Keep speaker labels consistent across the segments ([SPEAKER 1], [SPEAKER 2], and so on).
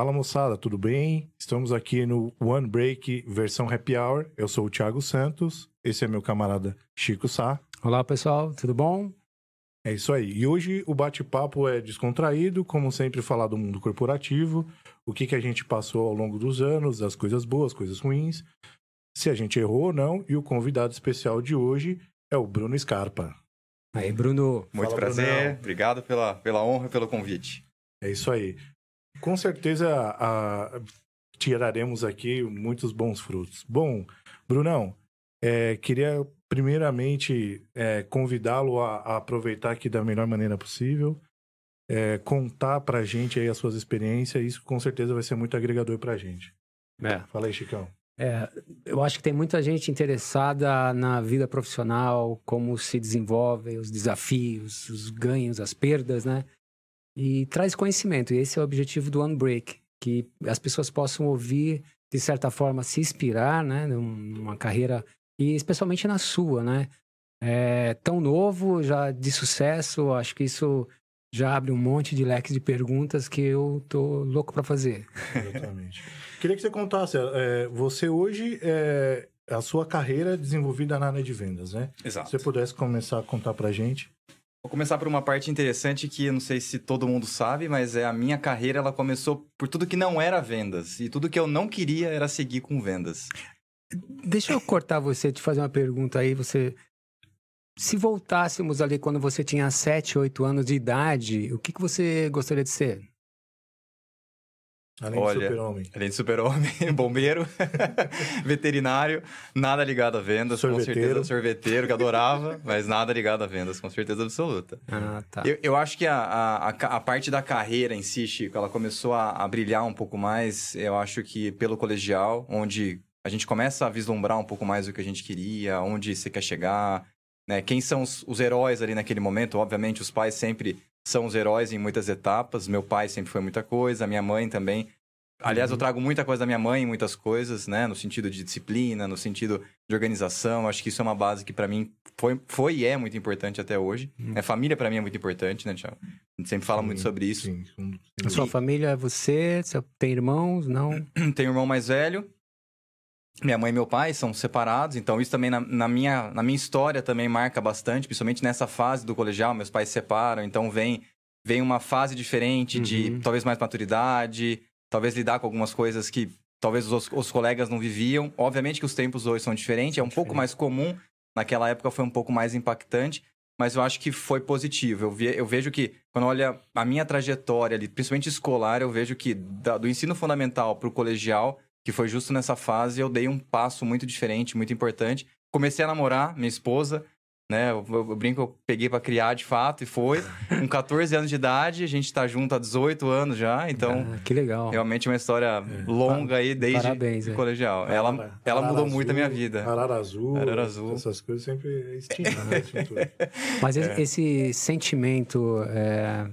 [SPEAKER 1] Fala moçada, tudo bem? Estamos aqui no One Break versão Happy Hour. Eu sou o Thiago Santos, esse é meu camarada Chico Sá.
[SPEAKER 2] Olá pessoal, tudo bom?
[SPEAKER 1] É isso aí. E hoje o bate-papo é descontraído, como sempre falar do mundo corporativo, o que, que a gente passou ao longo dos anos, as coisas boas, coisas ruins, se a gente errou ou não. E o convidado especial de hoje é o Bruno Scarpa.
[SPEAKER 2] Aí, Bruno.
[SPEAKER 3] Muito
[SPEAKER 1] Fala,
[SPEAKER 3] prazer,
[SPEAKER 1] Brunão.
[SPEAKER 3] obrigado pela, pela honra e pelo convite.
[SPEAKER 1] É isso aí. Com certeza a- tiraremos aqui muitos bons frutos. Bom, Brunão, é, queria primeiramente é, convidá-lo a, a aproveitar aqui da melhor maneira possível, é, contar pra gente aí as suas experiências, isso com certeza vai ser muito agregador pra gente.
[SPEAKER 2] É.
[SPEAKER 1] Fala aí, Chicão.
[SPEAKER 2] É, eu acho que tem muita gente interessada na vida profissional, como se desenvolve, os desafios, os ganhos, as perdas, né? E traz conhecimento. E esse é o objetivo do Unbreak, que as pessoas possam ouvir, de certa forma, se inspirar, né? num- Numa carreira, e especialmente na sua, né? É, tão novo, já de sucesso, acho que isso já abre um monte de leques de perguntas que eu tô louco para fazer.
[SPEAKER 1] Exatamente. Queria que você contasse, é, você hoje, é, a sua carreira desenvolvida na área de vendas, né?
[SPEAKER 3] Exato.
[SPEAKER 1] Se você pudesse começar a contar pra gente.
[SPEAKER 3] Vou começar por uma parte interessante que eu não sei se todo mundo sabe, mas é a minha carreira ela começou por tudo que não era vendas. E tudo que eu não queria era seguir com vendas.
[SPEAKER 2] Deixa eu cortar você te fazer uma pergunta aí. Você, se voltássemos ali quando você tinha 7, 8 anos de idade, o que, que você gostaria de ser?
[SPEAKER 1] Além
[SPEAKER 3] Olha,
[SPEAKER 1] de super-homem.
[SPEAKER 3] Além de super-homem, bombeiro, veterinário, nada ligado a vendas, com
[SPEAKER 1] Sorveteiro.
[SPEAKER 3] certeza. Sorveteiro, que adorava, mas nada ligado a vendas, com certeza absoluta.
[SPEAKER 2] Ah, tá.
[SPEAKER 3] Eu, eu acho que a, a, a parte da carreira em si, Chico, ela começou a, a brilhar um pouco mais, eu acho que pelo colegial, onde a gente começa a vislumbrar um pouco mais o que a gente queria, onde você quer chegar, né? Quem são os, os heróis ali naquele momento? Obviamente, os pais sempre são os heróis em muitas etapas. Meu pai sempre foi muita coisa, minha mãe também. Aliás, eu trago muita coisa da minha mãe em muitas coisas, né? No sentido de disciplina, no sentido de organização. Acho que isso é uma base que pra mim foi, foi e é muito importante até hoje.
[SPEAKER 2] Uhum.
[SPEAKER 3] É, família pra mim é muito importante, né, Thiago? A gente sempre fala
[SPEAKER 1] Sim,
[SPEAKER 3] muito sobre isso.
[SPEAKER 1] Sim, sim.
[SPEAKER 2] A sua família é você? Você tem irmãos? Não?
[SPEAKER 3] Tenho um irmão mais velho. Minha mãe e meu pai são separados, então isso também na, na minha, na minha história também marca bastante, principalmente nessa fase do colegial, meus pais se separam, então vem, vem uma fase diferente de
[SPEAKER 2] Uhum.
[SPEAKER 3] talvez mais maturidade, talvez lidar com algumas coisas que talvez os, os colegas não viviam. Obviamente que os tempos hoje são diferentes, é um pouco mais comum, naquela época foi um pouco mais impactante, mas eu acho que foi positivo. Eu, vi, eu vejo que, quando olha a minha trajetória ali, principalmente escolar, eu vejo que da- do ensino fundamental para o colegial, que foi justo nessa fase, eu dei um passo muito diferente, muito importante. Comecei a namorar minha esposa, né? Eu, eu- eu brinco, eu peguei para criar de fato e foi. Com 14 anos de idade, a gente tá junto há 18 anos já, então
[SPEAKER 2] Ah, que legal.
[SPEAKER 3] realmente uma história longa aí desde
[SPEAKER 2] Parabéns,
[SPEAKER 3] o
[SPEAKER 2] é.
[SPEAKER 3] colegial. Ela,
[SPEAKER 1] Arara-
[SPEAKER 3] ela
[SPEAKER 1] arara
[SPEAKER 3] mudou muito a minha
[SPEAKER 1] azul,
[SPEAKER 3] vida.
[SPEAKER 1] Arara azul,
[SPEAKER 3] Arara azul.
[SPEAKER 1] essas coisas sempre é extinta, né? Extinto.
[SPEAKER 2] Mas
[SPEAKER 3] É.
[SPEAKER 2] esse- esse sentimento, é,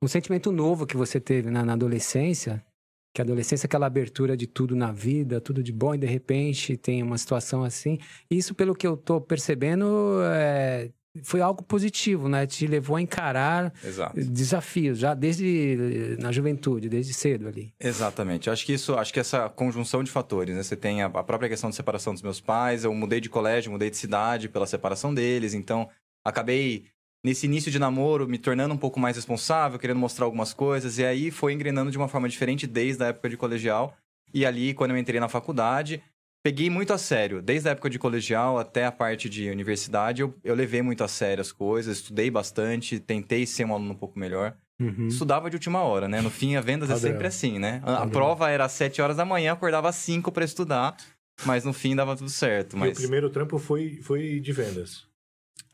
[SPEAKER 2] um sentimento novo que você teve na, na adolescência, que a adolescência é aquela abertura de tudo na vida, tudo de bom, e de repente tem uma situação assim. Isso, pelo que eu tô percebendo, é, foi algo positivo, né? Te levou a encarar
[SPEAKER 3] Exato.
[SPEAKER 2] desafios, já desde na juventude, desde cedo ali.
[SPEAKER 3] Exatamente. Acho que isso, acho que essa conjunção de fatores, né? Você tem a, a própria questão de separação dos meus pais, eu mudei de colégio, mudei de cidade pela separação deles, então acabei nesse início de namoro me tornando um pouco mais responsável, querendo mostrar algumas coisas, e aí foi engrenando de uma forma diferente desde a época de colegial. E ali, quando eu entrei na faculdade, peguei muito a sério. Desde a época de colegial até a parte de universidade, eu, eu levei muito a sério as coisas, estudei bastante, tentei ser um aluno um pouco melhor.
[SPEAKER 2] Uhum.
[SPEAKER 3] Estudava de última hora, né? No fim, a vendas é
[SPEAKER 1] Padrão.
[SPEAKER 3] sempre assim, né? A,
[SPEAKER 1] Padrão.
[SPEAKER 3] prova era às 7 horas da manhã, acordava às 5 para estudar, mas no fim dava tudo certo.
[SPEAKER 1] E
[SPEAKER 3] Mas
[SPEAKER 1] o primeiro trampo foi, foi de vendas.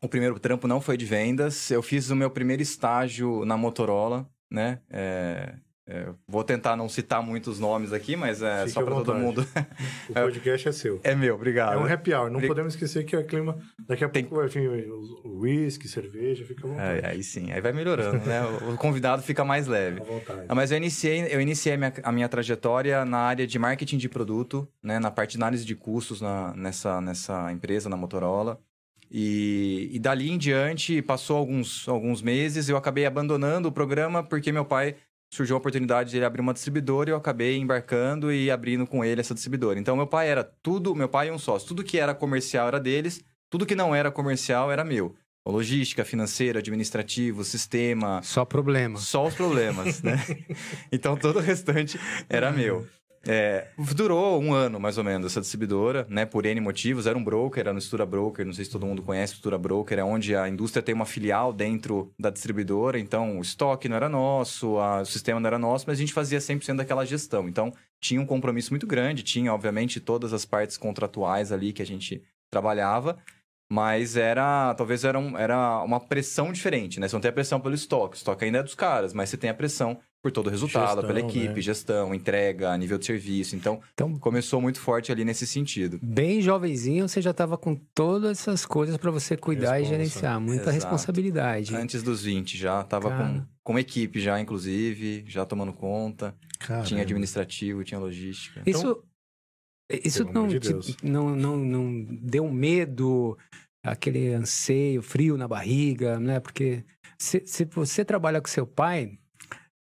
[SPEAKER 3] O primeiro trampo não foi de vendas. Eu fiz o meu primeiro estágio na Motorola, né? É, é, vou tentar não citar muitos nomes aqui, mas é
[SPEAKER 1] Fique
[SPEAKER 3] só para todo mundo.
[SPEAKER 1] O podcast é seu.
[SPEAKER 3] é meu,
[SPEAKER 1] É
[SPEAKER 3] obrigado.
[SPEAKER 1] um happy hour. Não
[SPEAKER 3] Bri-
[SPEAKER 1] podemos esquecer que é clima. Daqui a
[SPEAKER 3] Tem-
[SPEAKER 1] pouco vai vir o whisky, cerveja, fica à vontade.
[SPEAKER 3] É, aí sim, aí vai melhorando, né? O- O convidado fica mais leve.
[SPEAKER 1] À vontade.
[SPEAKER 3] Ah, Mas eu iniciei, eu iniciei a minha, a minha trajetória na área de marketing de produto, né? Na parte de análise de custos na, nessa, nessa empresa, na Motorola. E, e dali em diante, passou alguns, alguns meses, eu acabei abandonando o programa porque meu pai surgiu a oportunidade de ele abrir uma distribuidora e eu acabei embarcando e abrindo com ele essa distribuidora. Então, meu pai era tudo, meu pai e um sócio, tudo que era comercial era deles, tudo que não era comercial era meu. Logística, financeira, administrativo, sistema.
[SPEAKER 2] Só problema.
[SPEAKER 3] Só os problemas, né? Então, todo o restante era meu. É, durou um ano, mais ou menos, essa distribuidora, né? Por N motivos. Era um broker, era no Estrutura Broker. Não sei se todo mundo conhece Estrutura Broker. É onde a indústria tem uma filial dentro da distribuidora. Então, o estoque não era nosso, a, o sistema não era nosso, mas a gente fazia 100% daquela gestão. Então, tinha um compromisso muito grande. Tinha, obviamente, todas as partes contratuais ali que a gente trabalhava. Mas era, talvez era, um, era uma pressão diferente, né? Você não tem a pressão pelo estoque. O estoque ainda é dos caras, mas você tem a pressão por todo o resultado, gestão, pela equipe, né? gestão, entrega, nível de serviço. Então, então, começou muito forte ali nesse sentido.
[SPEAKER 2] Bem jovenzinho, você já estava com todas essas coisas para você cuidar Responsa. e gerenciar. Muita Exato. responsabilidade.
[SPEAKER 3] Antes dos 20 já, estava com, com equipe já, inclusive, já tomando conta. Caramba. Tinha administrativo, tinha logística.
[SPEAKER 2] Isso, então, isso não, de te, não, não, não deu medo, aquele anseio, frio na barriga, né? Porque se, se você trabalha com seu pai,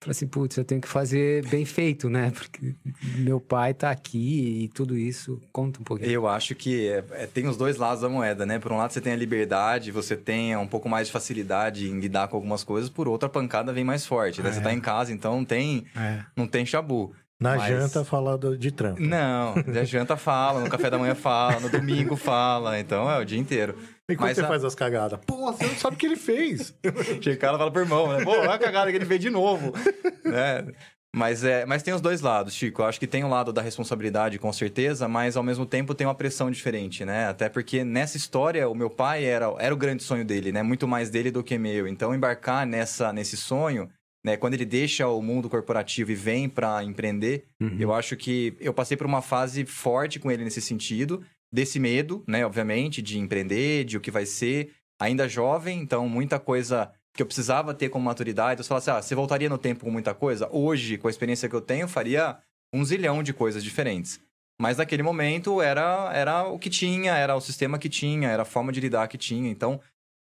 [SPEAKER 2] Falei assim, putz, eu tenho que fazer bem feito, né? Porque meu pai tá aqui e tudo isso. Conta um pouquinho.
[SPEAKER 3] Eu acho que é, é, tem os dois lados da moeda, né? Por um lado, você tem a liberdade, você tem um pouco mais de facilidade em lidar com algumas coisas, por outra, a pancada vem mais forte, né? É. Você tá em casa, então não tem, é. não tem chabu.
[SPEAKER 1] Na Mas... janta fala de trampo.
[SPEAKER 3] Não, na janta fala, no café da manhã fala, no domingo fala, então é o dia inteiro.
[SPEAKER 1] E quando Mas você a... faz as cagadas? Pô, você não sabe o que ele fez.
[SPEAKER 3] Chega o cara fala pro irmão, né? Pô, olha a cagada que ele fez de novo. né? Mas, é, mas tem os dois lados, Chico. Eu acho que tem o um lado da responsabilidade, com certeza, mas ao mesmo tempo tem uma pressão diferente, né? Até porque nessa história, o meu pai era, era o grande sonho dele, né? Muito mais dele do que meu. Então, embarcar nessa, nesse sonho né? Quando ele deixa o mundo corporativo e vem para empreender, uhum. eu acho que eu passei por uma fase forte com ele nesse sentido, desse medo, né? Obviamente, de empreender, de o que vai ser. Ainda jovem, então muita coisa que eu precisava ter com maturidade. Eu falava assim, ah, você voltaria no tempo com muita coisa? Hoje, com a experiência que eu tenho, faria um zilhão de coisas diferentes. Mas naquele momento era, era o que tinha, era o sistema que tinha, era a forma de lidar que tinha. Então,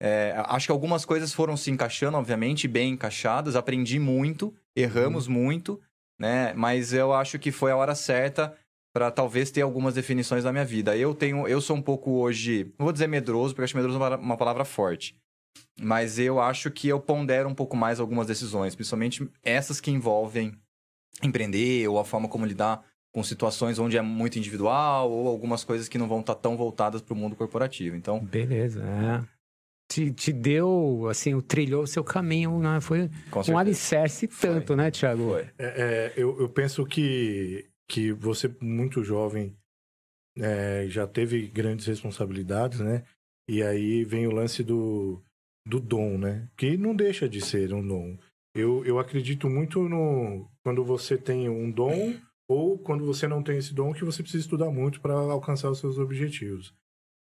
[SPEAKER 3] é, acho que algumas coisas foram se encaixando, obviamente, bem encaixadas. Aprendi muito, erramos uhum. muito, né? Mas eu acho que foi a hora certa para talvez ter algumas definições na minha vida. Eu tenho, eu sou um pouco hoje, não vou dizer medroso, porque acho medroso uma, uma palavra forte. Mas eu acho que eu pondero um pouco mais algumas decisões, principalmente essas que envolvem empreender ou a forma como lidar com situações onde é muito individual ou algumas coisas que não vão estar tá tão voltadas para o mundo corporativo. Então,
[SPEAKER 2] beleza, é te, te deu, assim, o trilhou o seu caminho, né? Foi um alicerce tanto, Foi. né, Thiago?
[SPEAKER 1] É, é, eu, eu penso que, que você, muito jovem, é, já teve grandes responsabilidades, né? E aí vem o lance do, do dom, né? Que não deixa de ser um dom. Eu, eu acredito muito no quando você tem um dom ou quando você não tem esse dom que você precisa estudar muito para alcançar os seus objetivos.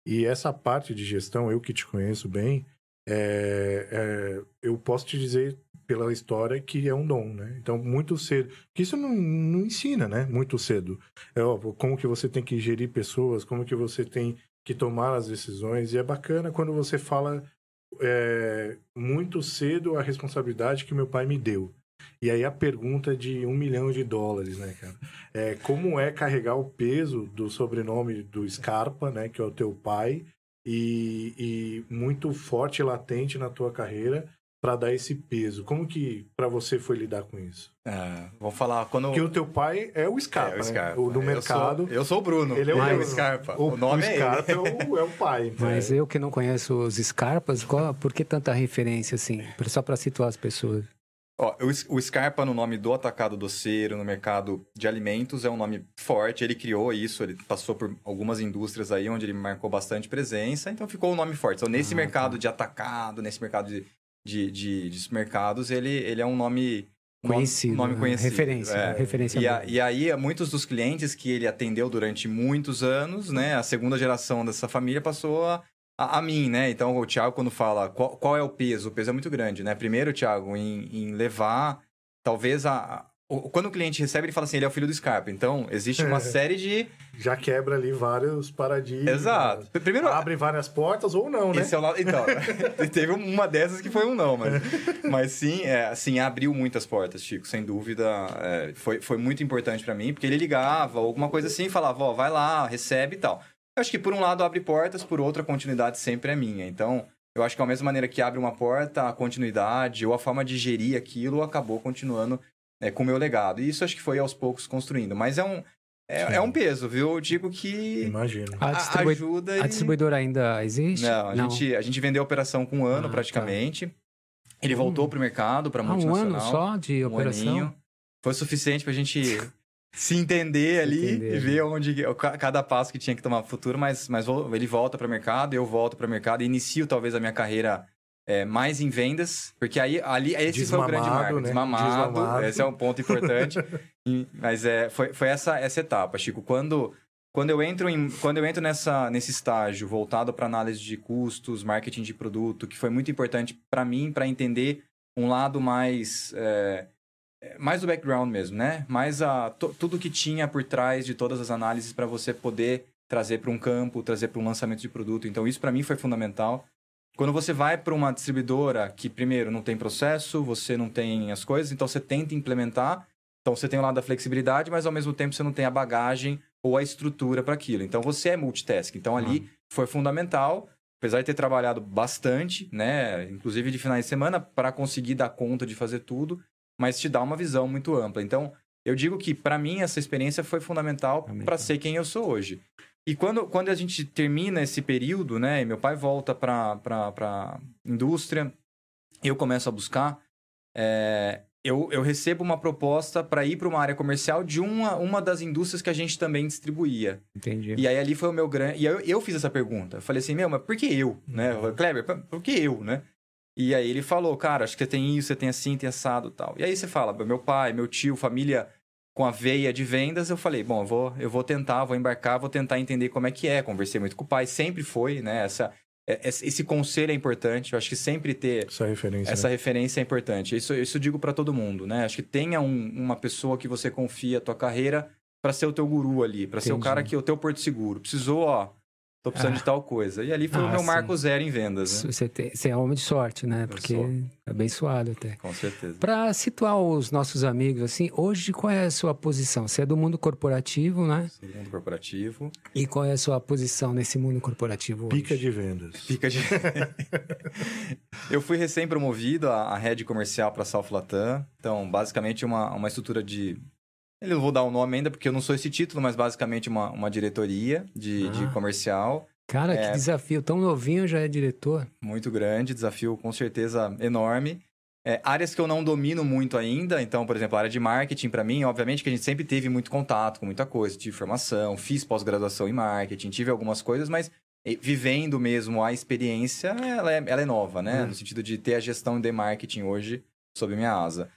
[SPEAKER 1] E essa parte de gestão, eu que te conheço bem, é, é, eu posso te dizer pela história que é um dom, né? Então, muito cedo. Que isso não, não ensina, né? Muito cedo. É, ó, como que você tem que gerir pessoas, como que você tem que tomar as decisões. E é bacana quando você fala é, muito cedo a responsabilidade que meu pai me deu. E aí a pergunta de um milhão de dólares, né, cara? É, como é carregar o peso do sobrenome do Scarpa, né, que é o teu pai, e, e muito forte e latente na tua carreira para dar esse peso. Como que para você foi lidar com isso?
[SPEAKER 3] É, vamos falar quando
[SPEAKER 1] que o teu pai é o Scarpa, é, o Scarpa. Né? o do
[SPEAKER 3] eu
[SPEAKER 1] mercado.
[SPEAKER 3] Sou, eu sou o Bruno. Ele é o, é o Scarpa. O, o nome
[SPEAKER 1] o
[SPEAKER 3] é
[SPEAKER 1] Scarpa é, o, é o pai.
[SPEAKER 2] Então. Mas eu que não conheço os Scarpas, qual, por que tanta referência assim? Só para situar as pessoas.
[SPEAKER 3] Ó, o, Scarpa, no nome do atacado doceiro, no mercado de alimentos, é um nome forte. Ele criou isso, ele passou por algumas indústrias aí onde ele marcou bastante presença, então ficou um nome forte. Então, nesse ah, mercado tá. de atacado, nesse mercado de, de, de, de mercados, ele, ele é um nome
[SPEAKER 2] conhecido, nome, né? conhecido. Referência, é. referência.
[SPEAKER 3] E, a, e, aí, muitos dos clientes que ele atendeu durante muitos anos, né? A segunda geração dessa família passou a, a, a, mim, né? Então, o Thiago, quando fala qual, qual, é o peso, o peso é muito grande, né? Primeiro, Thiago, em, em levar, talvez, a, quando o cliente recebe, ele fala assim, ele é o filho do Scarpa. Então, existe uma
[SPEAKER 1] É.
[SPEAKER 3] série de...
[SPEAKER 1] Já quebra ali vários paradigmas.
[SPEAKER 3] Exato. Primeiro,
[SPEAKER 1] Abre várias portas ou não, né?
[SPEAKER 3] Esse é o lado. Então, teve uma dessas que foi um não, mas, mas sim, é, assim, abriu muitas portas, Chico, sem dúvida. é, foi, foi muito importante pra mim, porque ele ligava, alguma coisa assim, falava, ó, vai lá, recebe e tal. Eu acho que por um lado abre portas, por outro a continuidade sempre é minha. Então, eu acho que da mesma maneira que abre uma porta, a continuidade ou a forma de gerir aquilo acabou continuando é, com o meu legado. E isso acho que foi aos poucos construindo. Mas é um, é, é um peso, viu? Eu digo que
[SPEAKER 1] Imagino.
[SPEAKER 2] A,
[SPEAKER 3] a-
[SPEAKER 2] distribui-
[SPEAKER 3] ajuda
[SPEAKER 2] a
[SPEAKER 3] e-
[SPEAKER 2] distribuidora ainda existe?
[SPEAKER 3] não, a, Gente, a gente vendeu a operação com um ano
[SPEAKER 2] Ah,
[SPEAKER 3] praticamente. Ele voltou pro mercado, pra
[SPEAKER 2] Ah, um
[SPEAKER 3] multinacional.
[SPEAKER 2] ano só de
[SPEAKER 3] um
[SPEAKER 2] operação?
[SPEAKER 3] aninho. Foi suficiente pra gente se entender ali
[SPEAKER 2] entender,
[SPEAKER 3] e ver onde ca- cada passo que tinha que tomar pro futuro, mas, mas ele volta para mercado, eu volto para mercado e inicio talvez a minha carreira é, mais em vendas, porque aí ali esse foi o grande
[SPEAKER 1] Desmamado,
[SPEAKER 3] marco,
[SPEAKER 1] né?
[SPEAKER 3] desmamado,
[SPEAKER 1] Desmamado.
[SPEAKER 3] esse é um ponto importante. Mas é, foi, foi essa essa etapa, Chico, quando quando eu entro em, quando eu entro nessa nesse estágio voltado para análise de custos, marketing de produto, que foi muito importante para mim para entender um lado mais é, mais do background mesmo, né? Mais a, tudo que tinha por trás de todas as análises para você poder trazer para um campo, trazer para um lançamento de produto. Então, isso para mim foi fundamental. Quando você vai para uma distribuidora que, primeiro, não tem processo, você não tem as coisas, então você tenta implementar. Então, você tem o lado da flexibilidade, mas ao mesmo tempo você não tem a bagagem ou a estrutura para aquilo. Então, você é multitask. Então, ali foi fundamental, apesar de ter trabalhado bastante, né? Inclusive de finais de semana, para conseguir dar conta de fazer tudo mas te dá uma visão muito ampla. Então, eu digo que, para mim, essa experiência foi Fundamental. para ser quem eu sou hoje. E quando, quando a gente termina esse período, né, e meu pai volta para a indústria, eu começo a buscar, é, eu, eu recebo uma proposta para ir para uma área comercial de uma, uma das indústrias que a gente também distribuía.
[SPEAKER 2] Entendi.
[SPEAKER 3] E aí ali foi o meu grande. E eu, eu fiz essa pergunta. Eu falei assim, meu, mas por que eu? Né? Eu Kleber, por- que eu, né? E aí ele falou, cara, acho que você tem isso, você tem assim, tem assado e tal. E aí você fala, meu pai, meu tio, família com a veia de vendas, eu falei, bom, eu vou, eu vou tentar, vou embarcar, vou tentar entender como é que é. Conversei muito com o pai, sempre foi, né? Essa, é- esse conselho é importante. Eu acho que sempre ter
[SPEAKER 1] Essa referência.
[SPEAKER 3] essa
[SPEAKER 1] né?
[SPEAKER 3] referência é importante. Isso, isso eu digo para todo mundo, né? Acho que tenha um- uma pessoa que você confia a tua carreira para ser o teu guru ali, para ser o cara que é o teu porto seguro. Precisou, ó, tô precisando
[SPEAKER 2] Ah.
[SPEAKER 3] de tal coisa. E ali foi o
[SPEAKER 2] Ah,
[SPEAKER 3] meu
[SPEAKER 2] sim.
[SPEAKER 3] marco zero em vendas, né?
[SPEAKER 2] Você, tem, você é homem de sorte, né? Porque
[SPEAKER 3] sou.
[SPEAKER 2] é abençoado até.
[SPEAKER 3] Com certeza.
[SPEAKER 2] Para situar os nossos amigos, assim, hoje qual é a sua posição? Você é do mundo corporativo, né?
[SPEAKER 3] Mundo corporativo.
[SPEAKER 2] E qual é a sua posição nesse mundo corporativo hoje?
[SPEAKER 1] Pica de vendas.
[SPEAKER 3] Fica de... eu fui recém-promovido a, a head comercial para South Latam. Então, basicamente, uma, uma estrutura de... Eu não vou dar o nome ainda, porque eu não sou esse título, mas basicamente uma, uma diretoria de, de
[SPEAKER 2] Ah.
[SPEAKER 3] comercial.
[SPEAKER 2] Cara,
[SPEAKER 3] É.
[SPEAKER 2] que desafio. Tão novinho já é diretor.
[SPEAKER 3] muito grande, desafio com certeza enorme. É, áreas que eu não domino muito ainda, então, por exemplo, a área de marketing, para mim, obviamente que a gente sempre teve muito contato com muita coisa, tive formação, fiz pós-graduação em marketing, tive algumas coisas, mas vivendo mesmo a experiência, ela é, ela é nova, né?
[SPEAKER 1] Hum.
[SPEAKER 3] No sentido de ter a gestão de marketing hoje sob minha asa.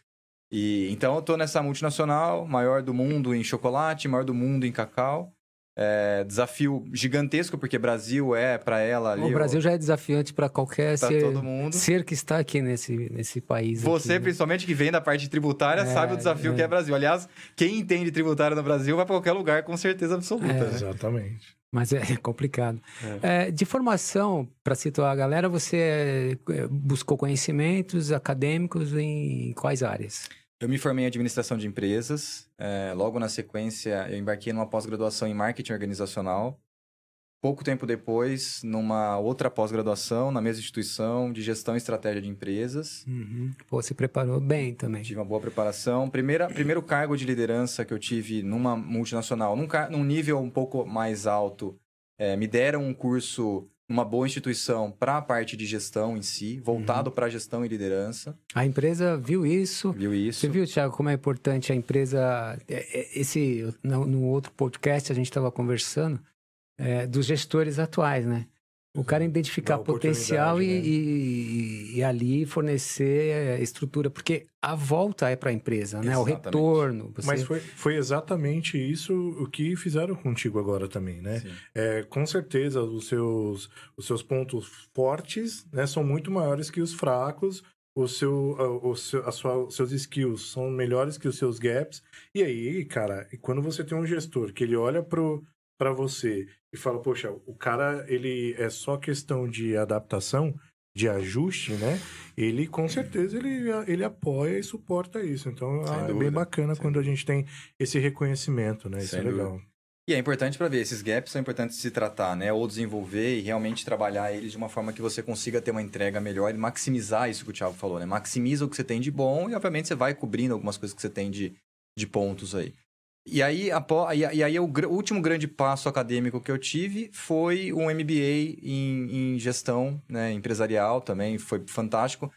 [SPEAKER 3] E então eu tô nessa multinacional, maior do mundo em chocolate, maior do mundo em cacau. É, desafio gigantesco, porque Brasil é para ela ali.
[SPEAKER 2] o Brasil já é desafiante para qualquer
[SPEAKER 3] Pra
[SPEAKER 2] ser,
[SPEAKER 3] todo mundo.
[SPEAKER 2] ser que está aqui nesse, nesse país.
[SPEAKER 3] Você,
[SPEAKER 2] aqui, né?
[SPEAKER 3] principalmente que vem da parte tributária,
[SPEAKER 2] É,
[SPEAKER 3] sabe o desafio
[SPEAKER 2] é.
[SPEAKER 3] que é Brasil. Aliás, quem entende tributário no Brasil vai para qualquer lugar com certeza absoluta.
[SPEAKER 2] É.
[SPEAKER 3] né?
[SPEAKER 1] Exatamente.
[SPEAKER 2] Mas é complicado. É, de formação, para situar a galera, você é, buscou conhecimentos acadêmicos em quais áreas?
[SPEAKER 3] Eu me formei em administração de empresas. é, logo na sequência, eu embarquei numa pós-graduação em marketing organizacional. Pouco tempo depois, numa outra pós-graduação, na mesma instituição, de gestão e estratégia de empresas.
[SPEAKER 2] Uhum. Pô, se preparou bem também.
[SPEAKER 3] Tive uma boa preparação. Primeira, primeiro cargo de liderança que eu tive numa multinacional, num, num nível um pouco mais alto, é, me deram um curso numa boa instituição para a parte de gestão em si, voltado para gestão e liderança.
[SPEAKER 2] A empresa viu isso.
[SPEAKER 3] Viu isso?
[SPEAKER 2] Você viu, Thiago, como é importante a empresa. é, é, Esse, no, no outro podcast a gente estava conversando é, dos gestores atuais, né? O cara identificar
[SPEAKER 1] Dá
[SPEAKER 2] potencial e,
[SPEAKER 1] oportunidade,
[SPEAKER 2] e- e ali fornecer é, estrutura, porque a volta é para a empresa, né? O
[SPEAKER 3] Exatamente.
[SPEAKER 2] retorno. Você...
[SPEAKER 1] Mas foi, foi exatamente isso o que fizeram contigo agora também, né? É, com certeza, os seus, os seus pontos fortes né, são muito maiores que os fracos o seu, o seu, a sua, os seus skills são melhores que os seus gaps. E aí, cara, quando você tem um gestor que ele olha para você e fala, poxa, o cara, ele é só questão de adaptação, de ajuste, né? Ele com certeza ele, ele apoia e suporta isso. Então é bem bacana quando a gente tem esse reconhecimento, né? Isso Sem é legal. Dúvida.
[SPEAKER 3] E é importante para ver, esses gaps são importantes de se tratar, né? Ou desenvolver e realmente trabalhar eles de uma forma que você consiga ter uma entrega melhor e maximizar isso que o Thiago falou, né? Maximiza o que você tem de bom e, obviamente, você vai cobrindo algumas coisas que você tem de, de pontos aí. E aí, a, e aí o, o, último grande passo acadêmico que eu tive foi um MBA em, em gestão né, empresarial também, foi fantástico.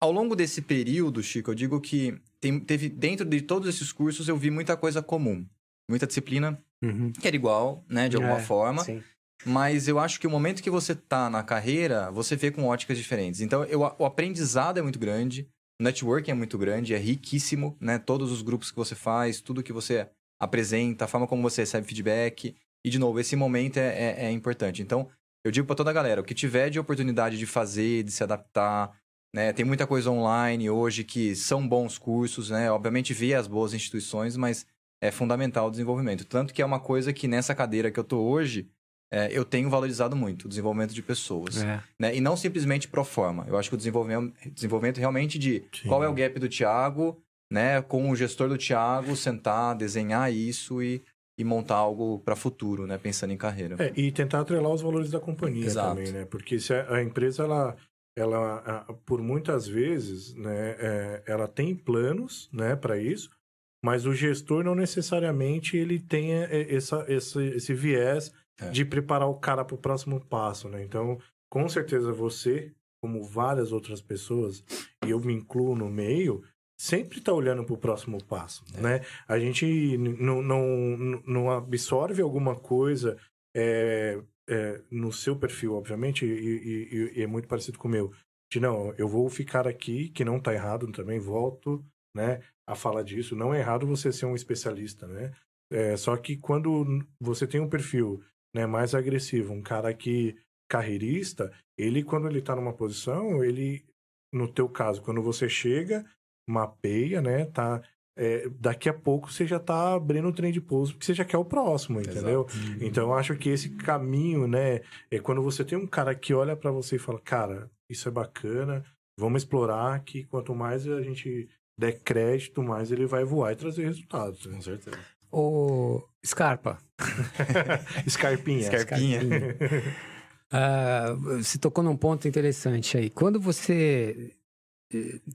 [SPEAKER 3] Ao longo desse período, Chico, eu digo que tem, teve dentro de todos esses cursos eu vi muita coisa comum, muita disciplina uhum. que era igual, né, de alguma é, forma. Sim. Mas eu acho que o momento que você tá na carreira, você vê com óticas diferentes. Então, eu, o aprendizado é muito grande, o networking é muito grande, é riquíssimo, né? Todos os grupos que você faz, tudo que você apresenta, a forma como você recebe feedback. E, de novo, esse momento é, é, é importante. Então, eu digo para toda a galera, o que tiver de oportunidade de fazer, de se adaptar, né? Tem muita coisa online hoje que são bons cursos, né? Obviamente, ver as boas instituições, mas é fundamental o desenvolvimento. Tanto que é uma coisa que nessa cadeira que eu tô hoje, é, eu tenho valorizado muito, o desenvolvimento de pessoas. É. Né? E não simplesmente pro forma. Eu acho que o desenvolvimento, desenvolvimento realmente de Sim. qual é o gap do Thiago, né? Com o gestor do Thiago, sentar, desenhar isso e, e montar algo para futuro, né? Pensando em carreira.
[SPEAKER 1] É, e tentar atrelar os valores da companhia Exato. também, né? Porque se a, a empresa, ela, ela, por muitas vezes, né? É, ela tem planos, né? Para isso, mas o gestor não necessariamente ele tenha é, essa, esse, esse viés é. de preparar o cara para o próximo passo, né? Então, com certeza você, como várias outras pessoas, e eu me incluo no meio, sempre está olhando para o próximo passo, é. né? A gente não, não, não absorve alguma coisa é, é, no seu perfil, obviamente, e, e, e, é muito parecido com o meu. De não, eu vou ficar aqui, que não está errado também, volto, né? a falar disso. Não é errado você ser um especialista, né? É, só que quando você tem um perfil né, mais agressivo, um cara que carreirista, ele quando ele tá numa posição, ele no teu caso, quando você chega, mapeia, né, tá é, daqui a pouco você já tá abrindo o trem de pouso porque você já quer o próximo, entendeu? Uhum. Então eu acho que esse caminho, né, é quando você tem um cara que olha para você e fala, cara, isso é bacana, vamos explorar que quanto mais a gente der crédito, mais ele vai voar e trazer resultados.
[SPEAKER 3] Né? Com certeza.
[SPEAKER 2] O Scarpa.
[SPEAKER 1] Scarpinha.
[SPEAKER 3] Scarpinha.
[SPEAKER 2] uh, você tocou num ponto interessante aí. Quando você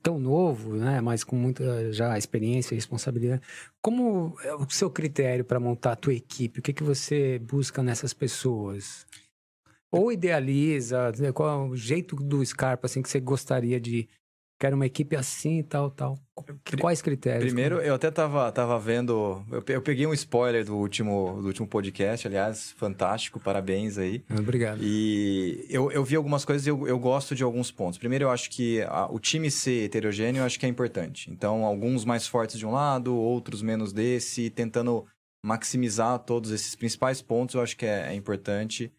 [SPEAKER 2] tão novo, né, mas com muita já experiência e responsabilidade, como é o seu critério para montar a tua equipe? O que que você busca nessas pessoas? Ou idealiza, né, qual é o jeito do Scarpa assim que você gostaria de quero uma equipe assim e tal, tal. Quais critérios?
[SPEAKER 3] Primeiro, eu até tava, tava vendo. Eu, peguei um spoiler do último, do último podcast, aliás, fantástico, parabéns aí.
[SPEAKER 2] Obrigado.
[SPEAKER 3] E eu, eu vi algumas coisas e eu, eu gosto de alguns pontos. Primeiro, eu acho que a, o time ser heterogêneo, eu acho que é importante. Então, alguns mais fortes de um lado, outros menos desse, tentando maximizar todos esses principais pontos, eu acho que é, é importante.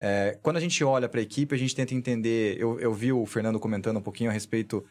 [SPEAKER 3] É, quando a gente olha para a equipe, a gente tenta entender. Eu, eu vi o Fernando comentando um pouquinho a respeito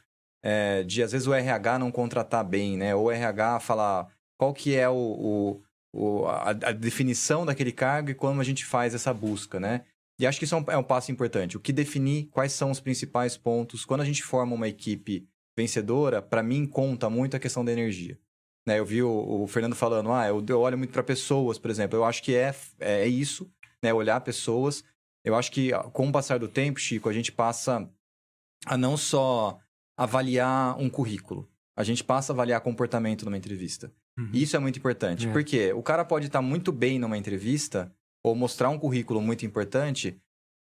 [SPEAKER 3] é, de às vezes o RH não contratar bem, né? Ou o RH falar qual que é o, o, o a, a, definição daquele cargo e como a gente faz essa busca, né? E acho que isso é um, é um passo importante. O que definir quais são os principais pontos. Quando a gente forma uma equipe vencedora, para mim conta muito a questão da energia. Né, eu vi o, o Fernando falando, ah, eu, eu olho muito para pessoas, por exemplo. Eu acho que é, é isso, né? Olhar pessoas. Eu acho que com o passar do tempo, Chico, a gente passa a não só avaliar um currículo, a gente passa a avaliar comportamento numa entrevista. Uhum. Isso é muito importante, é. porque o cara pode estar muito bem numa entrevista ou mostrar um currículo muito importante,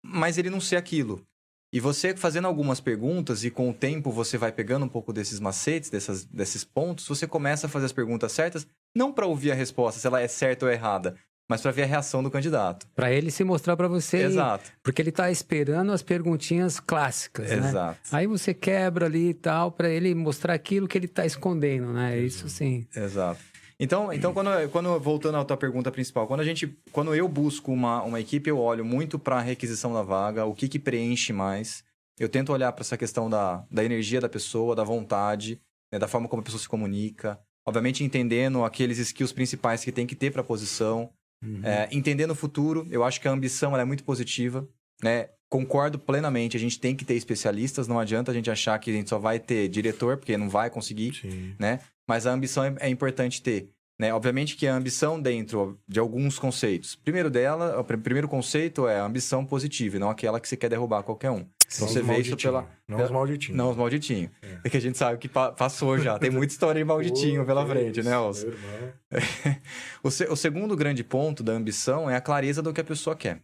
[SPEAKER 3] mas ele não ser aquilo. E você fazendo algumas perguntas e com o tempo você vai pegando um pouco desses macetes, dessas, desses pontos, você começa a fazer as perguntas certas, não para ouvir a resposta, se ela é certa ou errada, mas para ver a reação do candidato.
[SPEAKER 2] Para ele se mostrar para você.
[SPEAKER 3] Exato.
[SPEAKER 2] Porque ele está esperando as perguntinhas clássicas,
[SPEAKER 3] Exato. né?
[SPEAKER 2] Aí você quebra ali e tal para ele mostrar aquilo que ele está escondendo, né? Isso sim.
[SPEAKER 3] Exato. Então, então quando, quando voltando à tua pergunta principal, quando a gente, quando eu busco uma, uma equipe, eu olho muito para a requisição da vaga, o que que preenche mais. Eu tento olhar para essa questão da, da energia da pessoa, da vontade, né, da forma como a pessoa se comunica. Obviamente, entendendo aqueles skills principais que tem que ter para a posição. Uhum. É, entendendo o futuro, eu acho que a ambição é muito positiva. Né? Concordo plenamente, a gente tem que ter especialistas, não adianta a gente achar que a gente só vai ter diretor, porque não vai conseguir, Sim. né? Mas a ambição é, é importante ter. Né? Obviamente que a ambição dentro de alguns conceitos. Primeiro dela, o primeiro conceito é a ambição positiva, não aquela que você quer derrubar qualquer um.
[SPEAKER 1] Então você vê isso pela. Não os malditinhos.
[SPEAKER 3] Não os malditinhos. É. é. que a gente sabe que passou já. Tem muita história de malditinho pela frente, né, Os... o, se... o segundo grande ponto da ambição é a clareza do que a pessoa quer.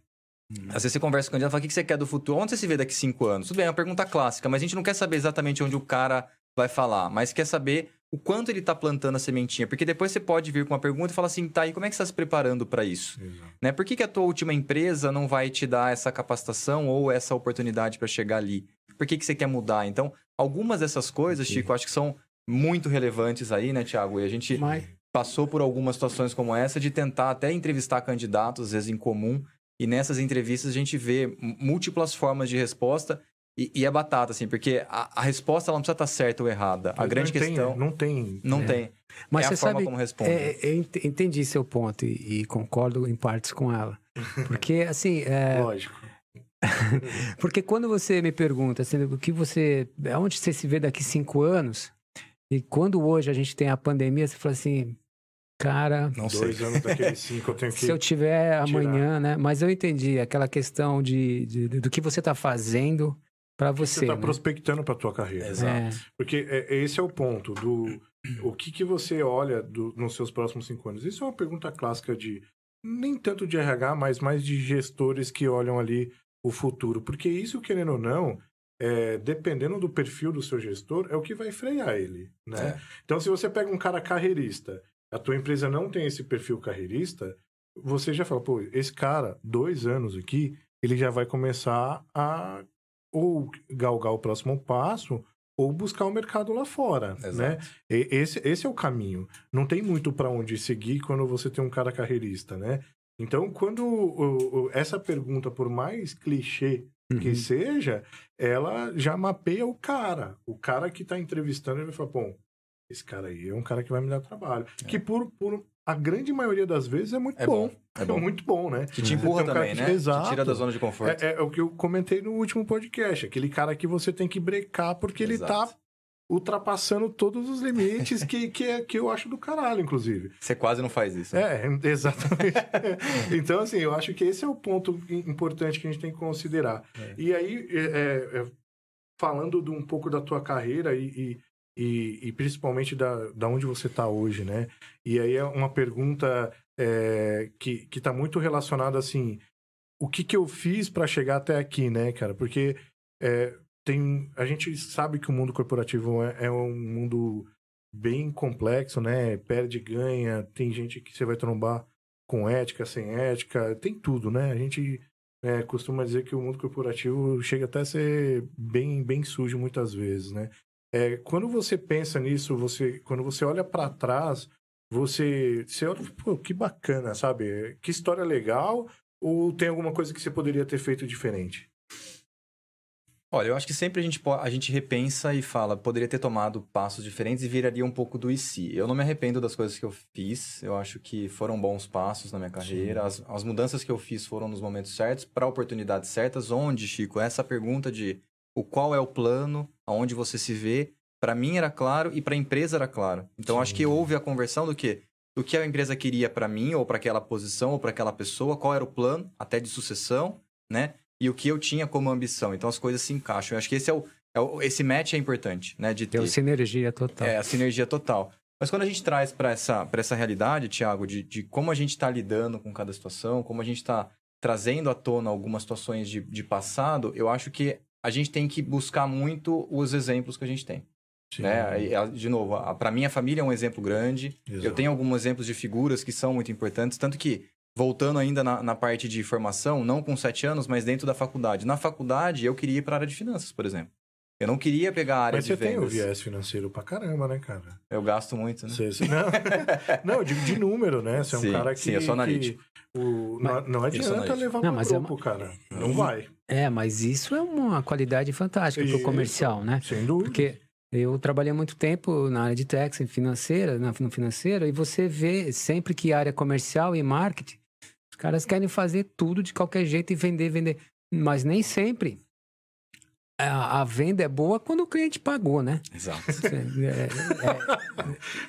[SPEAKER 3] Hum. Às vezes você conversa com o candidato e fala: o que você quer do futuro? Onde você se vê daqui cinco anos? Tudo bem, é uma pergunta clássica, mas a gente não quer saber exatamente onde o cara vai falar, mas quer saber o quanto ele está plantando a sementinha. Porque depois você pode vir com uma pergunta e falar assim, tá, e como é que você está se preparando para isso? Né? Por que, que a tua última empresa não vai te dar essa capacitação ou essa oportunidade para chegar ali? Por que, que você quer mudar? Então, algumas dessas coisas, Chico, acho que são muito relevantes aí, né, Tiago? E a gente Mas... passou por algumas situações como essa de tentar até entrevistar candidatos, às vezes em comum, e nessas entrevistas a gente vê múltiplas formas de resposta e, e é batata, assim, porque a, a, resposta ela não precisa estar certa ou errada. A grande
[SPEAKER 1] não
[SPEAKER 3] questão.
[SPEAKER 1] Tem, não tem.
[SPEAKER 3] Não
[SPEAKER 1] é.
[SPEAKER 3] tem.
[SPEAKER 2] Mas
[SPEAKER 3] é
[SPEAKER 2] você
[SPEAKER 3] a forma
[SPEAKER 2] sabe,
[SPEAKER 3] como responde.
[SPEAKER 2] É, eu entendi seu ponto e, e, concordo em partes com ela. Porque, assim. É...
[SPEAKER 1] Lógico.
[SPEAKER 2] porque quando você me pergunta assim, o que você. Onde você se vê daqui cinco anos? E quando hoje a gente tem a pandemia, você fala assim. Cara,
[SPEAKER 1] não sei. Dois anos daqueles cinco eu tenho que.
[SPEAKER 2] Se eu tiver amanhã, né? Mas eu entendi aquela questão de, de do que você está fazendo para você.
[SPEAKER 1] Você está
[SPEAKER 2] né?
[SPEAKER 1] prospectando para tua carreira.
[SPEAKER 3] Exato. É.
[SPEAKER 1] Porque é, esse é o ponto do o que, que você olha do, nos seus próximos cinco anos. Isso é uma pergunta clássica de nem tanto de RH, mas mais de gestores que olham ali o futuro. Porque isso, querendo ou não, é, dependendo do perfil do seu gestor, é o que vai frear ele. Né? É. Então, se você pega um cara carreirista, a tua empresa não tem esse perfil carreirista, você já fala, pô, esse cara, dois anos aqui, ele já vai começar a ou galgar o próximo passo ou buscar o mercado lá fora, Exato. né? E, esse, esse é o caminho. Não tem muito para onde seguir quando você tem um cara carreirista, né? Então, quando o, o, essa pergunta, por mais clichê uhum. que seja, ela já mapeia o cara. O cara que está entrevistando, ele vai falar, bom, esse cara aí é um cara que vai me dar trabalho. É. Que por, por a grande maioria das vezes é muito é bom. bom. É, bom. muito bom, né?
[SPEAKER 3] Que te empurra um também, que... né?
[SPEAKER 1] Exato.
[SPEAKER 3] Que tira da zona de conforto.
[SPEAKER 1] É, é, o que eu comentei no último podcast. Aquele cara que você tem que brecar porque Exato. ele tá ultrapassando todos os limites que, que, é, que eu acho do caralho, inclusive.
[SPEAKER 3] Você quase não faz isso. Né?
[SPEAKER 1] É, exatamente. então, assim, eu acho que esse é o ponto importante que a gente tem que considerar. É. E aí, é, é, é falando de um pouco da tua carreira e, e e, e principalmente da, da onde você está hoje, né? E aí é uma pergunta é, que está muito relacionada assim, o que, que eu fiz para chegar até aqui, né, cara? Porque é, tem, a gente sabe que o mundo corporativo é, é um mundo bem complexo, né? Perde, ganha, tem gente que você vai trombar com ética, sem ética, tem tudo, né? A gente é, costuma dizer que o mundo corporativo chega até a ser bem, bem sujo muitas vezes, né? É, quando você pensa nisso, você, quando você olha para trás, você, você olha, pô, que bacana, sabe? Que história legal. Ou tem alguma coisa que você poderia ter feito diferente?
[SPEAKER 3] Olha, eu acho que sempre a gente, a gente repensa e fala, poderia ter tomado passos diferentes e viraria um pouco do e se. Eu não me arrependo das coisas que eu fiz, eu acho que foram bons passos na minha carreira. As, as, mudanças que eu fiz foram nos momentos certos, para oportunidades certas. Onde, Chico? Essa pergunta de o qual é o plano, aonde você se vê. Para mim era claro e para a empresa era claro. Então Sim. acho que houve a conversão do que do que a empresa queria para mim ou para aquela posição ou para aquela pessoa, qual era o plano até de sucessão, né? E o que eu tinha como ambição. Então as coisas se encaixam. Eu acho que esse é o, é o esse match é importante, né? De
[SPEAKER 2] ter a sinergia total.
[SPEAKER 3] É a sinergia total. Mas quando a gente traz para essa, essa realidade, Tiago, de, de como a gente está lidando com cada situação, como a gente está trazendo à tona algumas situações de, de passado, eu acho que a gente tem que buscar muito os exemplos que a gente tem. Né? De novo, para mim a família é um exemplo grande. Exato. Eu tenho alguns exemplos de figuras que são muito importantes, tanto que voltando ainda na, na, parte de formação, não com sete anos, mas dentro da faculdade. Na faculdade, eu queria ir para a área de finanças, por exemplo. Eu não queria pegar a área
[SPEAKER 1] Mas
[SPEAKER 3] de
[SPEAKER 1] você tem o
[SPEAKER 3] vendas.
[SPEAKER 1] viés financeiro pra caramba, né, cara?
[SPEAKER 3] Eu gasto muito, né?
[SPEAKER 1] Você, você- não, não, eu digo de número, né? Você é um
[SPEAKER 3] Sim,
[SPEAKER 1] cara que.
[SPEAKER 3] sim, eu sou
[SPEAKER 1] que
[SPEAKER 3] analítico.
[SPEAKER 1] o, não, não
[SPEAKER 3] sou
[SPEAKER 1] adianta levar
[SPEAKER 2] Não,
[SPEAKER 1] pro
[SPEAKER 2] mas é
[SPEAKER 1] grupo, cara. Não
[SPEAKER 2] E-
[SPEAKER 1] vai.
[SPEAKER 2] É, mas isso é uma qualidade fantástica para o
[SPEAKER 1] Isso.
[SPEAKER 2] comercial, né?
[SPEAKER 1] Sem dúvida.
[SPEAKER 2] Porque eu trabalhei muito tempo na área de tax, financeira, na, no financeiro, e você vê sempre que área comercial e marketing, os caras querem fazer tudo de qualquer jeito e vender, vender. Mas nem sempre a, a venda é boa quando o cliente pagou, né?
[SPEAKER 3] Exato.
[SPEAKER 2] É,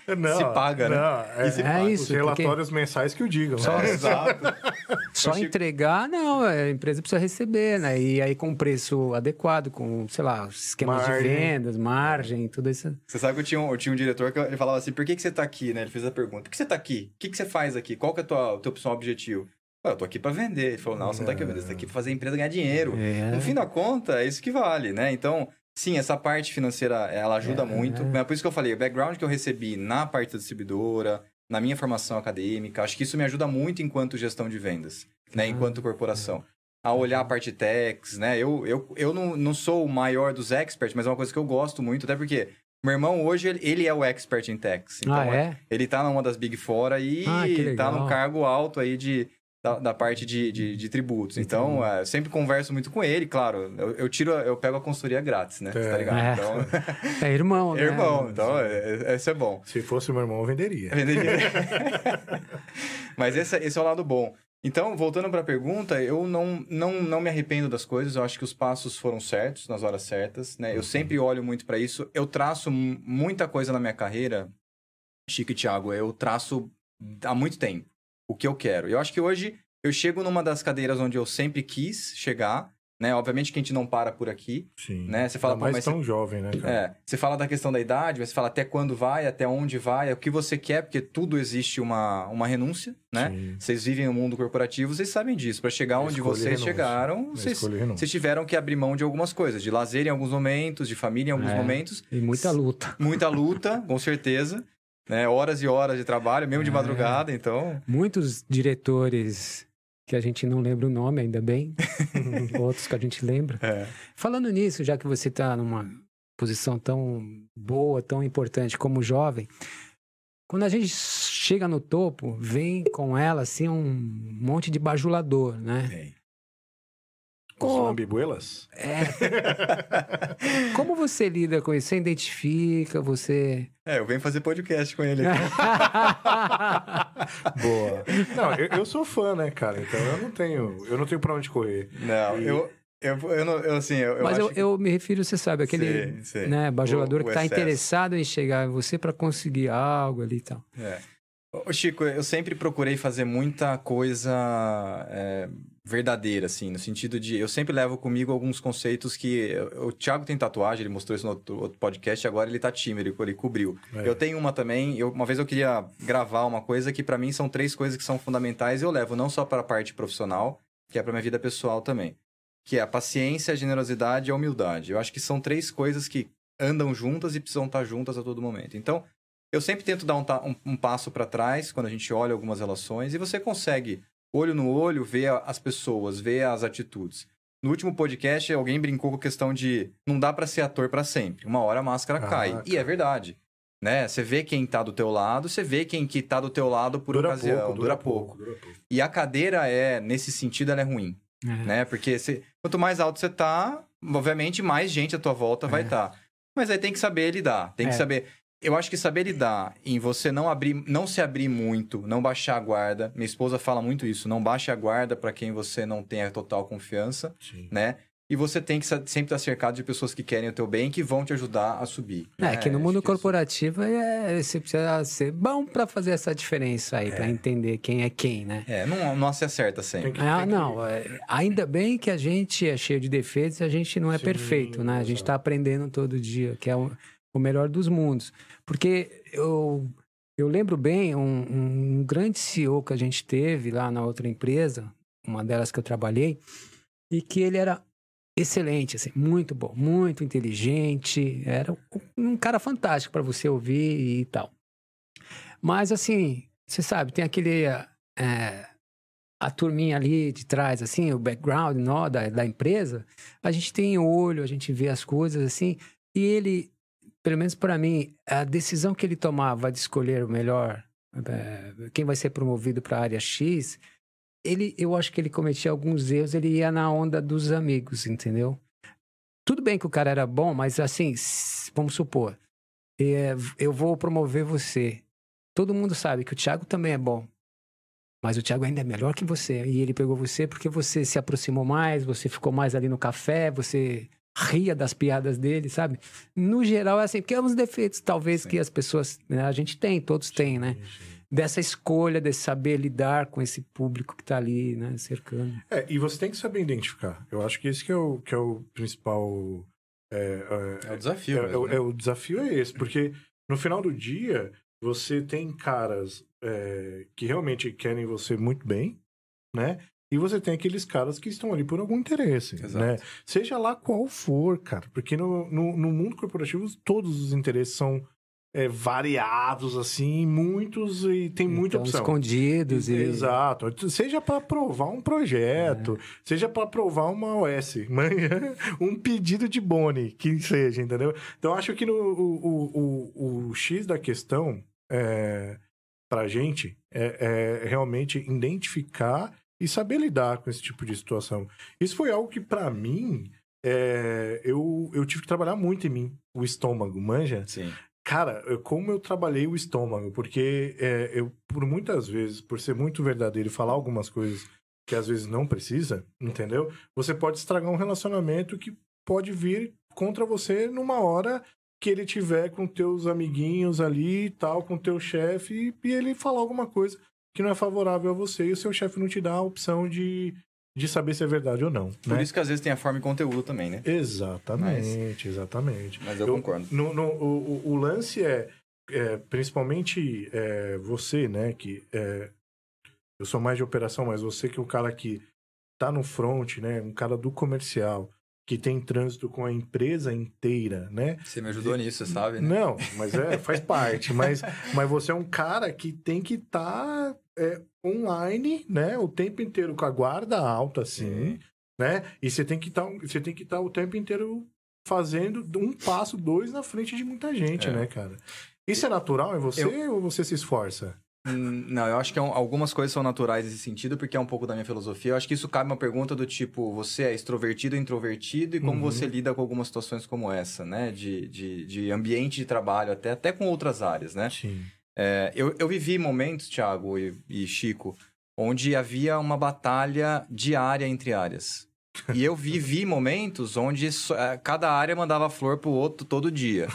[SPEAKER 2] é,
[SPEAKER 1] Não,
[SPEAKER 3] Se paga, né?
[SPEAKER 1] não,
[SPEAKER 3] se
[SPEAKER 2] É
[SPEAKER 3] paga.
[SPEAKER 2] isso,
[SPEAKER 1] Os relatórios mensais que o digam.
[SPEAKER 2] Só-
[SPEAKER 1] né?
[SPEAKER 3] Exato.
[SPEAKER 2] só
[SPEAKER 3] Chico-
[SPEAKER 2] entregar, não, a empresa precisa receber, né? E aí com preço adequado, com, sei lá, os esquemas
[SPEAKER 1] Margem.
[SPEAKER 2] de vendas, margem, tudo isso.
[SPEAKER 3] Você sabe que eu tinha um, eu tinha um diretor que ele falava assim, por que, que você tá aqui, né? Ele fez a pergunta, por que você tá aqui? O que, que você faz aqui? Qual que é a tua- o teu principal objetivo? Eu tô aqui pra vender. Ele falou, não, você não tá aqui pra vender, você tá aqui pra fazer a empresa ganhar dinheiro.
[SPEAKER 2] É.
[SPEAKER 3] No fim da conta, é isso que vale, né? Então, sim, essa parte financeira, ela ajuda
[SPEAKER 2] É.
[SPEAKER 3] muito. É por isso que eu falei, o background que eu recebi na parte da distribuidora, na minha formação acadêmica, acho que isso me ajuda muito enquanto gestão de vendas, né?
[SPEAKER 2] Ah.
[SPEAKER 3] Enquanto corporação. A olhar a parte techs, né? Eu, eu, eu não, não sou o maior dos experts, mas é uma coisa que eu gosto muito, até porque meu irmão hoje, ele, é o expert em techs. Então,
[SPEAKER 2] ah, é?
[SPEAKER 3] ele tá numa das Big Four aí
[SPEAKER 2] Ah,
[SPEAKER 3] tá num cargo alto aí de, da, da parte de, de, de tributos. Então, é, eu sempre converso muito com ele, claro. Eu, eu tiro, eu pego a consultoria grátis, né? Você
[SPEAKER 1] É.
[SPEAKER 3] tá ligado?
[SPEAKER 2] É.
[SPEAKER 3] Então,
[SPEAKER 2] É irmão, né?
[SPEAKER 3] irmão, então, é, é- isso é bom.
[SPEAKER 1] Se fosse meu irmão, eu venderia.
[SPEAKER 3] Mas esse, esse é o lado bom. Então, voltando para a pergunta, eu não, não, não me arrependo das coisas. Eu acho que os passos foram certos, nas horas certas, né? Eu sempre olho muito para isso. Eu traço mu- muita coisa na minha carreira, Chico e Thiago, eu traço há muito tempo o que eu quero. Eu acho que hoje eu chego numa das cadeiras onde eu sempre quis chegar, né? Obviamente que a gente não para por aqui,
[SPEAKER 1] Sim.
[SPEAKER 3] né? Você fala,
[SPEAKER 1] Ainda mais
[SPEAKER 3] mas
[SPEAKER 1] tão jovem, né, cara?
[SPEAKER 3] é, você fala da questão da idade, você fala até quando vai, até onde vai, é o que você quer, porque tudo existe uma, uma renúncia, né?
[SPEAKER 1] Sim.
[SPEAKER 3] Vocês vivem no mundo corporativo, vocês sabem disso. Para chegar onde vocês
[SPEAKER 1] renúncia.
[SPEAKER 3] chegaram,
[SPEAKER 1] Eu
[SPEAKER 3] vocês, vocês tiveram que abrir mão de algumas coisas, de lazer em alguns momentos, de família em alguns
[SPEAKER 2] É.
[SPEAKER 3] momentos,
[SPEAKER 2] E muita luta.
[SPEAKER 3] muita luta, com certeza, né? Horas e horas de trabalho, mesmo de
[SPEAKER 2] É.
[SPEAKER 3] madrugada, então.
[SPEAKER 2] Muitos diretores que a gente não lembra o nome, ainda bem. Outros que a gente lembra.
[SPEAKER 3] É.
[SPEAKER 2] Falando nisso, já que você está numa posição tão boa, tão importante como jovem, quando a gente chega no topo, vem com ela assim um monte de bajulador, né?
[SPEAKER 1] Os
[SPEAKER 2] Como-
[SPEAKER 1] lambibuelas?
[SPEAKER 2] É. Como você lida com isso? Você identifica, você.
[SPEAKER 3] É, eu venho fazer podcast com ele
[SPEAKER 2] É.
[SPEAKER 3] aqui.
[SPEAKER 1] Boa. Não, eu, eu sou fã, né, cara? Então eu não tenho, eu não tenho pra onde correr.
[SPEAKER 3] Não, eu, eu, eu, não, eu assim, eu,
[SPEAKER 2] Mas eu,
[SPEAKER 3] acho que-
[SPEAKER 2] eu me refiro, você sabe, aquele
[SPEAKER 3] Sei, sei.
[SPEAKER 2] né, bajulador
[SPEAKER 3] O- o
[SPEAKER 2] que está interessado em chegar em você para conseguir algo ali e tal.
[SPEAKER 3] É. Ô, Chico, eu sempre procurei fazer muita coisa é, verdadeira, assim, no sentido de... Eu sempre levo comigo alguns conceitos que... O Thiago tem tatuagem, ele mostrou isso no outro, podcast, agora ele tá tímido, ele, ele cobriu.
[SPEAKER 1] É.
[SPEAKER 3] Eu tenho uma também, eu, uma vez eu queria gravar uma coisa que para mim são três coisas que são fundamentais e eu levo não só para a parte profissional, que é para minha vida pessoal também. Que é a paciência, a generosidade e a humildade. Eu acho que são três coisas que andam juntas e precisam estar juntas a todo momento. Então, eu sempre tento dar um, um- um passo para trás quando a gente olha algumas relações e você consegue, olho no olho, ver as pessoas, ver as atitudes. No último podcast, alguém brincou com a questão de não dá para ser ator para sempre. Uma hora a máscara
[SPEAKER 1] Ah,
[SPEAKER 3] cai. E é
[SPEAKER 1] cara.
[SPEAKER 3] verdade. Né? Você vê quem tá do teu lado, você vê quem que tá do teu lado por
[SPEAKER 1] dura
[SPEAKER 3] ocasião.
[SPEAKER 1] pouco,
[SPEAKER 3] dura pouco.
[SPEAKER 1] dura pouco.
[SPEAKER 3] E a cadeira é, nesse sentido, ela é ruim
[SPEAKER 2] É.
[SPEAKER 3] né? Porque você- quanto mais alto você tá, obviamente mais gente à tua volta vai
[SPEAKER 2] É.
[SPEAKER 3] estar. Mas aí tem que saber lidar, tem que
[SPEAKER 2] É.
[SPEAKER 3] saber. Eu acho que saber lidar em você não abrir, não se abrir muito, não baixar a guarda. Minha esposa fala muito isso, não baixe a guarda para quem você não tenha total confiança,
[SPEAKER 1] Sim.
[SPEAKER 3] né? E você tem que sempre estar cercado de pessoas que querem o teu bem, que vão te ajudar a subir.
[SPEAKER 2] É,
[SPEAKER 3] né?
[SPEAKER 2] que no mundo
[SPEAKER 3] que
[SPEAKER 2] corporativo é, você precisa ser bom para fazer essa diferença aí, para entender quem é quem, né?
[SPEAKER 3] É, não, não se acerta sempre.
[SPEAKER 1] Tem que-
[SPEAKER 2] Ah,
[SPEAKER 1] tem que-
[SPEAKER 2] não. é, ainda bem que a gente é cheio de defeitos, a gente não é
[SPEAKER 1] Sim,
[SPEAKER 2] perfeito, né? A gente está aprendendo todo dia, que é o, o melhor dos mundos. Porque eu, eu lembro bem um, um grande CEO que a gente teve lá na outra empresa, uma delas que eu trabalhei, e que ele era excelente, assim, muito bom, muito inteligente, era um- cara fantástico para você ouvir e tal. Mas assim, você sabe, tem aquele é, a turminha ali de trás, assim, o background nó, da, da empresa, a gente tem olho, a gente vê as coisas assim, e ele, pelo menos para mim, a decisão que ele tomava de escolher o melhor, é, quem vai ser promovido para a área X, ele, eu acho que ele cometia alguns erros, ele ia na onda dos amigos, entendeu? Tudo bem que o cara era bom, mas assim, vamos supor, é, eu vou promover você. Todo mundo sabe que o Thiago também é bom. Mas o Thiago ainda é melhor que você. E ele pegou você porque você se aproximou mais, você ficou mais ali no café, você ria das piadas dele, sabe? No geral, é assim, porque é uns defeitos, talvez, sim. que as pessoas. Né, a gente tem, todos têm, né? Sim. Dessa escolha, de saber lidar com esse público que está ali, né, cercando.
[SPEAKER 1] É, e você tem que saber identificar. Eu acho que esse que é o, que é o principal.
[SPEAKER 3] É, é, é o desafio.
[SPEAKER 1] É,
[SPEAKER 3] mesmo,
[SPEAKER 1] é, né? o desafio é esse, porque no final do dia, você tem caras é, que realmente querem você muito bem, né? E você tem aqueles caras que estão ali por algum interesse, Exato. né? Seja lá qual for, cara. Porque no, no, no mundo corporativo todos os interesses são é, variados, assim, muitos e tem muita então, opção.
[SPEAKER 2] escondidos. E...
[SPEAKER 1] Exato. Seja para aprovar um projeto, é. seja para aprovar uma OS, um pedido de Boni, que seja, entendeu? Então, acho que no, o, o, o X da questão é, para gente é, é realmente identificar e saber lidar com esse tipo de situação. Isso foi algo que, para mim, é, eu, eu tive que trabalhar muito em mim, o estômago, manja?
[SPEAKER 3] Sim.
[SPEAKER 1] Cara, como eu trabalhei o estômago, porque é, eu, por muitas vezes, por ser muito verdadeiro e falar algumas coisas que às vezes não precisa, entendeu? Você pode estragar um relacionamento que pode vir contra você numa hora que ele tiver com teus amiguinhos ali e tal, com teu chefe, e ele falar alguma coisa que não é favorável a você e o seu chefe não te dá a opção de, de saber se é verdade ou não.
[SPEAKER 3] Por
[SPEAKER 1] né?
[SPEAKER 3] isso que às vezes tem a forma e conteúdo também, né?
[SPEAKER 1] Exatamente, mas, exatamente.
[SPEAKER 3] Mas eu, eu concordo.
[SPEAKER 1] No, no, o, o lance é, é principalmente é, você, né, que é, eu sou mais de operação, mas você que é o cara que tá no front, né, um cara do comercial, que tem trânsito com a empresa inteira, né?
[SPEAKER 3] Você me ajudou nisso, sabe? Né?
[SPEAKER 1] Não, mas é, faz parte. mas, mas você é um cara que tem que estar tá, é, online, né? O tempo inteiro com a guarda alta, assim, uhum. né? E você tem que tá, você tem que estar tá o tempo inteiro fazendo um passo, dois na frente de muita gente, é. né, cara? Isso é natural em você eu... ou você se esforça?
[SPEAKER 3] Hum, não, eu acho que é algumas coisas são naturais nesse sentido, porque é um pouco da minha filosofia. Eu acho que isso cabe uma pergunta do tipo, você é extrovertido ou introvertido e como uhum. você lida com algumas situações como essa, né? De, de, de ambiente de trabalho, até, até com outras áreas, né?
[SPEAKER 1] Sim.
[SPEAKER 3] É, eu, eu vivi momentos, Thiago e, e Chico, onde havia uma batalha diária entre áreas. E eu vivi momentos onde é, cada área mandava flor pro outro todo dia.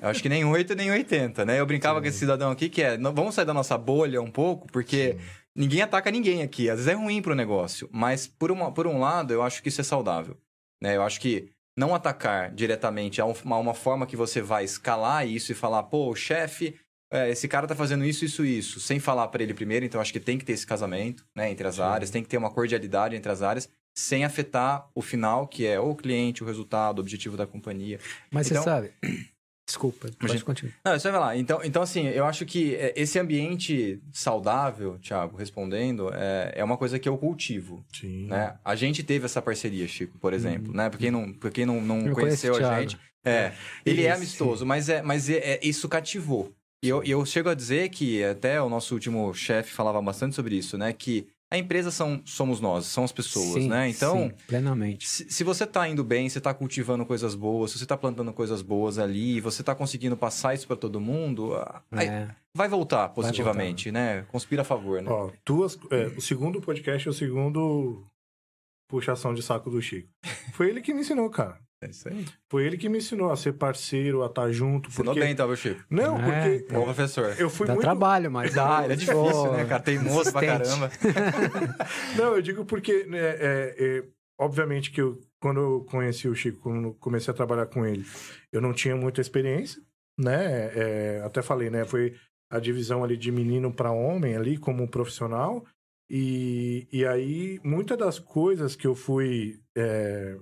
[SPEAKER 3] Eu acho que nem 8 nem 80, né? Eu brincava Sim. com esse cidadão aqui que é, vamos sair da nossa bolha um pouco, porque Sim. ninguém ataca ninguém aqui. Às vezes é ruim pro negócio, mas por, uma, por um lado eu acho que isso é saudável. Né? Eu acho que não atacar diretamente é uma, uma forma que você vai escalar isso e falar, pô, chefe, é, esse cara tá fazendo isso, isso, isso, sem falar para ele primeiro, então acho que tem que ter esse casamento, né, entre as Sim. áreas, tem que ter uma cordialidade entre as áreas, sem afetar o final, que é o cliente, o resultado, o objetivo da companhia.
[SPEAKER 2] Mas então, você sabe. Desculpa, pode gente... continuar.
[SPEAKER 3] Não, você vai lá. Então, então, assim, eu acho que é, esse ambiente saudável, Thiago, respondendo, é, é uma coisa que eu cultivo.
[SPEAKER 1] Sim.
[SPEAKER 3] Né? A gente teve essa parceria, Chico, por exemplo, hum. né? Pra quem não, pra quem não, não conheceu a gente. É, ele é amistoso, mas, é, mas é, é, isso cativou. E eu, eu chego a dizer que até o nosso último chefe falava bastante sobre isso, né? Que a empresa são, somos nós, são as pessoas,
[SPEAKER 2] sim,
[SPEAKER 3] né? Então,
[SPEAKER 2] sim, plenamente.
[SPEAKER 3] Se, se você está indo bem, você está cultivando coisas boas, se você está plantando coisas boas ali, você está conseguindo passar isso para todo mundo, é. vai voltar positivamente, vai voltar. né? Conspira a favor, né?
[SPEAKER 1] Ó, tuas, é, o segundo podcast é o segundo puxação de saco do Chico. Foi ele que me ensinou, cara.
[SPEAKER 3] É isso aí.
[SPEAKER 1] Foi ele que me ensinou a ser parceiro, a estar junto.
[SPEAKER 3] Ensinou porque... bem, então, Chico?
[SPEAKER 1] Não, é, porque...
[SPEAKER 3] Bom professor.
[SPEAKER 1] Eu fui
[SPEAKER 2] Dá
[SPEAKER 1] muito...
[SPEAKER 2] trabalho, mas...
[SPEAKER 3] Dá, é difícil, oh, né, cara? Tem moço pra caramba.
[SPEAKER 1] Não, eu digo porque, né, é, é, obviamente que eu, quando eu conheci o Chico, quando comecei a trabalhar com ele, eu não tinha muita experiência, né? É, até falei, né? Foi a divisão ali de menino para homem ali, como profissional. E, e aí, muitas das coisas que eu fui é,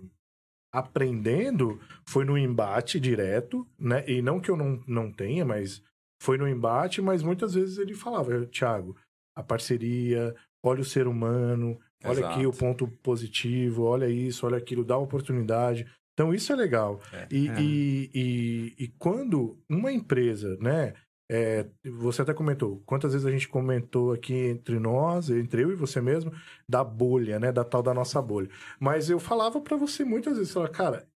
[SPEAKER 1] aprendendo foi no embate direto, né? E não que eu não, não tenha, mas foi no embate, mas muitas vezes ele falava, Thiago, a parceria, olha o ser humano, olha
[SPEAKER 3] Exato.
[SPEAKER 1] aqui o ponto positivo, olha isso, olha aquilo, dá oportunidade. Então isso é legal.
[SPEAKER 3] É.
[SPEAKER 1] E,
[SPEAKER 2] É.
[SPEAKER 1] E, e, e quando uma empresa, né? É, você até comentou, quantas vezes a gente comentou aqui entre nós, entre eu e você mesmo, da bolha, né? Da tal da nossa bolha. Mas eu falava pra você muitas vezes, falava, cara,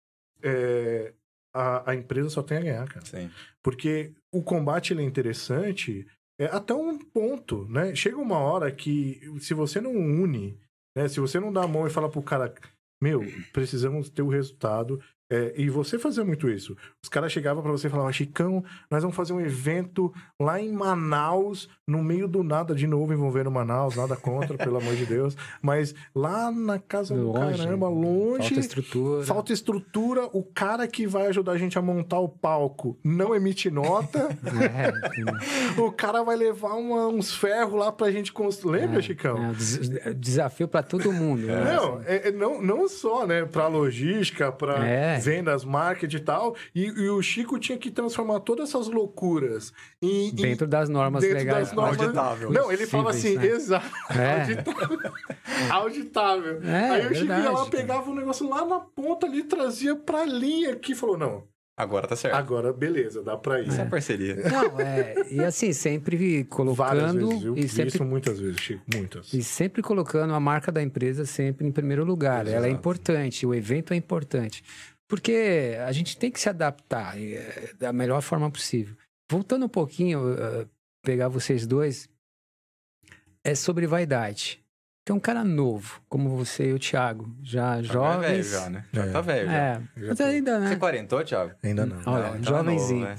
[SPEAKER 1] é, a, a empresa só tem a ganhar, cara.
[SPEAKER 3] Sim.
[SPEAKER 1] Porque o combate ele é interessante é, até um ponto, né? Chega uma hora que se você não une, né? Se você não dá a mão e fala pro cara, meu, precisamos ter o resultado. É, e você fazia muito isso. Os caras chegavam pra você e falavam, Chicão, nós vamos fazer um evento lá em Manaus, no meio do nada, de novo envolvendo Manaus, nada contra, pelo amor de Deus. Mas lá na casa do caramba, longe.
[SPEAKER 2] Falta estrutura.
[SPEAKER 1] Falta estrutura, o cara que vai ajudar a gente a montar o palco não emite nota,
[SPEAKER 2] É,
[SPEAKER 1] o cara vai levar uma- uns ferros lá pra gente construir. Lembra,
[SPEAKER 2] é,
[SPEAKER 1] Chicão?
[SPEAKER 2] é des- desafio para todo mundo. né?
[SPEAKER 1] Não, é- é não, não só, né, pra logística, pra
[SPEAKER 2] É.
[SPEAKER 1] vendas, marketing e tal, e, e o Chico tinha que transformar todas essas loucuras em, em-
[SPEAKER 2] Dentro das normas
[SPEAKER 1] dentro
[SPEAKER 2] legais.
[SPEAKER 1] das normas.
[SPEAKER 3] Auditável.
[SPEAKER 1] Não, ele fala assim,
[SPEAKER 2] né?
[SPEAKER 1] exato,
[SPEAKER 2] É.
[SPEAKER 1] auditável. auditável.
[SPEAKER 2] É,
[SPEAKER 1] Aí o Chico ia lá,
[SPEAKER 2] verdade,
[SPEAKER 1] pegava o negócio lá na ponta ali, trazia pra linha aqui, e falou, não,
[SPEAKER 3] Agora tá certo.
[SPEAKER 1] agora beleza, dá pra ir.
[SPEAKER 3] Essa é parceria.
[SPEAKER 2] Não, é, e assim, sempre
[SPEAKER 1] Várias
[SPEAKER 2] colocando
[SPEAKER 1] vezes, eu
[SPEAKER 2] e sempre,
[SPEAKER 1] isso muitas vezes, Chico, muitas.
[SPEAKER 2] e sempre colocando a marca da empresa sempre em primeiro lugar. Ela é
[SPEAKER 3] Exato.
[SPEAKER 2] importante, o evento é importante. Porque a gente tem que se adaptar é, da melhor forma possível. Voltando um pouquinho, eh, pegar vocês dois, é sobre vaidade. Que é um cara novo, como você e o Thiago, já
[SPEAKER 3] Já é velho
[SPEAKER 2] jovens.
[SPEAKER 3] já, né? Já
[SPEAKER 1] É.
[SPEAKER 3] tá velho. já.
[SPEAKER 2] É,
[SPEAKER 1] Já
[SPEAKER 2] mas
[SPEAKER 1] tô.
[SPEAKER 2] ainda,
[SPEAKER 3] Você
[SPEAKER 2] né?
[SPEAKER 3] quarentou, Thiago?
[SPEAKER 1] Ainda não.
[SPEAKER 2] Olha,
[SPEAKER 3] Não, é
[SPEAKER 2] jovenzinho.
[SPEAKER 3] novo, né?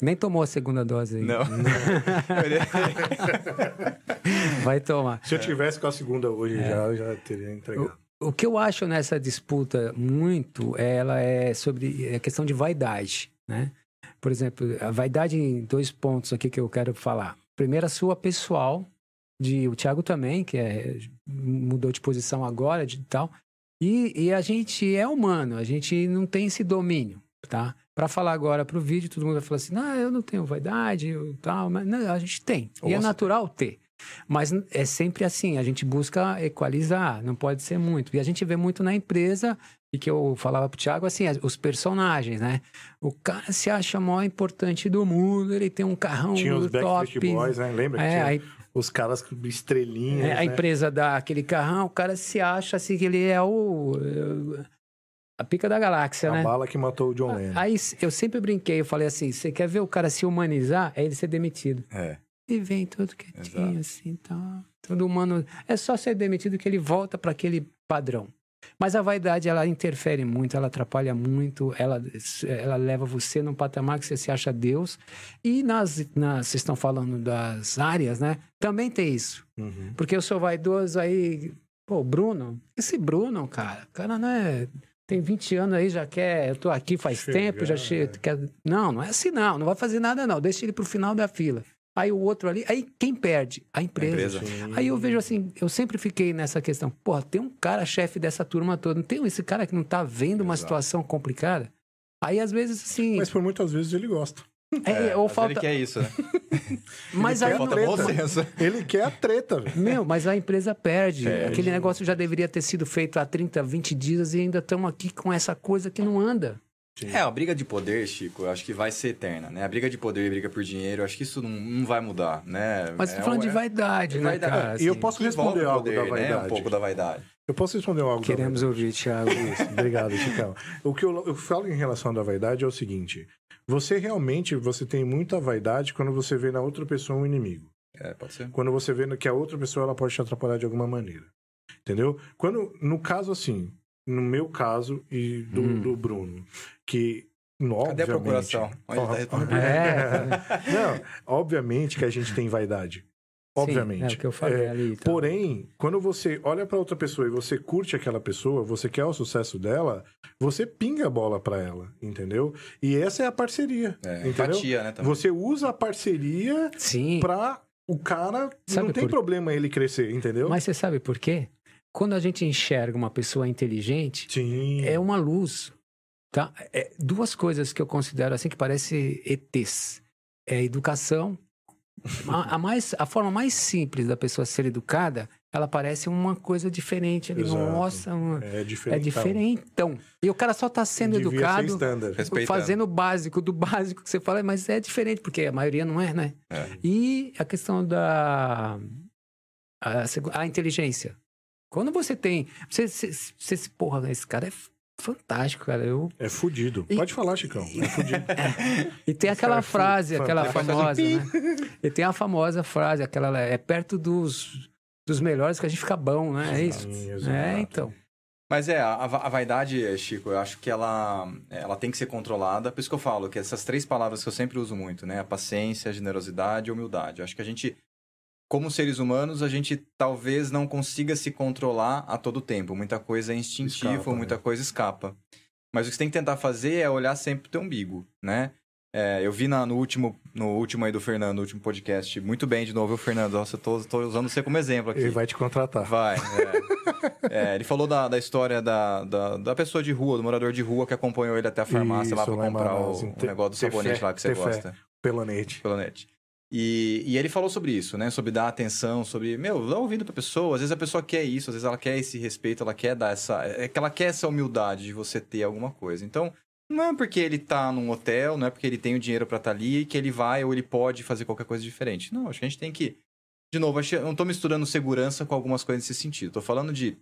[SPEAKER 2] Nem tomou a segunda dose aí.
[SPEAKER 3] Não.
[SPEAKER 2] Vai tomar.
[SPEAKER 1] Se eu tivesse com a segunda hoje
[SPEAKER 2] É.
[SPEAKER 1] já, eu já teria entregado.
[SPEAKER 2] O que eu acho nessa disputa muito, ela é sobre a questão de vaidade, né? Por exemplo, a vaidade em dois pontos aqui que eu quero falar. Primeiro, a sua pessoal, de o Thiago também, que é, mudou de posição agora, de tal. E, e a gente é humano, a gente não tem esse domínio, tá? Para falar agora pro vídeo, todo mundo vai falar assim, não, eu não tenho vaidade, eu, tal, mas não, a gente tem. E é natural ter. Mas é sempre assim, a gente busca equalizar, não pode ser muito. E a gente vê muito na empresa, e que eu falava pro Thiago, assim, as- os personagens, né? O cara se acha o maior importante do mundo, ele tem um carrão
[SPEAKER 1] Tinha os
[SPEAKER 2] top.
[SPEAKER 1] Backstreet Boys, né? Lembra? que
[SPEAKER 2] É,
[SPEAKER 1] tinha
[SPEAKER 2] aí
[SPEAKER 1] os caras com estrelinhas,
[SPEAKER 2] é, a
[SPEAKER 1] né?
[SPEAKER 2] empresa dá aquele carrão, o cara se acha assim que ele é o. A pica da galáxia,
[SPEAKER 1] A
[SPEAKER 2] né?
[SPEAKER 1] bala que matou o John Lennon.
[SPEAKER 2] Aí eu sempre brinquei, eu falei assim: você quer ver o cara se humanizar? É ele ser demitido.
[SPEAKER 3] É.
[SPEAKER 2] E vem todo quietinho,
[SPEAKER 3] Exato.
[SPEAKER 2] assim, tá. Todo humano. É só ser demitido que ele volta para aquele padrão. Mas a vaidade, ela interfere muito, ela atrapalha muito, ela, ela leva você num patamar que você se acha Deus. E nas, nas, vocês estão falando das áreas, né? Também tem isso.
[SPEAKER 1] Uhum.
[SPEAKER 2] Porque eu sou vaidoso aí. Pô, Bruno, esse Bruno, cara, o cara não é. Tem 20 anos aí, já quer. Eu tô aqui faz
[SPEAKER 1] Chegar,
[SPEAKER 2] tempo, já che... quer. Não, não é assim, não. Não vai fazer nada, não. Deixa ele pro final da fila. Aí o outro ali. Aí quem perde? A empresa.
[SPEAKER 3] empresa.
[SPEAKER 1] Sim.
[SPEAKER 2] Aí eu vejo assim, eu sempre fiquei nessa questão. Porra, tem um cara chefe dessa turma toda. Não tem esse cara que não tá vendo uma
[SPEAKER 3] Exato.
[SPEAKER 2] situação complicada? Aí às vezes assim.
[SPEAKER 1] Mas por muitas vezes ele gosta.
[SPEAKER 2] é, ou
[SPEAKER 3] mas
[SPEAKER 2] falta.
[SPEAKER 3] Ele quer isso, né?
[SPEAKER 2] Mas
[SPEAKER 1] ele
[SPEAKER 2] aí
[SPEAKER 1] quer
[SPEAKER 2] não-
[SPEAKER 3] Falta bom
[SPEAKER 1] treta.
[SPEAKER 3] senso.
[SPEAKER 1] Ele quer a treta, velho.
[SPEAKER 2] Meu, mas a empresa perde.
[SPEAKER 3] Perde.
[SPEAKER 2] Aquele negócio já deveria ter sido feito há 30, 20 dias e ainda estamos aqui com essa coisa que não anda.
[SPEAKER 3] É, a briga de poder, Chico, eu acho que vai ser eterna, né? A briga de poder e briga por dinheiro, eu acho que isso não, não vai mudar, né?
[SPEAKER 2] Mas
[SPEAKER 3] é,
[SPEAKER 2] tô falando de
[SPEAKER 3] é-
[SPEAKER 2] vaidade,
[SPEAKER 3] de
[SPEAKER 2] né,
[SPEAKER 3] vaidade.
[SPEAKER 2] cara?
[SPEAKER 1] E eu
[SPEAKER 2] Assim,
[SPEAKER 1] posso responder
[SPEAKER 3] o
[SPEAKER 1] algo
[SPEAKER 3] poder,
[SPEAKER 1] da
[SPEAKER 3] né?
[SPEAKER 1] vaidade.
[SPEAKER 3] Um pouco da vaidade.
[SPEAKER 1] Eu posso responder algo da
[SPEAKER 2] Queremos
[SPEAKER 1] vaidade.
[SPEAKER 2] ouvir, Thiago.
[SPEAKER 1] Isso, obrigado, Chicão. O que eu, eu falo em relação da vaidade é o seguinte: você realmente você tem muita vaidade quando você vê na outra pessoa um inimigo.
[SPEAKER 3] É, pode ser.
[SPEAKER 1] Quando você vê que a outra pessoa ela pode te atrapalhar de alguma maneira. Entendeu? Quando, no caso assim, no meu caso e do,
[SPEAKER 2] Hum.
[SPEAKER 1] do Bruno, que
[SPEAKER 3] Cadê a
[SPEAKER 1] obviamente-
[SPEAKER 3] procuração? Olha,
[SPEAKER 1] Ó,
[SPEAKER 3] tá respondendo.
[SPEAKER 2] É,
[SPEAKER 1] Não, obviamente que a gente tem vaidade. Obviamente.
[SPEAKER 2] Sim, é o que eu falei
[SPEAKER 1] É,
[SPEAKER 2] ali. e tal.
[SPEAKER 1] Porém, quando você olha pra outra pessoa e você curte aquela pessoa, você quer o sucesso dela, você pinga a bola pra ela, entendeu? E essa é a parceria,
[SPEAKER 3] É,
[SPEAKER 1] entendeu?
[SPEAKER 3] empatia, né? Também.
[SPEAKER 1] Você usa a parceria
[SPEAKER 2] Sim,
[SPEAKER 1] pra o cara
[SPEAKER 2] Sabe
[SPEAKER 1] não tem
[SPEAKER 2] por-
[SPEAKER 1] problema ele crescer, entendeu?
[SPEAKER 2] mas você sabe por quê? Quando a gente enxerga uma pessoa inteligente,
[SPEAKER 1] Sim.
[SPEAKER 2] é uma luz. Tá? É duas coisas que eu considero assim que parece ETs. É a educação. A, a mais, a forma mais simples da pessoa ser educada, ela parece uma coisa diferente. ali.
[SPEAKER 1] Exato.
[SPEAKER 2] Nossa, uma-
[SPEAKER 1] É
[SPEAKER 2] é
[SPEAKER 1] diferente.
[SPEAKER 2] diferentão. E o cara só tá sendo
[SPEAKER 1] Devia
[SPEAKER 2] educado, fazendo o básico, do básico que você fala, mas é diferente, porque a maioria não é, né?
[SPEAKER 3] É.
[SPEAKER 2] E a questão da a, a inteligência. Quando você tem. Você, você, você, se- porra, esse cara é fantástico, cara. Eu,
[SPEAKER 1] É fudido.
[SPEAKER 2] E-
[SPEAKER 1] Pode falar, Chicão. É fudido.
[SPEAKER 2] e tem aquela
[SPEAKER 1] cara é
[SPEAKER 2] frase, aquela
[SPEAKER 1] fantástico.
[SPEAKER 2] famosa, né? E tem a famosa frase, aquela é perto dos, dos melhores que a gente fica bom, né? É isso.
[SPEAKER 1] Exato.
[SPEAKER 2] É, então.
[SPEAKER 3] Mas é, a, a vaidade, Chico, eu acho que ela, ela tem que ser controlada. Por isso que eu falo que essas três palavras que eu sempre uso muito, né? A paciência, a generosidade e a humildade. Eu acho que a gente, como seres humanos, a gente talvez não consiga se controlar a todo tempo. Muita coisa é instintivo,
[SPEAKER 1] Escapa, né?
[SPEAKER 3] muita coisa escapa. Mas o que você tem que tentar fazer é olhar sempre pro teu umbigo, né? É, eu vi na- no último, no último aí do Fernando, no último podcast, muito bem de novo, o Fernando. Nossa, eu tô, tô usando você como exemplo aqui.
[SPEAKER 1] Ele vai te contratar.
[SPEAKER 3] Vai, é. É, ele falou da, da história da, da, da pessoa de rua, do morador de rua que acompanhou ele até a farmácia lá
[SPEAKER 1] Isso,
[SPEAKER 3] pra
[SPEAKER 1] lá em
[SPEAKER 3] comprar o, o negócio do sabonete lá que você gosta,
[SPEAKER 1] Pelonete.
[SPEAKER 3] pela net. E, e ele falou sobre isso, né? Sobre dar atenção, sobre, meu, dá ouvido pra pessoa. Às vezes a pessoa quer isso, às vezes ela quer esse respeito, ela quer dar essa. É que ela quer essa humildade de você ter alguma coisa. Então, não é porque ele tá num hotel, não é porque ele tem o dinheiro pra estar ali que ele vai ou ele pode fazer qualquer coisa diferente. Não, acho que a gente tem que. De novo, acho não tô misturando segurança com algumas coisas nesse sentido. Tô falando de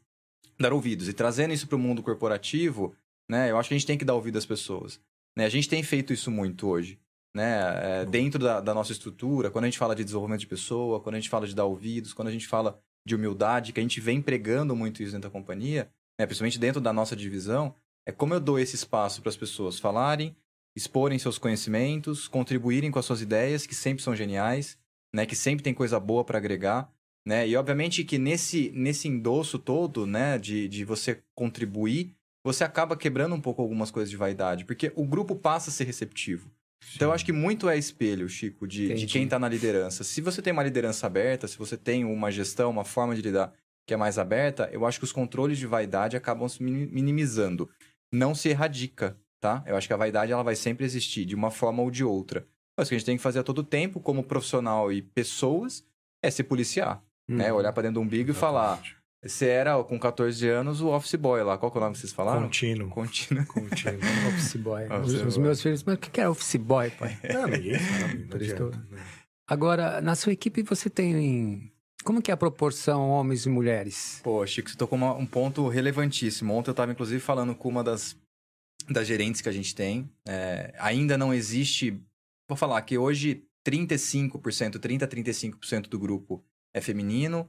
[SPEAKER 3] dar ouvidos e trazendo isso pro mundo corporativo, né? Eu acho que a gente tem que dar ouvido às pessoas. Né? A gente tem feito isso muito hoje né? É, dentro da, da nossa estrutura, quando a gente fala de desenvolvimento de pessoa, quando a gente fala de dar ouvidos, quando a gente fala de humildade, que a gente vem pregando muito isso dentro da companhia, né? principalmente dentro da nossa divisão, é como eu dou esse espaço para as pessoas falarem, exporem seus conhecimentos, contribuírem com as suas ideias, que sempre são geniais, né? Que sempre tem coisa boa para agregar, né? E obviamente que nesse, nesse endosso todo, né? De, de você contribuir, você acaba quebrando um pouco algumas coisas de vaidade, porque o grupo passa a ser receptivo. Então, eu acho que muito é espelho, Chico, de, de quem está na liderança. Se você tem uma liderança aberta, se você tem uma gestão, uma forma de lidar que é mais aberta, eu acho que os controles de vaidade acabam se mini- minimizando. Não se erradica, tá? Eu acho que a vaidade ela vai sempre existir, de uma forma ou de outra. Mas o que a gente tem que fazer a todo tempo, como profissional e pessoas, é se policiar. Né?
[SPEAKER 2] Hum.
[SPEAKER 3] Olhar para dentro do umbigo e falar. Você era, com 14 anos, o office boy lá. Qual que é o nome que vocês falaram?
[SPEAKER 1] Contínuo.
[SPEAKER 3] Contínuo.
[SPEAKER 1] Contínuo.
[SPEAKER 2] Office boy.
[SPEAKER 3] Office
[SPEAKER 2] os, os
[SPEAKER 3] boy.
[SPEAKER 2] meus filhos, mas o que é office boy, pai?
[SPEAKER 1] Não, ninguém sabe. Né?
[SPEAKER 2] Agora, na sua equipe você tem. Como que é a proporção homens e mulheres?
[SPEAKER 3] Pô, Chico, você tocou uma- um ponto relevantíssimo. Ontem eu estava, inclusive, falando com uma das, das gerentes que a gente tem. É, ainda não existe... Vou falar que hoje 35%, 30% a 35% do grupo é feminino.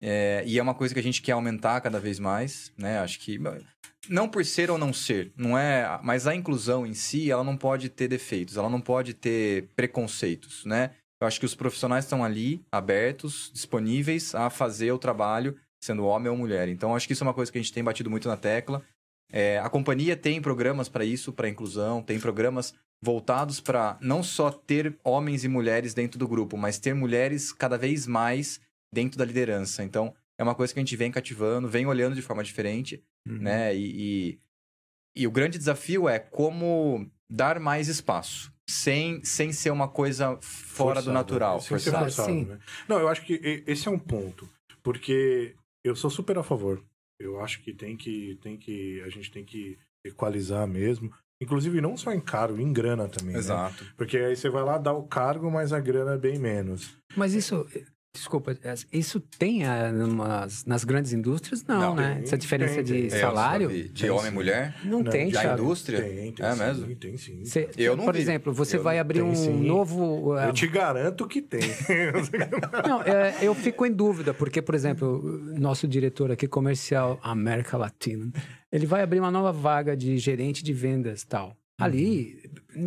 [SPEAKER 3] É, e é uma coisa que a gente quer aumentar cada vez mais, né? Acho que... Não por ser ou não ser, não é... Mas a inclusão em si, ela não pode ter defeitos. Ela não pode ter preconceitos, né? Eu acho que os profissionais estão ali, abertos, disponíveis a fazer o trabalho, sendo homem ou mulher. Então, acho que isso é uma coisa que a gente tem batido muito na tecla. É, a companhia tem programas para isso, para inclusão, tem programas voltados para não só ter homens e mulheres dentro do grupo, mas ter mulheres cada vez mais dentro da liderança. Então, é uma coisa que a gente vem cativando, vem olhando de forma diferente,
[SPEAKER 2] Uhum.
[SPEAKER 3] né? E, e, e o grande desafio é como dar mais espaço, sem, sem ser uma coisa fora do
[SPEAKER 1] Forçado,
[SPEAKER 3] natural.
[SPEAKER 1] né? Sem ser
[SPEAKER 2] forçado.
[SPEAKER 1] forçado,
[SPEAKER 2] Sim.
[SPEAKER 1] né? Não, eu acho que esse é um ponto. Porque eu sou super a favor. Eu acho que tem que, tem que a gente tem que equalizar mesmo. Inclusive, não só em cargo, em grana também. né?
[SPEAKER 3] Exato.
[SPEAKER 1] Porque aí você vai lá dar o cargo, mas a grana é bem menos.
[SPEAKER 2] Mas isso. Desculpa, isso tem ah, numas- nas grandes indústrias? Não,
[SPEAKER 3] Não,
[SPEAKER 2] né?
[SPEAKER 1] tem,
[SPEAKER 2] Essa diferença
[SPEAKER 1] tem,
[SPEAKER 2] de
[SPEAKER 1] tem.
[SPEAKER 3] É,
[SPEAKER 2] salário?
[SPEAKER 3] De, de
[SPEAKER 1] Tem
[SPEAKER 3] homem e mulher?
[SPEAKER 2] Não,
[SPEAKER 1] Não,
[SPEAKER 2] tem,
[SPEAKER 3] Da
[SPEAKER 2] Thiago.
[SPEAKER 3] indústria?
[SPEAKER 1] Tem, tem
[SPEAKER 3] É
[SPEAKER 1] sim,
[SPEAKER 3] mesmo?
[SPEAKER 1] Tem sim.
[SPEAKER 2] Cê-
[SPEAKER 3] Eu não
[SPEAKER 2] por
[SPEAKER 3] vi.
[SPEAKER 2] exemplo, você
[SPEAKER 3] Eu
[SPEAKER 2] vai abrir
[SPEAKER 1] tem
[SPEAKER 2] um
[SPEAKER 1] sim.
[SPEAKER 2] novo. ah,
[SPEAKER 1] Eu te garanto que tem.
[SPEAKER 2] Não, é, eu fico em dúvida, porque, por exemplo, nosso diretor aqui comercial, América Latina, ele vai abrir uma nova vaga de gerente de vendas tal. Ali,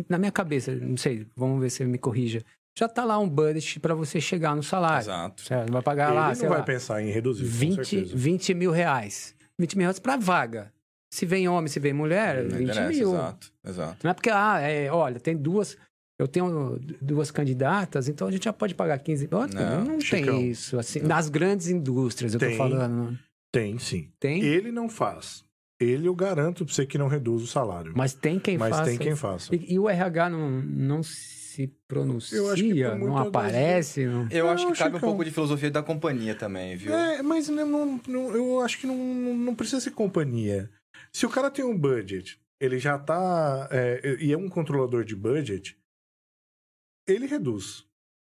[SPEAKER 2] na minha cabeça, não sei, vamos ver se ele me corrija, já tá lá um budget para você chegar no salário.
[SPEAKER 3] Exato.
[SPEAKER 2] Certo? Vai pagar
[SPEAKER 1] Ele
[SPEAKER 2] lá,
[SPEAKER 1] não
[SPEAKER 2] sei
[SPEAKER 1] vai
[SPEAKER 2] lá,
[SPEAKER 1] pensar em reduzir, com
[SPEAKER 2] 20,
[SPEAKER 1] certeza.
[SPEAKER 2] 20 mil reais. 20 mil reais para vaga. Se vem homem, se vem mulher,
[SPEAKER 3] Não
[SPEAKER 2] 20
[SPEAKER 3] interessa,
[SPEAKER 2] mil.
[SPEAKER 3] Exato, exato.
[SPEAKER 2] Não é porque, ah, é, olha, tem duas. Eu tenho duas candidatas, então a gente já pode pagar 15. Não,
[SPEAKER 3] Não,
[SPEAKER 2] não,
[SPEAKER 1] Chicão.
[SPEAKER 2] tem isso. Assim, nas grandes indústrias, eu tô
[SPEAKER 1] Tem.
[SPEAKER 2] falando.
[SPEAKER 1] Tem sim.
[SPEAKER 2] Tem?
[SPEAKER 1] Ele não faz. ele eu garanto pra você que não reduz o salário.
[SPEAKER 2] Mas tem quem
[SPEAKER 1] Mas
[SPEAKER 2] faça.
[SPEAKER 1] tem quem faça.
[SPEAKER 2] E, e o RH não, não se pronuncia,
[SPEAKER 1] Eu acho que por
[SPEAKER 2] não aparece. Não...
[SPEAKER 3] Eu acho que
[SPEAKER 1] acho
[SPEAKER 3] cabe um
[SPEAKER 1] que é um-
[SPEAKER 3] pouco de filosofia da companhia também, viu?
[SPEAKER 1] É, mas não, não- não- eu acho que não, não precisa ser companhia. Se o cara tem um budget, ele já tá. é, e é um controlador de budget, ele reduz.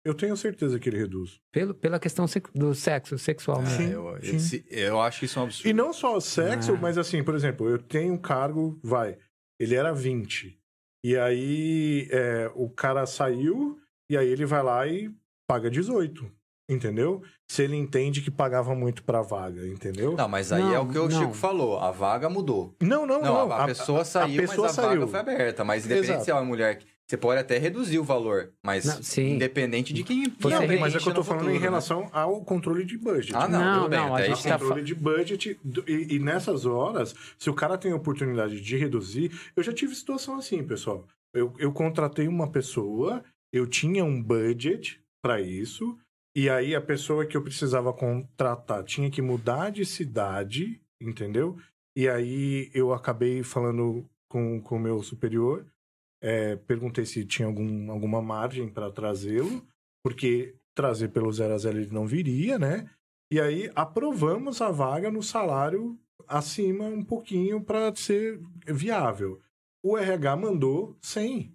[SPEAKER 1] Eu tenho certeza que ele reduz.
[SPEAKER 2] Pelo, pela questão do sexo, sexual.
[SPEAKER 3] É,
[SPEAKER 2] né?
[SPEAKER 1] Sim,
[SPEAKER 3] eu,
[SPEAKER 1] sim.
[SPEAKER 3] esse- eu acho isso um absurdo.
[SPEAKER 1] E não só sexo,
[SPEAKER 2] Ah.
[SPEAKER 1] mas assim, por exemplo, eu tenho um cargo, vai, ele era 20. E aí é, o cara saiu, e aí ele vai lá e paga 18. Entendeu? Se ele entende que pagava muito pra vaga, entendeu?
[SPEAKER 3] Não, mas aí
[SPEAKER 2] Não,
[SPEAKER 3] é o que o
[SPEAKER 2] não.
[SPEAKER 3] Chico falou. A vaga mudou.
[SPEAKER 1] Não, não,
[SPEAKER 3] Não,
[SPEAKER 1] não.
[SPEAKER 3] a, a pessoa saiu,
[SPEAKER 1] pessoa
[SPEAKER 3] mas a
[SPEAKER 1] saiu.
[SPEAKER 3] vaga foi aberta. Mas independente
[SPEAKER 1] Exato.
[SPEAKER 3] se é uma mulher, você pode até reduzir o valor. Mas
[SPEAKER 2] Não, sim.
[SPEAKER 3] independente de quem
[SPEAKER 2] Você
[SPEAKER 1] Não, mas é que eu tô
[SPEAKER 3] no
[SPEAKER 1] falando
[SPEAKER 3] futuro,
[SPEAKER 1] em
[SPEAKER 3] né?
[SPEAKER 1] relação ao controle de budget.
[SPEAKER 3] Ah, não,
[SPEAKER 2] Não,
[SPEAKER 3] tudo bem.
[SPEAKER 2] não, a
[SPEAKER 3] até
[SPEAKER 2] gente
[SPEAKER 3] aí
[SPEAKER 2] tá
[SPEAKER 1] controle de budget do- e, e nessas horas, se o cara tem a oportunidade de reduzir, eu já tive situação assim, pessoal. Eu, eu contratei uma pessoa, eu tinha um budget para isso, e aí a pessoa que eu precisava contratar tinha que mudar de cidade, entendeu? E aí eu acabei falando com com o meu superior, é, perguntei se tinha algum, alguma margem para trazê-lo, porque trazer pelo zero a zero ele não viria, né? E aí aprovamos a vaga no salário acima um pouquinho para ser viável. O RH mandou 100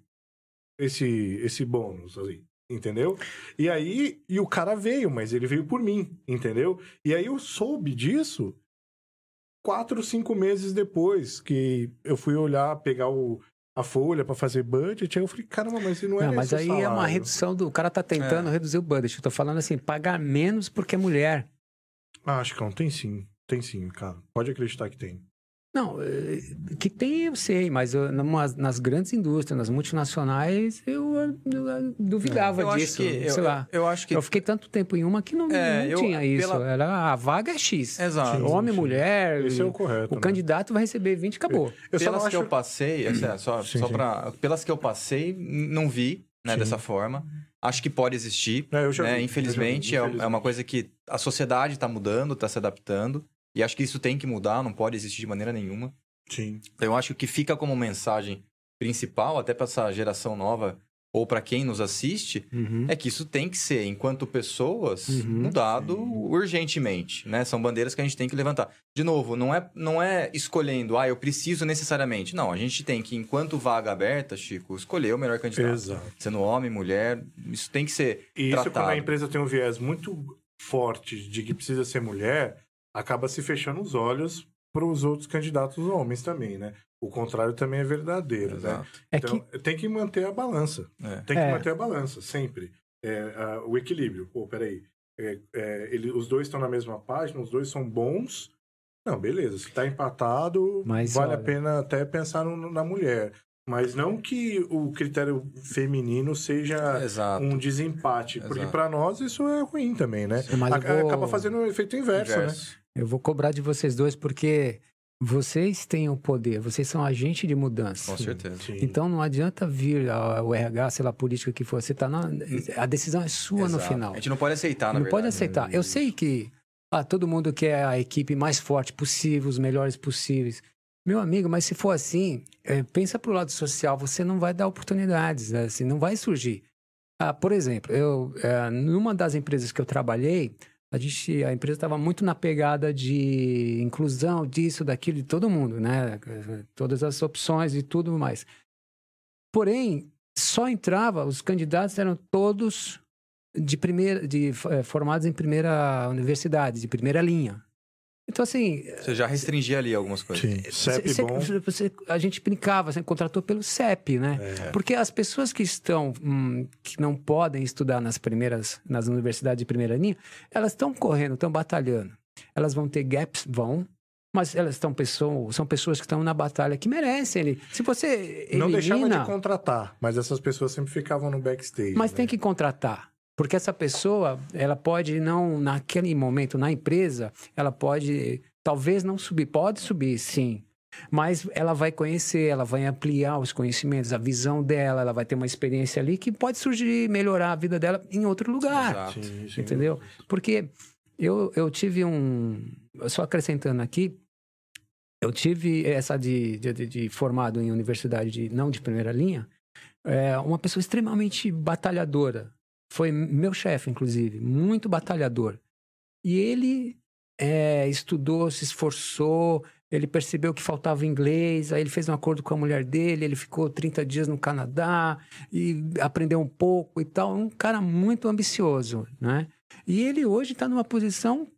[SPEAKER 1] esse esse bônus assim, entendeu? E aí e o cara veio, mas ele veio por mim, entendeu? E aí eu soube disso quatro, cinco meses depois que eu fui olhar, pegar o, a folha para fazer budget, aí eu falei, caramba, mas não é
[SPEAKER 2] Não, mas aí é uma
[SPEAKER 1] salário.
[SPEAKER 2] redução do. O cara tá tentando
[SPEAKER 3] É.
[SPEAKER 2] reduzir o budget. Eu tô falando assim, pagar menos porque é mulher.
[SPEAKER 1] Ah, acho que não, tem sim. Tem sim, cara. Pode acreditar que tem.
[SPEAKER 2] Não, eh, que tem eu sei, mas eu, numa- nas grandes indústrias, nas multinacionais, eu, eu, eu duvidava
[SPEAKER 3] Eu acho
[SPEAKER 2] disso.
[SPEAKER 3] que. Eu,
[SPEAKER 2] sei lá.
[SPEAKER 3] eu acho que.
[SPEAKER 2] Eu fiquei tanto tempo em uma que não,
[SPEAKER 3] É,
[SPEAKER 2] não
[SPEAKER 3] eu-
[SPEAKER 2] tinha isso.
[SPEAKER 3] pela-
[SPEAKER 2] Era, a vaga é X.
[SPEAKER 3] Exato.
[SPEAKER 2] Homem,
[SPEAKER 1] sim.
[SPEAKER 2] mulher.
[SPEAKER 1] Esse é o correto.
[SPEAKER 2] o
[SPEAKER 1] né?
[SPEAKER 2] candidato vai receber 20 e acabou.
[SPEAKER 1] Eu
[SPEAKER 3] pelas
[SPEAKER 1] não
[SPEAKER 3] que
[SPEAKER 1] acho...
[SPEAKER 3] eu passei, assim, é, só,
[SPEAKER 1] Sim,
[SPEAKER 3] só
[SPEAKER 1] sim.
[SPEAKER 3] pra. Pelas que eu passei, não vi, né, dessa forma. Acho que pode existir.
[SPEAKER 1] É, eu já
[SPEAKER 3] né?
[SPEAKER 1] vi,
[SPEAKER 3] Infelizmente,
[SPEAKER 1] eu já
[SPEAKER 3] é-
[SPEAKER 1] vi,
[SPEAKER 3] é uma
[SPEAKER 1] infelizmente.
[SPEAKER 3] coisa que a sociedade está mudando, está se adaptando. E acho que isso tem que mudar, não pode existir de maneira nenhuma.
[SPEAKER 1] Sim.
[SPEAKER 3] Então, eu acho que o que fica como mensagem principal, até para essa geração nova, ou para quem nos assiste,
[SPEAKER 2] Uhum.
[SPEAKER 3] é que isso tem que ser, enquanto pessoas,
[SPEAKER 2] Uhum.
[SPEAKER 3] mudado urgentemente, né? São bandeiras que a gente tem que levantar. De novo, não é, não é escolhendo, ah, eu preciso necessariamente. Não, a gente tem que, enquanto vaga aberta, Chico, escolher o melhor candidato.
[SPEAKER 1] Exato.
[SPEAKER 3] Sendo homem, mulher, isso tem que ser
[SPEAKER 1] E isso quando
[SPEAKER 3] tratado.
[SPEAKER 1] a empresa tem um viés muito forte de que precisa ser mulher, acaba se fechando os olhos para os outros candidatos homens também, né? O contrário também é verdadeiro, né?
[SPEAKER 3] Exato.
[SPEAKER 2] É
[SPEAKER 1] Então,
[SPEAKER 2] que
[SPEAKER 1] tem que manter a balança.
[SPEAKER 3] É.
[SPEAKER 1] Tem que
[SPEAKER 2] É.
[SPEAKER 1] manter a balança, sempre. É, a- o equilíbrio. Pô, peraí. É, é, ele, os dois estão na mesma página, os dois são bons. Não, beleza. Se tá empatado,
[SPEAKER 2] Mas,
[SPEAKER 1] vale a
[SPEAKER 2] olha-
[SPEAKER 1] pena até pensar no- na mulher. Mas não que o critério feminino seja
[SPEAKER 3] Exato.
[SPEAKER 1] um desempate. Porque
[SPEAKER 3] Exato.
[SPEAKER 1] para nós isso é ruim também, né? A-
[SPEAKER 2] vou-
[SPEAKER 1] Acaba fazendo o efeito inverso, né?
[SPEAKER 3] Inverso.
[SPEAKER 2] eu vou cobrar de vocês dois porque vocês têm o poder, vocês são agente de mudança.
[SPEAKER 3] Com certeza.
[SPEAKER 1] Sim.
[SPEAKER 2] Então não adianta vir o RH, sei lá, a política que for, você tá na, a decisão é sua no
[SPEAKER 3] Exato.
[SPEAKER 2] final.
[SPEAKER 3] A gente não pode aceitar, na
[SPEAKER 2] não pode
[SPEAKER 3] verdade.
[SPEAKER 2] aceitar. Eu sei que ah, todo mundo quer a equipe mais forte possível, os melhores possíveis. Meu amigo, mas se for assim, é, pensa pro lado social, você não vai dar oportunidades, né? assim, não vai surgir. Ah, por exemplo, eu, é, numa das empresas que eu trabalhei, a, gente, a empresa estava muito na pegada de inclusão, disso, daquilo, de todo mundo, né? Todas as opções e tudo mais. Porém, só entrava, os candidatos eram todos de primeira, de, eh, formados em primeira universidade, de primeira linha. Então, assim,
[SPEAKER 3] Você já restringia ali algumas coisas.
[SPEAKER 1] Sim. CEP
[SPEAKER 2] cê-
[SPEAKER 1] bom.
[SPEAKER 2] cê- você- a gente brincava, você contratou pelo CEP, né?
[SPEAKER 1] É.
[SPEAKER 2] Porque as pessoas que estão, hum, que não podem estudar nas primeiras, nas universidades de primeira linha, elas estão correndo, estão batalhando. Elas vão ter gaps, vão, mas elas estão pessoas, são pessoas que estão na batalha que merecem. ele- Se você
[SPEAKER 1] Não deixavam
[SPEAKER 2] elimina,
[SPEAKER 1] de contratar, mas essas pessoas sempre ficavam no backstage.
[SPEAKER 2] mas
[SPEAKER 1] né?
[SPEAKER 2] tem que contratar. Porque essa pessoa, ela pode não, naquele momento, na empresa, ela pode, talvez não subir, pode subir, sim. Mas ela vai conhecer, ela vai ampliar os conhecimentos, a visão dela, ela vai ter uma experiência ali que pode surgir, melhorar a vida dela em outro lugar.
[SPEAKER 3] Exato.
[SPEAKER 1] Sim, sim.
[SPEAKER 2] Entendeu? Porque eu, eu tive um. Só acrescentando aqui, eu tive essa de, de, de formado em universidade de, não de primeira linha, é, uma pessoa extremamente batalhadora. Foi meu chefe, inclusive, muito batalhador. E ele é, estudou, se esforçou, ele percebeu que faltava inglês, aí ele fez um acordo com a mulher dele, ele ficou 30 dias no Canadá e aprendeu um pouco e tal. Um cara muito ambicioso, né? E ele hoje está numa posição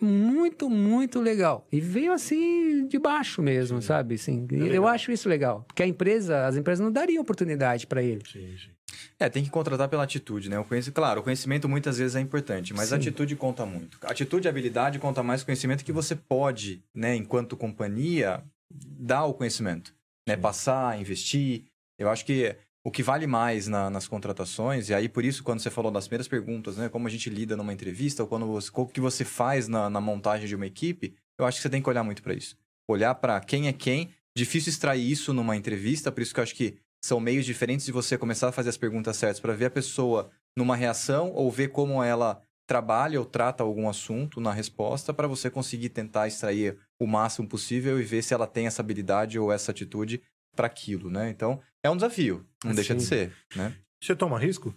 [SPEAKER 2] muito, muito legal. E veio assim de baixo mesmo, sim. sabe? Assim, é eu acho isso legal. Porque a empresa, as empresas não dariam oportunidade para ele. Sim,
[SPEAKER 3] sim. É, tem que contratar pela atitude, né? O conhecimento, claro, o conhecimento muitas vezes é importante, mas Sim. a atitude conta muito. atitude e habilidade conta mais conhecimento que você pode, né, enquanto companhia, dar o conhecimento, né? Passar, investir. Eu acho que o que vale mais na, nas contratações, e aí por isso, quando você falou das primeiras perguntas, né? Como a gente lida numa entrevista, ou quando você, o que você faz na, na montagem de uma equipe, eu acho que você tem que olhar muito para isso. Olhar para quem é quem. Difícil extrair isso numa entrevista, por isso que eu acho que são meios diferentes de você começar a fazer as perguntas certas para ver a pessoa numa reação ou ver como ela trabalha ou trata algum assunto na resposta para você conseguir tentar extrair o máximo possível e ver se ela tem essa habilidade ou essa atitude para aquilo, né? Então, é um desafio, não deixa de ser, né?
[SPEAKER 1] Você toma risco?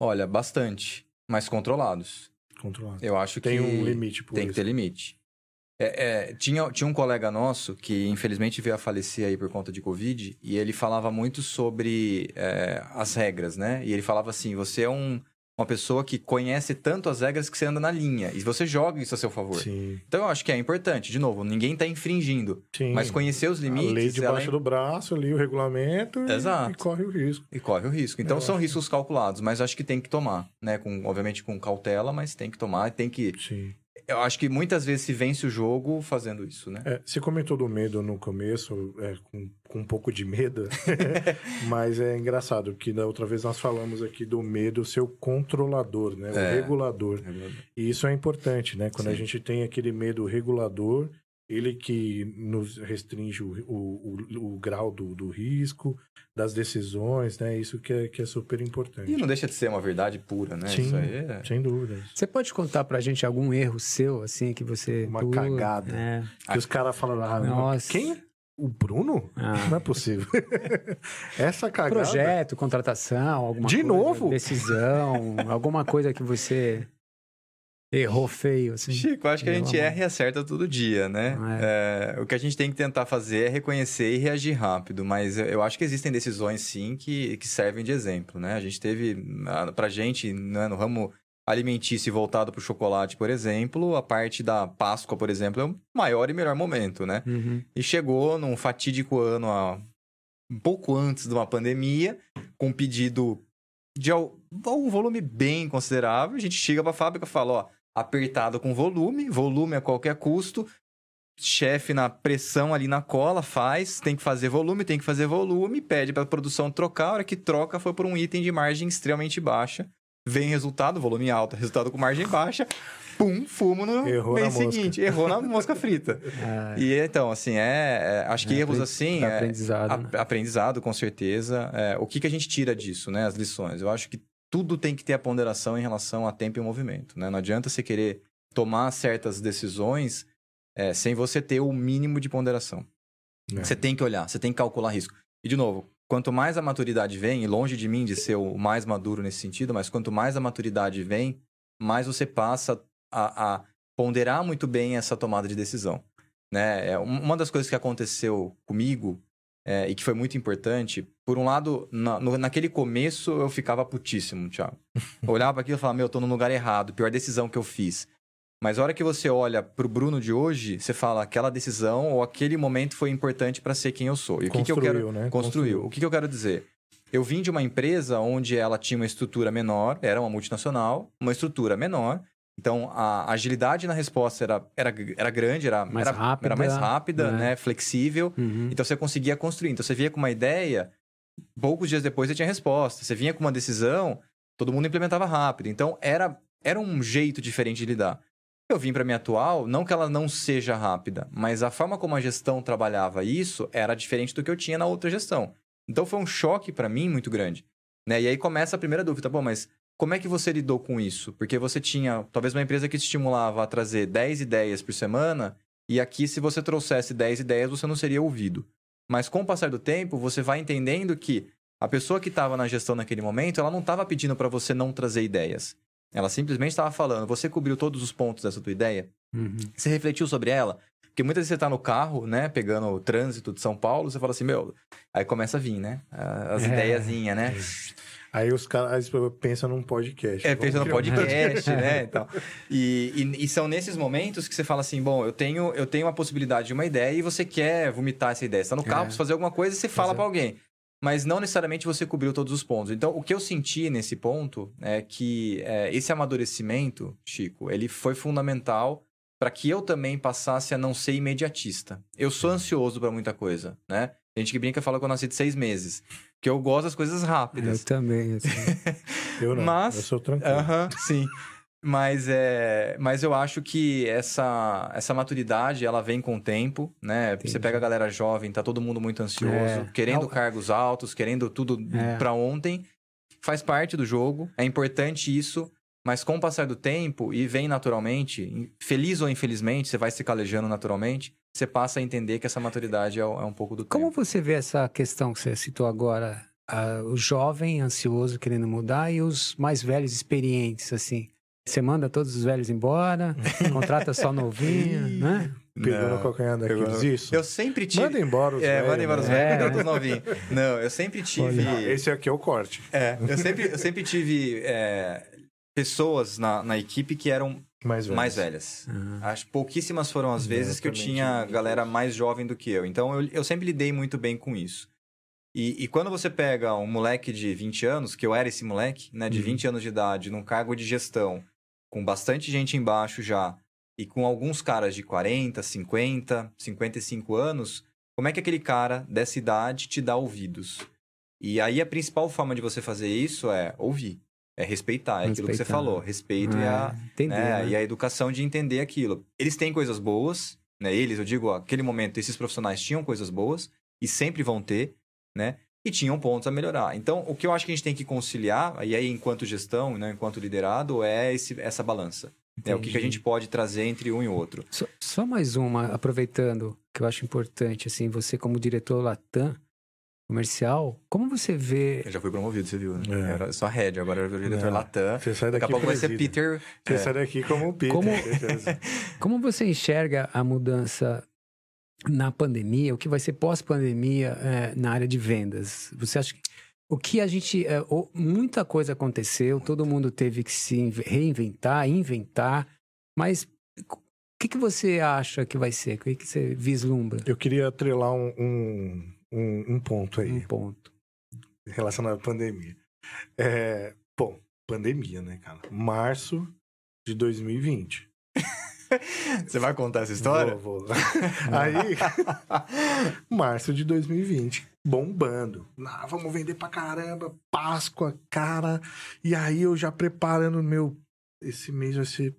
[SPEAKER 3] Olha, bastante, mas controlados.
[SPEAKER 1] Controlados.
[SPEAKER 3] Eu acho
[SPEAKER 1] tem
[SPEAKER 3] que
[SPEAKER 1] tem um limite por
[SPEAKER 3] tem
[SPEAKER 1] isso.
[SPEAKER 3] que ter limite. É, é, tinha, tinha um colega nosso que infelizmente veio a falecer aí por conta de Covid e ele falava muito sobre é, as regras, né? E ele falava assim: você é um, uma pessoa que conhece tanto as regras que você anda na linha e você joga isso a seu favor.
[SPEAKER 1] Sim.
[SPEAKER 3] Então eu acho que é importante. De novo, ninguém está infringindo,
[SPEAKER 1] Sim.
[SPEAKER 3] mas conhecer os limites.
[SPEAKER 1] A lei debaixo ela... do braço, ali o regulamento
[SPEAKER 3] Exato.
[SPEAKER 1] E, e corre o risco.
[SPEAKER 3] E corre o risco. Então eu são acho... riscos calculados, mas acho que tem que tomar, né? Com, obviamente com cautela, mas tem que tomar, tem que
[SPEAKER 1] Sim
[SPEAKER 3] eu acho que muitas vezes se vence o jogo fazendo isso, né?
[SPEAKER 1] É, você comentou do medo no começo, é, com, com um pouco de medo, mas é engraçado que da outra vez nós falamos aqui do medo ser o controlador, né? O é, regulador. regulador. E isso é importante, né? Quando Sim. a gente tem aquele medo regulador, ele que nos restringe o, o, o, o grau do, do, risco, das decisões, né? Isso que é, que é super importante.
[SPEAKER 3] E não deixa de ser uma verdade pura, né?
[SPEAKER 1] Sim,
[SPEAKER 3] é...
[SPEAKER 1] sem dúvida.
[SPEAKER 2] Você pode contar pra gente algum erro seu, assim, que você...
[SPEAKER 1] Uma cagada.
[SPEAKER 2] É.
[SPEAKER 1] Que os caras falam, ah, Nossa. quem? O Bruno? Ah. Não é possível. Essa cagada...
[SPEAKER 2] Projeto, contratação, alguma
[SPEAKER 1] De
[SPEAKER 2] coisa,
[SPEAKER 1] novo?
[SPEAKER 2] Decisão, alguma coisa que você... Errou feio, assim.
[SPEAKER 3] Chico, acho que a gente erra e acerta todo dia, né? É. É, o que a gente tem que tentar fazer é reconhecer e reagir rápido, mas eu acho que existem decisões, sim, que, que servem de exemplo, né? A gente teve, pra gente, né, no ramo alimentício voltado para o chocolate, por exemplo, a parte da Páscoa, por exemplo, é o maior e melhor momento, né?
[SPEAKER 2] Uhum.
[SPEAKER 3] E chegou num fatídico ano, um pouco antes de uma pandemia, com um pedido de um volume bem considerável, a gente chega para a fábrica e fala, ó, apertado com volume, volume a qualquer custo. Chefe na pressão ali na cola, faz, tem que fazer volume, tem que fazer volume, pede para a produção trocar, a hora que troca foi por um item de margem extremamente baixa. Vem resultado, volume alto, resultado com margem baixa, pum, fumo no
[SPEAKER 1] errou
[SPEAKER 3] mês
[SPEAKER 1] seguinte.
[SPEAKER 3] Mosca. Errou na mosca frita. É. E então, assim, é, é acho que é, erros assim.
[SPEAKER 2] É, aprendizado.
[SPEAKER 3] né? Aprendizado, com certeza. É, o que, que a gente tira disso, né? As lições. Eu acho que tudo tem que ter a ponderação em relação a tempo e movimento. Né? Não adianta você querer tomar certas decisões é, sem você ter o mínimo de ponderação. É. Você tem que olhar, você tem que calcular risco. E, de novo, quanto mais a maturidade vem, e longe de mim de ser o mais maduro nesse sentido, mas quanto mais a maturidade vem, mais você passa a, a ponderar muito bem essa tomada de decisão. Né? É, uma das coisas que aconteceu comigo é, e que foi muito importante. Por um lado, na, no, naquele começo eu ficava putíssimo, Thiago. Eu olhava para aquilo e falava, meu, eu tô no lugar errado, pior decisão que eu fiz. Mas a hora que você olha pro Bruno de hoje, você fala, aquela decisão ou aquele momento foi importante para ser quem eu sou. E o que, que eu quero.
[SPEAKER 1] Né?
[SPEAKER 3] Construiu. Construiu. O que, que eu quero dizer? Eu vim de uma empresa onde ela tinha uma estrutura menor, era uma multinacional, uma estrutura menor, então, a agilidade na resposta era, era, era grande, era
[SPEAKER 2] mais
[SPEAKER 3] era,
[SPEAKER 2] rápida,
[SPEAKER 3] era mais rápida,
[SPEAKER 2] né?
[SPEAKER 3] né? Flexível.
[SPEAKER 2] Uhum.
[SPEAKER 3] Então, você conseguia construir. Então, você vinha com uma ideia, poucos dias depois você tinha resposta. Você vinha com uma decisão, todo mundo implementava rápido. Então, era, era um jeito diferente de lidar. Eu vim para minha atual, não que ela não seja rápida, mas a forma como a gestão trabalhava isso era diferente do que eu tinha na outra gestão. Então, foi um choque para mim muito grande. Né? E aí começa a primeira dúvida, bom, mas como é que você lidou com isso? Porque você tinha talvez uma empresa que te estimulava a trazer 10 ideias por semana E aqui, se você trouxesse 10 ideias, você não seria ouvido. Mas com o passar do tempo, você vai entendendo que a pessoa que estava na gestão naquele momento, ela não estava pedindo para você não trazer ideias. Ela simplesmente estava falando: você cobriu todos os pontos dessa tua ideia?
[SPEAKER 2] Uhum.
[SPEAKER 3] Você refletiu sobre ela? Porque muitas vezes você tá no carro, né, pegando o trânsito de São Paulo, você fala assim, meu, aí começa a vir, né? As
[SPEAKER 2] É.
[SPEAKER 3] ideiazinhas, né?
[SPEAKER 1] Aí os caras pensam num podcast.
[SPEAKER 3] É,
[SPEAKER 1] Vamos
[SPEAKER 3] pensa no
[SPEAKER 1] criar um
[SPEAKER 3] podcast, né? Então, e, e, e são nesses momentos que você fala assim, bom, eu tenho, eu tenho a possibilidade de uma ideia e você quer vomitar essa ideia. Você tá no carro,
[SPEAKER 2] É.
[SPEAKER 3] precisa fazer alguma coisa e você fala pra alguém. Mas não necessariamente você cobriu todos os pontos. Então, o que eu senti nesse ponto é que é, esse amadurecimento, Chico, ele foi fundamental para que eu também passasse a não ser imediatista. Eu sou ansioso para muita coisa, né? Tem gente que brinca e fala que eu nasci de seis meses. Que eu gosto das coisas
[SPEAKER 2] Eu
[SPEAKER 3] rápidas.
[SPEAKER 2] também. assim.
[SPEAKER 1] Eu não,
[SPEAKER 3] Mas-
[SPEAKER 1] eu sou tranquilo.
[SPEAKER 3] Aham, sim. Mas, é, mas eu acho que essa, essa maturidade, ela vem com o tempo, né? Você
[SPEAKER 2] Entendi.
[SPEAKER 3] pega a galera jovem, tá todo mundo muito ansioso,
[SPEAKER 2] É.
[SPEAKER 3] querendo
[SPEAKER 2] Não.
[SPEAKER 3] cargos altos, querendo tudo
[SPEAKER 2] É.
[SPEAKER 3] pra ontem. Faz parte do jogo, é importante isso, mas com o passar do tempo, e vem naturalmente, feliz ou infelizmente, você vai se calejando naturalmente, você passa a entender que essa maturidade é, é um pouco do
[SPEAKER 2] Como
[SPEAKER 3] tempo.
[SPEAKER 2] você vê essa questão que você citou agora? ah, o jovem ansioso querendo mudar e os mais velhos experientes, assim. Você manda todos os velhos embora, contrata só novinho, né?
[SPEAKER 1] Pegou
[SPEAKER 3] Não,
[SPEAKER 1] no calcanhar daqueles, isso?
[SPEAKER 3] Eu sempre tive...
[SPEAKER 1] Manda embora os
[SPEAKER 3] É,
[SPEAKER 1] velhos,
[SPEAKER 3] manda embora os
[SPEAKER 1] né?
[SPEAKER 3] velhos,
[SPEAKER 2] É.
[SPEAKER 3] cuidado dos novinhos. Não, eu sempre tive...
[SPEAKER 1] Não, esse aqui é o corte.
[SPEAKER 3] É, eu sempre, eu sempre tive é, pessoas na, na equipe que eram
[SPEAKER 1] Mais velhos.
[SPEAKER 3] mais velhas. Acho que pouquíssimas foram as vezes que eu tinha galera mais jovem do que eu. Então eu, eu sempre lidei muito bem com isso. E, e quando você pega um moleque de 20 anos, que eu era esse moleque, né, de
[SPEAKER 1] Uhum.
[SPEAKER 3] 20 anos de idade, num cargo de gestão, com bastante gente embaixo já, e com alguns caras de 40, 50, 55 anos, como é que aquele cara dessa idade te dá ouvidos? E aí a principal forma de você fazer isso é ouvir, é respeitar, é aquilo que você
[SPEAKER 2] Respeitar.
[SPEAKER 3] falou, respeito e a,
[SPEAKER 2] é, entender,
[SPEAKER 3] né?
[SPEAKER 2] né?
[SPEAKER 3] E a educação de entender aquilo. Eles têm coisas boas, né? Eles, eu digo, aquele momento, esses profissionais tinham coisas boas e sempre vão ter, né? E tinham pontos a melhorar. Então, o que eu acho que a gente tem que conciliar, e aí enquanto gestão, né, enquanto liderado, é esse, essa balança. É o que, que a gente pode trazer entre um e outro.
[SPEAKER 2] Só, só mais uma, aproveitando, que eu acho importante, assim, você como diretor Latam comercial, como você vê...
[SPEAKER 3] Eu já fui promovido, você viu, né?
[SPEAKER 1] É.
[SPEAKER 3] Era só head, agora eu virei diretor
[SPEAKER 1] Não.
[SPEAKER 3] Latam.
[SPEAKER 1] Você sai
[SPEAKER 3] Daqui
[SPEAKER 1] daqui
[SPEAKER 3] a pouco vai ser. Peter.
[SPEAKER 1] Você
[SPEAKER 3] é.
[SPEAKER 1] sai daqui como um Peter.
[SPEAKER 2] Como-. Como você enxerga a mudança na pandemia, o que vai ser pós-pandemia eh, na área de vendas? Você acha que o que a gente. o- muita coisa aconteceu, todo mundo teve que se inve- reinventar, inventar, mas o que, que você acha que vai ser? O que, que você vislumbra?
[SPEAKER 1] Eu queria atrelar um, um, um, um ponto aí,
[SPEAKER 2] Um ponto.
[SPEAKER 1] relacionado à pandemia. É, bom, pandemia, né, cara? Março de 2020.
[SPEAKER 3] Você vai contar essa história?
[SPEAKER 1] Vou, vou. Aí, março de 2020, bombando. Ah, vamos vender pra caramba, Páscoa, cara. E aí eu já preparando meu. Esse mês vai ser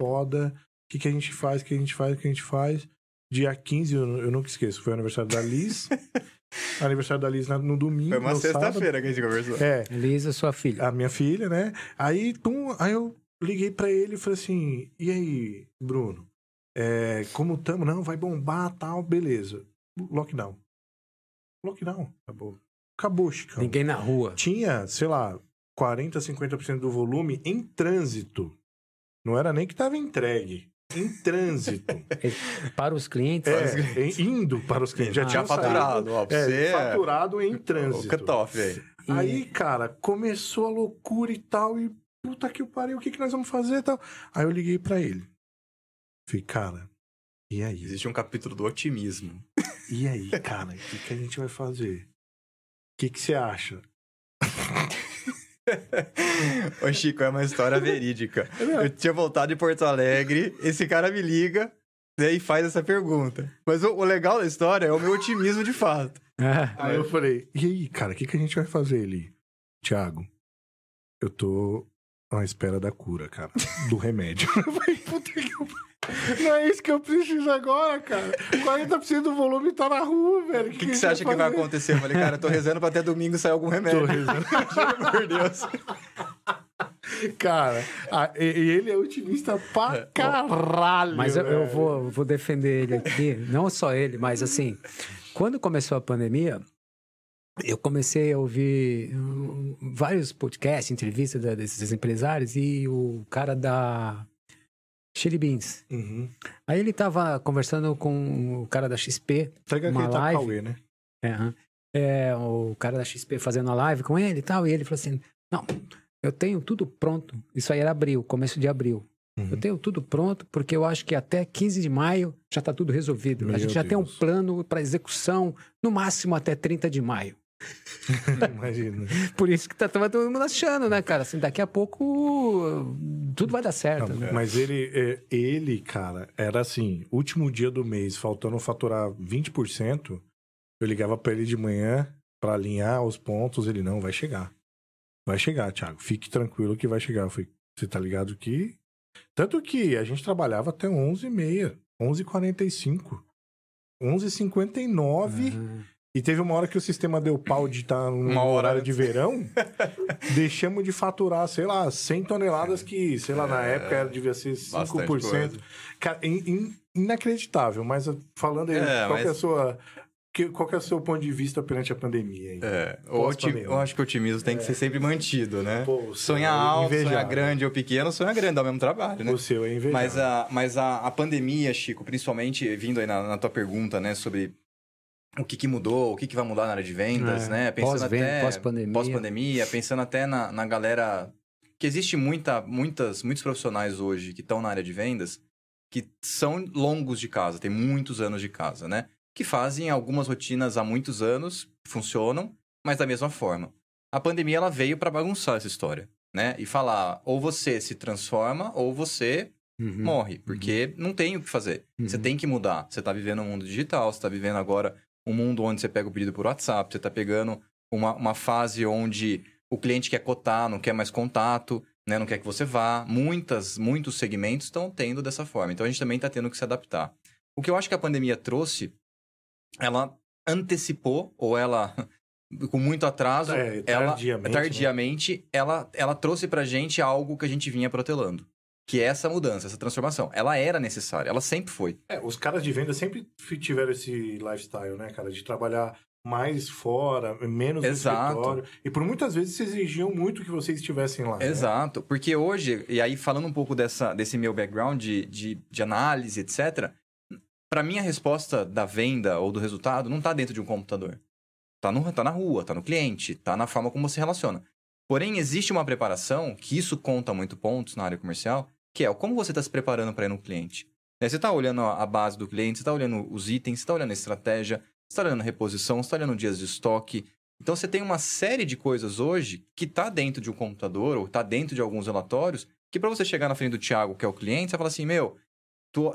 [SPEAKER 1] foda. O que, que a gente faz? O que a gente faz? O que a gente faz? Dia 15, eu, eu nunca esqueço, foi o aniversário da Liz. aniversário da Liz na- no domingo.
[SPEAKER 3] Foi uma sexta-feira que a gente conversou.
[SPEAKER 1] É,
[SPEAKER 2] Elisa, sua filha.
[SPEAKER 1] a minha filha, né? Aí, pum, aí eu liguei pra ele e falei assim: e aí, Bruno? É, como tamo? Não, vai bombar tal, beleza. Lockdown. Lockdown. Acabou. Acabou, Chicão.
[SPEAKER 2] Ninguém na rua.
[SPEAKER 1] Tinha, sei lá, 40, 50% do volume em trânsito. Não era nem que tava entregue. Em trânsito.
[SPEAKER 2] Para os clientes.
[SPEAKER 1] é, em- indo para os clientes. Já
[SPEAKER 2] Ah,
[SPEAKER 1] tinha
[SPEAKER 3] faturado, ó,
[SPEAKER 1] É,
[SPEAKER 3] você.
[SPEAKER 1] faturado em
[SPEAKER 3] O
[SPEAKER 1] trânsito.
[SPEAKER 3] cutoff, velho.
[SPEAKER 2] E-
[SPEAKER 1] Aí, cara, começou a loucura e tal, e puta que pariu, o que, que nós vamos fazer e tal. Aí eu liguei pra ele. Falei, cara, e aí?
[SPEAKER 3] Existe um capítulo do otimismo.
[SPEAKER 1] E aí, cara, o que, que a gente vai fazer? O que, que você acha?
[SPEAKER 3] Ô, Chico, é uma história verídica. Eu tinha voltado de Porto Alegre, esse cara me liga né, e faz essa pergunta. Mas o, o legal da história é o meu otimismo de fato.
[SPEAKER 2] É.
[SPEAKER 1] Aí eu falei, e aí, cara, o que, que a gente vai fazer ali? Tiago, eu tô à espera da cura, cara. Do remédio. Eu falei, puta que. Não é isso que eu preciso agora, cara. 40% do volume tá na rua, velho.
[SPEAKER 3] O que, que você acha que vai acontecer? Eu falei, cara, eu tô rezando pra até domingo sair algum remédio.
[SPEAKER 1] Tô rezando.
[SPEAKER 3] Por Deus.
[SPEAKER 1] Cara, a- ele é otimista pra caralho.
[SPEAKER 2] Mas eu, eu vou, vou defender ele aqui, não só ele, mas assim, quando começou a pandemia, eu comecei a ouvir hum, vários podcasts, entrevistas desses empresários e o cara da Chili Beans.
[SPEAKER 1] Uhum.
[SPEAKER 2] Aí ele tava conversando com o cara da XP,
[SPEAKER 1] Entrega
[SPEAKER 2] Uma
[SPEAKER 1] aquele
[SPEAKER 2] live.
[SPEAKER 1] Cauê, né?
[SPEAKER 2] é. É, o cara da XP fazendo a live com ele e tal, e ele falou assim: Não, eu tenho tudo pronto. Isso aí era abril, começo de abril.
[SPEAKER 1] Uhum.
[SPEAKER 2] Eu tenho tudo pronto porque eu acho que até 15 de maio já está tudo resolvido.
[SPEAKER 1] Meu
[SPEAKER 2] a gente já tem um
[SPEAKER 1] Deus.
[SPEAKER 2] plano para execução, no máximo até 30 de maio.
[SPEAKER 1] Imagina.
[SPEAKER 2] Por isso que tá todo mundo achando, né, cara? Assim, daqui a pouco tudo vai dar certo.
[SPEAKER 1] Não,
[SPEAKER 2] né?
[SPEAKER 1] Mas ele, é, ele, cara, era assim: último dia do mês, faltando faturar 20%, eu ligava pra ele de manhã pra alinhar os pontos. Ele não, vai chegar. Vai chegar, Thiago. Fique tranquilo que vai chegar. Eu falei, você tá ligado que. Tanto que a gente trabalhava até 11h30, 11h45, 11h59.
[SPEAKER 2] Ah,
[SPEAKER 1] E teve uma hora que o sistema deu pau de estar
[SPEAKER 3] Uma hora
[SPEAKER 1] horário de verão. deixamos de faturar, sei lá, 100 toneladas que, sei lá, na época era, devia ser
[SPEAKER 3] Bastante
[SPEAKER 1] 5%.
[SPEAKER 3] coisa.
[SPEAKER 1] Cara, in- in- inacreditável, mas uh, falando aí,
[SPEAKER 3] É,
[SPEAKER 1] qual, que é a
[SPEAKER 3] mas-
[SPEAKER 1] sua, que- qual que é o seu ponto de vista perante a pandemia?
[SPEAKER 3] É, eu acho que o otimismo tem que ser sempre mantido, né?
[SPEAKER 1] Pô,
[SPEAKER 3] Sonhar
[SPEAKER 1] é
[SPEAKER 3] alto, sonhar grande ou pequeno, sonhar grande, dá o mesmo trabalho, né?
[SPEAKER 1] O seu é invejável.
[SPEAKER 3] Mas, a, mas a, a pandemia, Chico, principalmente vindo aí na, na tua pergunta, né, sobre o que, que mudou, o que, que vai mudar na área de vendas,
[SPEAKER 2] É,
[SPEAKER 3] né? Pensando
[SPEAKER 2] pós-venda,
[SPEAKER 3] até
[SPEAKER 2] pós-pandemia.
[SPEAKER 3] pós-pandemia, pensando até na, na galera que existe muita, muitas, muitos profissionais hoje que estão na área de vendas que são longos de casa, tem muitos anos de casa, né? Que fazem algumas rotinas há muitos anos, funcionam, mas da mesma forma. A pandemia ela veio para bagunçar essa história, né? E falar, ou você se transforma ou você
[SPEAKER 2] uhum.
[SPEAKER 3] morre, porque não tem o que fazer. Você
[SPEAKER 2] Uhum.
[SPEAKER 3] tem que mudar. Você tá vivendo um mundo digital, você tá vivendo agora um mundo onde você pega o pedido por WhatsApp, você tá pegando uma, uma fase onde o cliente quer cotar, não quer mais contato, né? não quer que você vá. Muitas, muitos segmentos estão tendo dessa forma. Então a gente também está tendo que se adaptar. O que eu acho que a pandemia trouxe, ela antecipou, ou ela, com muito atraso,
[SPEAKER 1] É,
[SPEAKER 3] ela
[SPEAKER 1] tardiamente, né?
[SPEAKER 3] tardiamente ela, ela trouxe pra gente algo que a gente vinha protelando. Que é essa mudança, essa transformação. Ela era necessária, ela sempre foi.
[SPEAKER 1] É, os caras de venda sempre tiveram esse lifestyle, né, cara? De trabalhar mais fora, menos
[SPEAKER 3] Exato.
[SPEAKER 1] no escritório. E por muitas vezes se exigiam muito que vocês estivessem lá. né?
[SPEAKER 3] Exato, porque hoje, e aí falando um pouco dessa, desse meu background de, de, de análise, etc., para mim a resposta da venda ou do resultado não está dentro de um computador. Tá, no, tá na rua, tá no cliente, tá na forma como você relaciona. Porém, existe uma preparação, que isso conta muito pontos na área comercial, que é como você está se preparando para ir no cliente. Né, Você está olhando a base do cliente, você está olhando os itens, você está olhando a estratégia, você está olhando a reposição, você está olhando dias de estoque, então você tem uma série de coisas hoje que está dentro de um computador ou está dentro de alguns relatórios que para você chegar na frente do Thiago, que é o cliente, você fala assim, meu,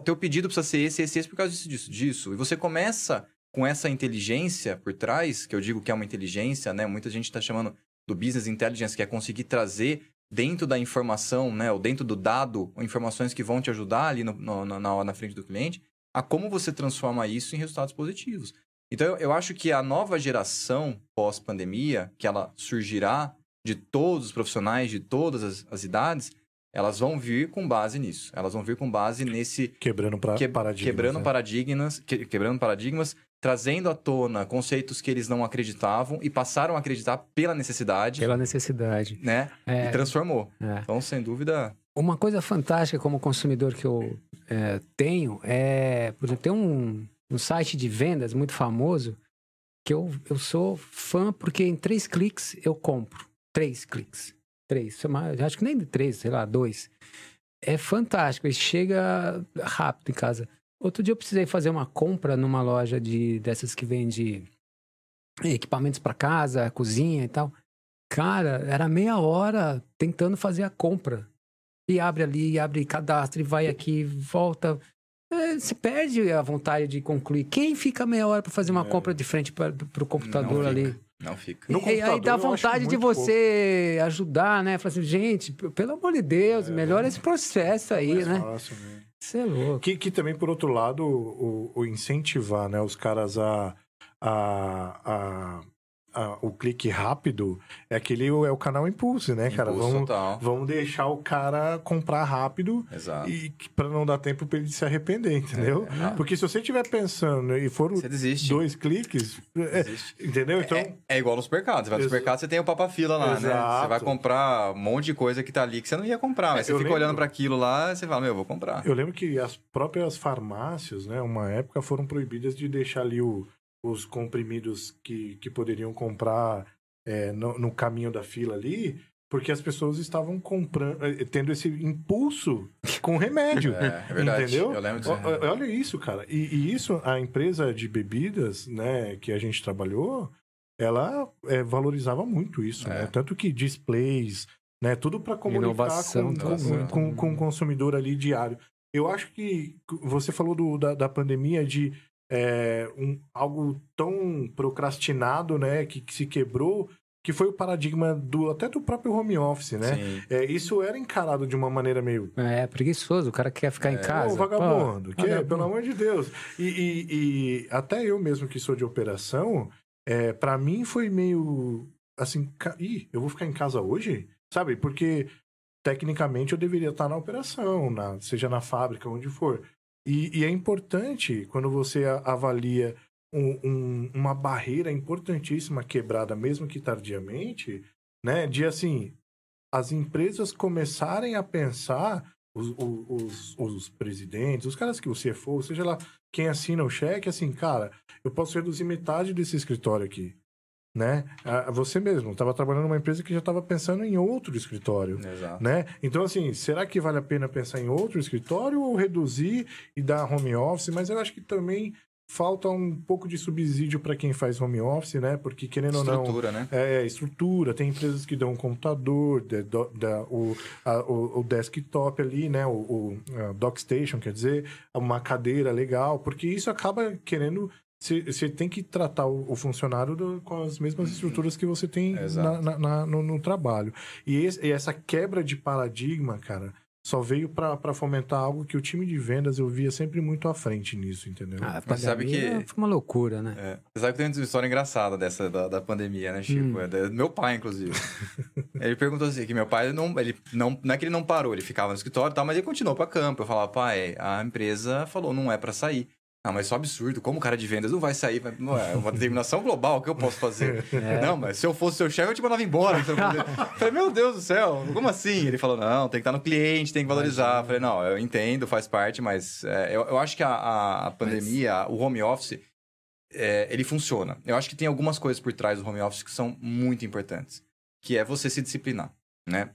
[SPEAKER 3] teu pedido precisa ser esse, esse, esse por causa disso, disso, disso. E você começa com essa inteligência por trás, que eu digo que é uma inteligência, né? Muita gente está chamando do business intelligence, que é conseguir trazer dentro da informação, né? Ou dentro do dado, informações que vão te ajudar ali no, no- na, na, frente do cliente, a como você transforma isso em resultados positivos. Então, eu, eu acho que a nova geração pós-pandemia, que ela surgirá de todos os profissionais, de todas as, as idades, elas vão vir com base nisso. Elas vão vir com base nesse
[SPEAKER 1] Quebrando pra,
[SPEAKER 3] que-
[SPEAKER 1] paradigmas.
[SPEAKER 3] quebrando
[SPEAKER 1] né?
[SPEAKER 3] paradigmas, que- quebrando paradigmas, trazendo à tona conceitos que eles não acreditavam e passaram a acreditar pela necessidade,
[SPEAKER 2] Pela necessidade.
[SPEAKER 3] né?
[SPEAKER 2] É,
[SPEAKER 3] E transformou.
[SPEAKER 2] é.
[SPEAKER 3] Então, sem dúvida,
[SPEAKER 2] Uma coisa fantástica como consumidor que eu é, tenho é, por exemplo, tem um, um site de vendas muito famoso que eu, eu sou fã porque em três cliques eu compro. Três cliques. Três. lá, Acho que nem de três, sei lá, dois. É fantástico. E chega rápido em casa. Outro dia eu precisei fazer uma compra numa loja de dessas que vende equipamentos para casa, cozinha e tal. Cara, era meia hora tentando fazer a compra. E abre ali, abre cadastro, e vai aqui, volta. É, você perde a vontade de concluir. Quem fica meia hora para fazer uma
[SPEAKER 1] É.
[SPEAKER 2] compra de frente para o computador
[SPEAKER 3] Não
[SPEAKER 2] ali?
[SPEAKER 3] fica. não fica.
[SPEAKER 1] No
[SPEAKER 2] E aí dá vontade de você ajudar, né? Falar assim, gente, pelo amor de Deus,
[SPEAKER 1] É,
[SPEAKER 2] melhora
[SPEAKER 1] vamos-
[SPEAKER 2] esse processo aí, né?
[SPEAKER 1] fácil, né?
[SPEAKER 2] Você é louco.
[SPEAKER 1] Que, que também, por outro lado, o, o incentivar né, os caras a, a, a, a- o clique rápido é aquele é o canal impulso, né, cara?
[SPEAKER 3] Impulso
[SPEAKER 1] Vamos,
[SPEAKER 3] total.
[SPEAKER 1] vamos deixar o cara comprar rápido
[SPEAKER 3] Exato.
[SPEAKER 1] e para não dar tempo para ele se arrepender, entendeu?
[SPEAKER 3] É.
[SPEAKER 1] Porque se você estiver pensando e for dois cliques, é,
[SPEAKER 3] Desiste.
[SPEAKER 1] entendeu? Então,
[SPEAKER 3] É, é igual no supermercado. Você vai no supermercado, você tem o papafila lá, né?
[SPEAKER 1] Exato.
[SPEAKER 3] Você vai comprar um monte de coisa que tá ali que você não ia comprar. Mas
[SPEAKER 1] É,
[SPEAKER 3] você fica
[SPEAKER 1] lembro-
[SPEAKER 3] olhando para aquilo lá você fala, meu, eu vou comprar.
[SPEAKER 1] eu lembro que as próprias farmácias, né, uma época foram proibidas de deixar ali o- os comprimidos que, que poderiam comprar é, no, no caminho da fila ali, porque as pessoas estavam comprando, eh, tendo esse impulso com remédio.
[SPEAKER 3] É, é verdade.
[SPEAKER 1] Entendeu?
[SPEAKER 3] Eu lembro disso.
[SPEAKER 1] O- Olha isso, cara. E, e isso, a empresa de bebidas, né, que a gente trabalhou, ela é, valorizava muito isso,
[SPEAKER 3] É.
[SPEAKER 1] né? Tanto que displays, né, tudo para comunicar
[SPEAKER 2] Inovação,
[SPEAKER 1] com, com,
[SPEAKER 3] inovação.
[SPEAKER 1] com, com o consumidor ali diário. Eu acho que você falou do- da, da pandemia de é, um, algo tão procrastinado, né, que, que se quebrou, que foi o paradigma do até do próprio home office, né? É, isso era encarado de uma maneira meio
[SPEAKER 2] É preguiçoso, o cara quer ficar em casa.
[SPEAKER 1] Ô, vagabundo,
[SPEAKER 2] Pô,
[SPEAKER 1] que é,
[SPEAKER 2] vagabundo.
[SPEAKER 1] pelo amor de Deus. E, e- e até eu mesmo que sou de operação, é, para mim foi meio assim, ca- ih, eu vou ficar em casa hoje? Sabe? Porque tecnicamente eu deveria estar na operação, na, seja na fábrica, onde for. E, e é importante quando você avalia um- um- uma barreira importantíssima quebrada, mesmo que tardiamente, né? De assim, as empresas começarem a pensar, os, os, os presidentes, os caras que você for, seja lá quem assina o cheque, assim, cara, eu posso reduzir metade desse escritório aqui. Né? Você mesmo estava trabalhando numa empresa que já estava pensando em outro escritório
[SPEAKER 3] Exato.
[SPEAKER 1] né? Então, assim, será que vale a pena pensar em outro escritório ou reduzir e dar home office? Mas eu acho que também falta um pouco de subsídio para quem faz home office, né? Porque, querendo ou não,
[SPEAKER 3] Estrutura, né?
[SPEAKER 1] é, estrutura, tem empresas que dão um computador, de- do- da- o, a- o, o desktop ali, né? O, o dockstation, quer dizer, uma cadeira legal, porque isso acaba querendo. Você tem que tratar o, o funcionário do- com as mesmas estruturas que você tem na- na- na- no, no trabalho. E, esse- e essa quebra de paradigma, cara, só veio para fomentar algo que o time de vendas eu via sempre muito à frente nisso, entendeu?
[SPEAKER 2] Ah,
[SPEAKER 3] Mas sabe que-
[SPEAKER 2] Foi uma loucura, né?
[SPEAKER 3] É. Você sabe que tem uma história engraçada dessa da, da pandemia, né, Chico?
[SPEAKER 2] Hum.
[SPEAKER 3] É meu pai, inclusive. ele perguntou assim, que meu pai não, ele não, não é que ele não parou, ele ficava no escritório e tal, mas ele continuou pra campo. Eu falava, pai, a empresa falou, não é pra sair. Ah, mas isso é um absurdo, como o cara de vendas não vai sair? Vai- Não é uma determinação global, o que eu posso fazer?
[SPEAKER 2] É.
[SPEAKER 3] Não, mas se eu fosse seu chefe, eu te mandava embora. Eu falei, meu Deus do céu, como assim? Ele falou, não, tem que estar no cliente, tem que valorizar. Falei, não, eu entendo, faz parte, mas é, eu, eu acho que a, a- a pandemia, o home office, é, ele funciona. Eu acho que tem algumas coisas por trás do home office que são muito importantes, que é você se disciplinar, né?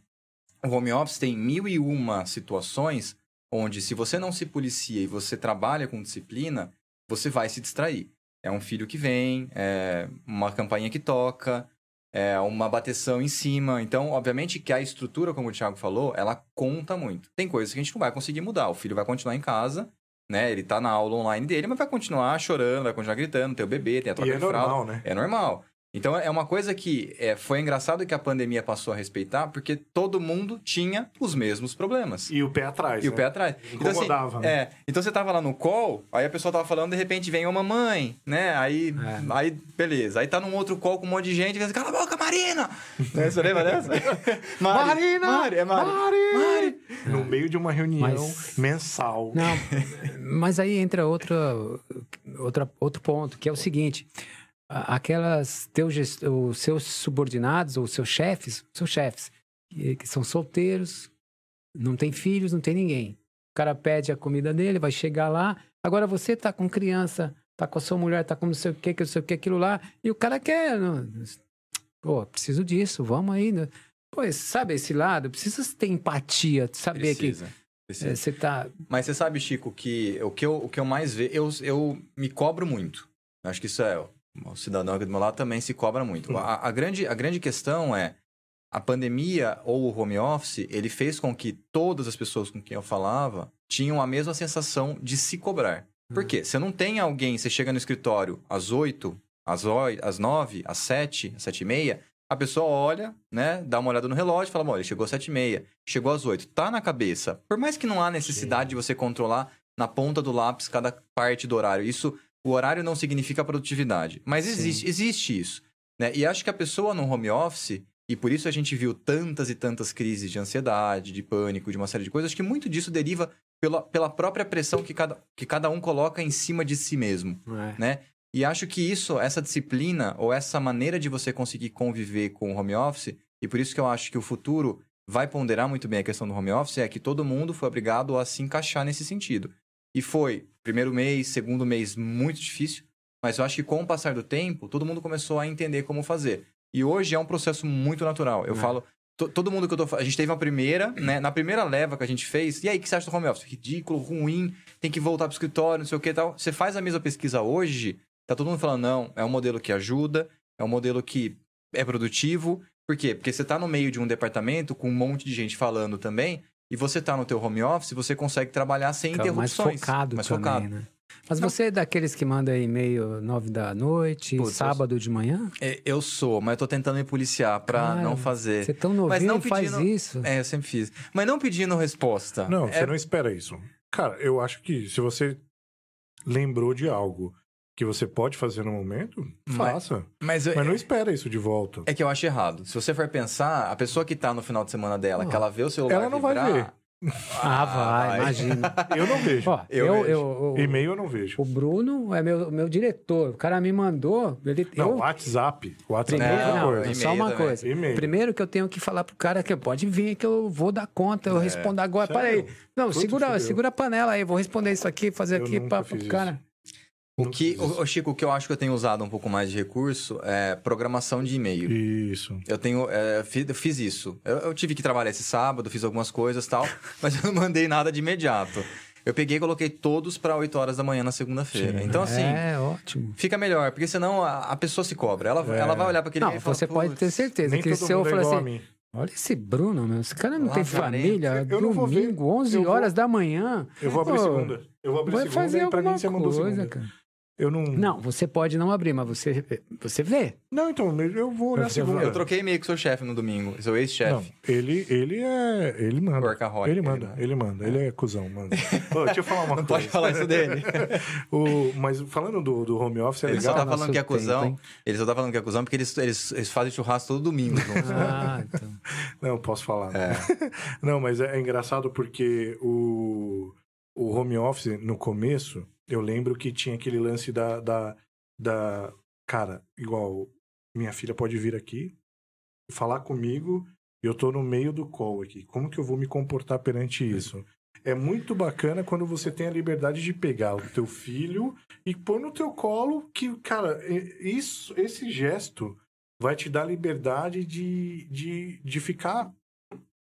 [SPEAKER 3] O home office tem mil e uma situações onde se você não se policia e você trabalha com disciplina, você vai se distrair. É um filho que vem, é uma campainha que toca, é uma bateção em cima. Então, obviamente que a estrutura, como o Thiago falou, ela conta muito. Tem coisas que a gente não vai conseguir mudar. O filho vai continuar em casa, né? Ele tá na aula online dele, mas vai continuar chorando, vai continuar gritando, tem o bebê, tem a troca
[SPEAKER 1] E é
[SPEAKER 3] de fralda.
[SPEAKER 1] normal, né?
[SPEAKER 3] É normal. Então é uma coisa que é, foi engraçado que a pandemia passou a respeitar, porque todo mundo tinha os mesmos problemas.
[SPEAKER 1] E o pé atrás.
[SPEAKER 3] E o
[SPEAKER 1] né?
[SPEAKER 3] pé atrás. Então, assim,
[SPEAKER 1] Incomodava, né?
[SPEAKER 3] é, então você tava lá no call, aí a pessoa tava falando, de repente vem uma mãe, né? Aí,
[SPEAKER 2] É.
[SPEAKER 3] aí beleza. Aí tá num outro call com um monte de gente, que diz, cala a boca, Marina! Né, Você lembra dessa?
[SPEAKER 1] Marina!
[SPEAKER 3] Mari, é Mari.
[SPEAKER 1] Mari! No meio de uma reunião
[SPEAKER 2] Mas-
[SPEAKER 1] mensal.
[SPEAKER 2] Não, mas aí entra outra, outra, outro ponto, que é o seguinte: aquelas teus, os seus subordinados ou seus chefes, seus chefes, que, que são solteiros, não tem filhos, não tem ninguém. O cara pede a comida dele, vai chegar lá. Agora você tá com criança, tá com a sua mulher, tá com não sei o que, que não sei o que, aquilo lá, e o cara quer. não- Pô, preciso disso, vamos aí. né? Pô, sabe esse lado? Precisa ter empatia, saber
[SPEAKER 3] Precisa.
[SPEAKER 2] que
[SPEAKER 3] precisa.
[SPEAKER 2] eh, você tá.
[SPEAKER 3] Mas você sabe, Chico, que o que eu, o que eu mais vejo, eu, eu me cobro muito. Eu Acho que isso é. O cidadão aqui do meu lado também se cobra muito.
[SPEAKER 1] Hum.
[SPEAKER 3] A, a grande, a grande questão é. A pandemia ou o home office, ele fez com que todas as pessoas com quem eu falava tinham a mesma sensação de se cobrar. Por quê? Você não tem alguém, você chega no escritório às 8, às, oi- às 9, às 7, às 7 e meia, a pessoa olha, né, dá uma olhada no relógio e fala, ele chegou às 7 e meia, chegou às 8, tá na cabeça. Por mais que não há necessidade de você controlar na ponta do lápis cada parte do horário, isso, o horário não significa produtividade, mas
[SPEAKER 2] Sim.
[SPEAKER 3] existe, existe isso. Né? E acho que a pessoa no home office, e por isso a gente viu tantas e tantas crises de ansiedade, de pânico, de uma série de coisas, que muito disso deriva pela, pela própria pressão que cada, que cada um coloca em cima de si mesmo,
[SPEAKER 2] É.
[SPEAKER 3] né? E acho que isso, essa disciplina, ou essa maneira de você conseguir conviver com o home office, e por isso que eu acho que o futuro vai ponderar muito bem a questão do home office, é que todo mundo foi obrigado a se encaixar nesse sentido. E foi, primeiro mês, segundo mês, muito difícil, mas eu acho que com o passar do tempo, todo mundo começou a entender como fazer. E hoje é um processo muito natural. Eu
[SPEAKER 2] É.
[SPEAKER 3] falo, to- todo mundo que eu tô. A gente teve uma primeira, né? Na primeira leva que a gente fez, e aí, o que você acha do home office? Ridículo, ruim, tem que voltar pro escritório, não sei o que e tal. Você faz a mesma pesquisa hoje, tá todo mundo falando, não, é um modelo que ajuda, é um modelo que é produtivo. Por quê? Porque você tá no meio de um departamento com um monte de gente falando também, e você tá no teu home office, você consegue trabalhar sem
[SPEAKER 2] mais
[SPEAKER 3] interrupções.
[SPEAKER 2] focado
[SPEAKER 3] mais
[SPEAKER 2] também,
[SPEAKER 3] focado.
[SPEAKER 2] né? Mas você é daqueles que manda e-mail nove da noite,
[SPEAKER 3] Putz, eu
[SPEAKER 2] sábado de manhã?
[SPEAKER 3] É, Eu sou, mas eu tô tentando me policiar pra
[SPEAKER 2] Cara,
[SPEAKER 3] não fazer.
[SPEAKER 2] Você é tão novinho
[SPEAKER 3] não
[SPEAKER 2] e faz
[SPEAKER 3] pedindo-
[SPEAKER 2] isso?
[SPEAKER 3] É, eu sempre fiz. Mas não pedindo resposta.
[SPEAKER 1] Não,
[SPEAKER 3] é,
[SPEAKER 1] você não espera isso. Cara, eu acho que se você lembrou de algo que você pode fazer no momento,
[SPEAKER 3] Mas-
[SPEAKER 1] faça.
[SPEAKER 3] Mas, eu-
[SPEAKER 1] Mas não espera isso de volta.
[SPEAKER 3] é que eu acho errado. Se você for pensar, a pessoa que tá no final de semana dela,
[SPEAKER 1] Ah,
[SPEAKER 3] que ela vê o celular
[SPEAKER 1] ela não vai
[SPEAKER 3] vibrar,
[SPEAKER 1] ver.
[SPEAKER 2] Ah, vai,
[SPEAKER 3] vai.
[SPEAKER 2] imagina.
[SPEAKER 1] Eu não vejo.
[SPEAKER 2] Ó,
[SPEAKER 3] Eu
[SPEAKER 2] eu,
[SPEAKER 3] vejo.
[SPEAKER 2] eu, eu-
[SPEAKER 1] E-mail eu não vejo.
[SPEAKER 2] o Bruno é meu, meu diretor. O cara me mandou. Ele,
[SPEAKER 1] Não,
[SPEAKER 2] eu,
[SPEAKER 1] WhatsApp. WhatsApp
[SPEAKER 2] primeiro,
[SPEAKER 1] é
[SPEAKER 2] não,
[SPEAKER 1] coisa.
[SPEAKER 2] só uma
[SPEAKER 3] também.
[SPEAKER 2] coisa.
[SPEAKER 1] E-mail.
[SPEAKER 2] Primeiro que eu tenho que falar pro cara que pode vir que eu vou dar conta, eu
[SPEAKER 3] É,
[SPEAKER 2] respondo agora.
[SPEAKER 1] sério?
[SPEAKER 2] Para aí. Não, segura, segura a panela aí, vou responder isso aqui, fazer
[SPEAKER 1] Eu
[SPEAKER 2] aqui para pro cara.
[SPEAKER 3] O que,
[SPEAKER 1] fiz
[SPEAKER 3] o, Chico, o que eu acho que eu tenho usado um pouco mais de recurso é programação de e-mail.
[SPEAKER 1] Isso.
[SPEAKER 3] Eu tenho. é, fi- eu fiz isso. Eu, eu tive que trabalhar esse sábado, fiz algumas coisas e tal, mas eu não mandei nada de imediato. Eu peguei e coloquei todos para 8 horas da manhã na segunda-feira. Então, assim,
[SPEAKER 2] É, ótimo.
[SPEAKER 3] fica melhor, porque senão a, a pessoa se cobra. Ela,
[SPEAKER 1] É.
[SPEAKER 3] ela vai olhar para aquele
[SPEAKER 2] Não,
[SPEAKER 3] e falar,
[SPEAKER 2] você pode
[SPEAKER 3] "Putz,
[SPEAKER 2] ter certeza
[SPEAKER 1] Nem
[SPEAKER 2] que
[SPEAKER 1] todo
[SPEAKER 2] se eu
[SPEAKER 1] mundo é
[SPEAKER 2] falar assim, olha esse Bruno, meu, esse cara não tem
[SPEAKER 3] Lazarento.
[SPEAKER 2] família,
[SPEAKER 1] Eu não vou ver.
[SPEAKER 2] domingo, 11
[SPEAKER 1] Eu vou-
[SPEAKER 2] horas da manhã,
[SPEAKER 1] Eu vou abrir
[SPEAKER 2] Pô,
[SPEAKER 1] segunda. Eu vou abrir
[SPEAKER 2] vai
[SPEAKER 1] segunda
[SPEAKER 2] fazer
[SPEAKER 1] e pra
[SPEAKER 2] alguma
[SPEAKER 1] mim você mandou
[SPEAKER 2] coisa,
[SPEAKER 1] segunda.
[SPEAKER 2] cara.
[SPEAKER 1] Eu não...
[SPEAKER 2] Não, você pode não abrir, mas você, você vê.
[SPEAKER 1] Não, então, eu vou olhar
[SPEAKER 2] Você
[SPEAKER 1] segunda.
[SPEAKER 3] Eu troquei e-mail com seu chefe no domingo, seu
[SPEAKER 1] Não,
[SPEAKER 3] ex-chefe.
[SPEAKER 1] ele, ele é... Ele manda.
[SPEAKER 3] Workaholic,
[SPEAKER 1] Ele
[SPEAKER 3] ele
[SPEAKER 1] manda,
[SPEAKER 3] manda.
[SPEAKER 1] ele manda. Ele é cuzão, manda. Ô, deixa eu falar uma
[SPEAKER 3] Não
[SPEAKER 1] coisa.
[SPEAKER 3] pode falar isso dele.
[SPEAKER 1] O, mas falando do, do home office, é
[SPEAKER 3] Ele só
[SPEAKER 1] legal.
[SPEAKER 3] tá
[SPEAKER 2] Nosso
[SPEAKER 3] falando que é
[SPEAKER 2] tempo,
[SPEAKER 3] cuzão.
[SPEAKER 2] hein?
[SPEAKER 3] Ele só tá falando que é cuzão porque eles, eles, eles fazem churrasco todo domingo.
[SPEAKER 2] Ah, então.
[SPEAKER 1] Não, posso falar.
[SPEAKER 3] É.
[SPEAKER 1] Não, mas é, é engraçado porque o, o home office, no começo, eu lembro que tinha aquele lance da, da, da. Cara, igual minha filha pode vir aqui falar comigo e eu tô no meio do call aqui. Como que eu vou me comportar perante isso? É muito bacana quando você tem a liberdade de pegar o teu filho e pôr no teu colo que, cara, isso, esse gesto vai te dar liberdade de, de, de ficar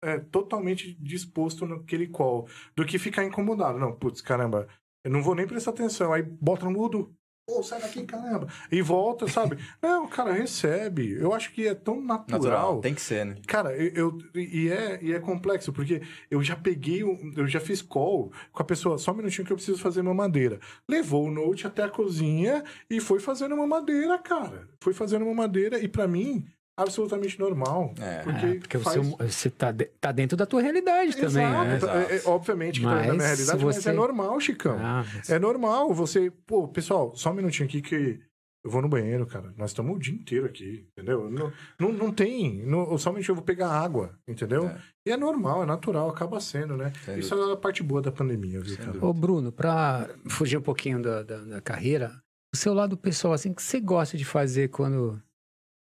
[SPEAKER 1] é, totalmente disposto naquele call, do que ficar incomodado. Não, putz, caramba, eu não vou nem prestar atenção. Aí bota no mudo. Pô, sai daqui, caramba. E volta, sabe? não, cara, recebe. Eu acho que é tão natural.
[SPEAKER 3] Natural, tem que ser, né?
[SPEAKER 1] Cara, eu, eu- e, é, e é complexo, porque eu já peguei, eu já fiz call com a pessoa, só um minutinho que eu preciso fazer mamadeira. Levou o note até a cozinha e foi fazendo mamadeira, cara. Foi fazendo mamadeira e pra mim, absolutamente normal.
[SPEAKER 3] É.
[SPEAKER 1] Porque,
[SPEAKER 2] É, porque
[SPEAKER 1] faz...
[SPEAKER 2] você, você tá, de- tá dentro da tua realidade também,
[SPEAKER 1] Exato,
[SPEAKER 2] né?
[SPEAKER 3] Exato.
[SPEAKER 1] é- é- obviamente que tá
[SPEAKER 2] Mas
[SPEAKER 1] na minha realidade,
[SPEAKER 2] se
[SPEAKER 1] mas
[SPEAKER 2] você-
[SPEAKER 1] é normal, Chicão.
[SPEAKER 2] Ah, mas-
[SPEAKER 1] É normal você, pô, pessoal, só um minutinho aqui que eu vou no banheiro, cara. Nós estamos o dia inteiro aqui, entendeu? Não, não, não tem, não, só minutinho eu vou pegar água, entendeu?
[SPEAKER 3] É.
[SPEAKER 1] E é normal, é natural, acaba sendo, né?
[SPEAKER 3] Sem
[SPEAKER 1] Isso é a parte boa da pandemia, viu,
[SPEAKER 3] Sem
[SPEAKER 1] cara?
[SPEAKER 3] dúvida.
[SPEAKER 2] Ô, Bruno, pra fugir um pouquinho da, da, da carreira, o seu lado pessoal, assim, o que você gosta de fazer quando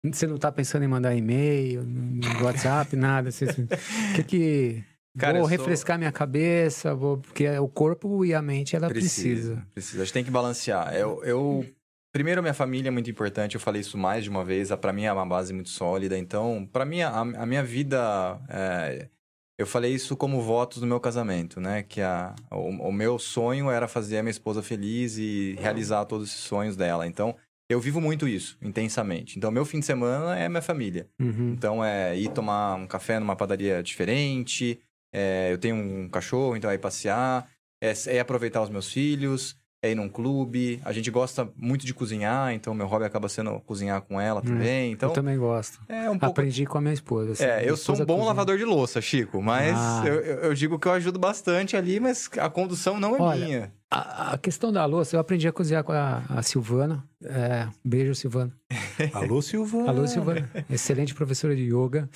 [SPEAKER 2] você não tá pensando em mandar e-mail, no WhatsApp, nada. O que que...
[SPEAKER 3] Cara,
[SPEAKER 2] vou
[SPEAKER 3] eu sou-
[SPEAKER 2] refrescar minha cabeça, vou... porque o corpo e a mente, ela precisa.
[SPEAKER 3] Precisa. A gente tem que balancear. Eu, eu- Primeiro, minha família é muito importante. Eu falei isso mais de uma vez. Para mim é uma base muito sólida. Então, para mim, a, a minha vida. é, eu falei isso como votos no meu casamento, né? Que a, o, o meu sonho era fazer a minha esposa feliz e realizar todos esses sonhos dela. Então, eu vivo muito isso, intensamente. Então, meu fim de semana é minha família.
[SPEAKER 2] Uhum.
[SPEAKER 3] Então é ir tomar um café numa padaria diferente. é, eu tenho um cachorro, então é ir passear. É, é aproveitar os meus filhos. É ir num clube. A gente gosta muito de cozinhar, então meu hobby acaba sendo cozinhar com ela também. Então
[SPEAKER 2] eu também gosto.
[SPEAKER 3] é um pouco.
[SPEAKER 2] Aprendi com a minha esposa. assim.
[SPEAKER 3] É,
[SPEAKER 2] Minha
[SPEAKER 3] eu sou um
[SPEAKER 2] esposa
[SPEAKER 3] bom
[SPEAKER 2] cozinha.
[SPEAKER 3] lavador de louça, Chico, mas
[SPEAKER 2] Ah.
[SPEAKER 3] eu, eu- eu digo que eu ajudo bastante ali, mas a condução não é
[SPEAKER 2] Olha,
[SPEAKER 3] minha.
[SPEAKER 2] A, a questão da louça, eu aprendi a cozinhar com a, a Silvana. É, beijo, Silvana.
[SPEAKER 1] Alô, Silvana.
[SPEAKER 2] Alô, Silvana. Excelente professora de yoga.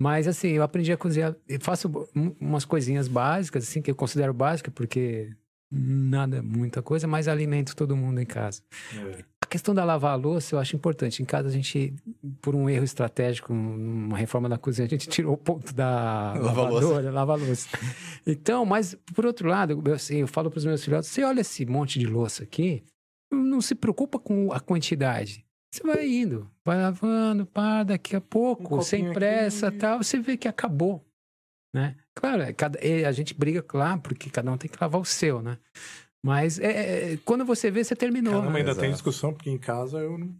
[SPEAKER 2] Mas, assim, eu aprendi a cozinhar. Eu faço umas coisinhas básicas, assim, que eu considero básicas, porque nada, muita coisa, mas alimento todo mundo em casa. É. A questão da lavar a louça eu acho importante. Em casa a gente, por um erro estratégico, uma reforma da cozinha, a gente tirou o ponto da lava lavadora, lava louça. Então, mas por outro lado, eu, assim, eu falo para os meus filhotes, você olha esse monte de louça aqui, não se preocupa com a quantidade. Você vai indo, vai lavando, pá, daqui a pouco, um sem pressa aqui. tal, você vê que acabou, né? Claro, é, cada, é, a gente briga, claro, porque cada um tem que lavar o seu, né? Mas é, é quando você vê, você terminou.
[SPEAKER 1] Caramba,
[SPEAKER 2] né?
[SPEAKER 1] ainda Exato. tem discussão, porque em casa eu não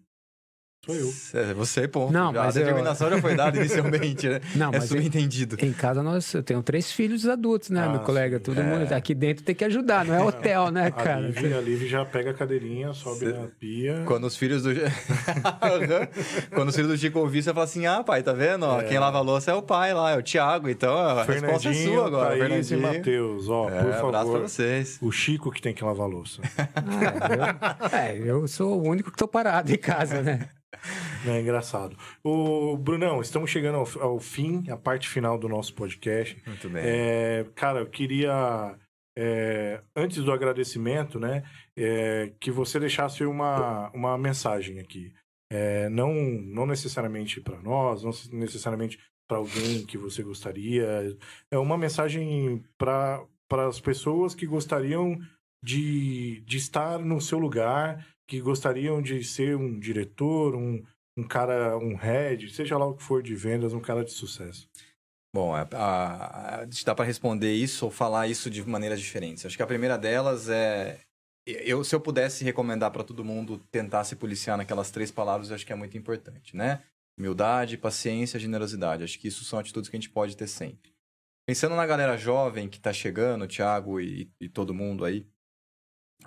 [SPEAKER 1] Sou eu.
[SPEAKER 3] É você, ponto.
[SPEAKER 2] Não, mas
[SPEAKER 3] a determinação eu... já foi dada inicialmente, né?
[SPEAKER 2] Não,
[SPEAKER 3] é subentendido.
[SPEAKER 2] Em, em casa nós, eu tenho três filhos adultos, né, ah, meu colega? Sim. Todo é. mundo aqui dentro tem que ajudar, não é hotel, né, cara? A
[SPEAKER 1] Liv, a Liv já pega a cadeirinha, sobe Cê... na pia.
[SPEAKER 3] Quando os filhos do... Quando os filhos do Chico ouvir, você fala assim, ah, pai, tá vendo? É. Quem lava a louça é o pai lá, é o Thiago. Então a resposta é sua agora,
[SPEAKER 1] Thaís e Matheus, ó,
[SPEAKER 3] é,
[SPEAKER 1] por favor.
[SPEAKER 3] Abraço pra vocês.
[SPEAKER 1] O Chico que tem que lavar a louça.
[SPEAKER 2] Ah, eu, é, eu sou o único que tô parado em casa, né?
[SPEAKER 1] É engraçado. O Brunão, estamos chegando ao, ao fim, a parte final do nosso podcast.
[SPEAKER 3] Muito bem.
[SPEAKER 1] É, cara, eu queria, é, antes do agradecimento, né, é, que você deixasse uma, uma mensagem aqui. É, não, não necessariamente para nós, não necessariamente para alguém que você gostaria. É uma mensagem para as pessoas que gostariam de, de estar no seu lugar que gostariam de ser um diretor, um, um cara, um head, seja lá o que for de vendas, um cara de sucesso?
[SPEAKER 3] Bom, a, a, a, dá para responder isso ou falar isso de maneiras diferentes. Acho que a primeira delas é eu, se eu pudesse recomendar para todo mundo tentar se policiar naquelas três palavras, acho que é muito importante, né? Humildade, paciência, generosidade. Acho que isso são atitudes que a gente pode ter sempre. Pensando na galera jovem que está chegando, Thiago e, e, todo mundo aí,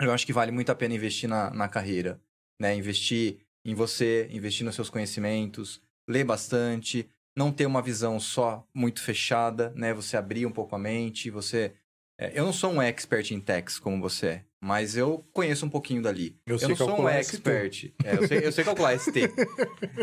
[SPEAKER 3] eu acho que vale muito a pena investir na, na carreira, né? Investir em você, investir nos seus conhecimentos, ler bastante, não ter uma visão só muito fechada, né? Você abrir um pouco a mente, você... É, eu não sou um expert em techs como você é, mas eu conheço um pouquinho dali.
[SPEAKER 1] Eu,
[SPEAKER 3] eu não sou um expert. É, eu, sei, eu sei calcular ST.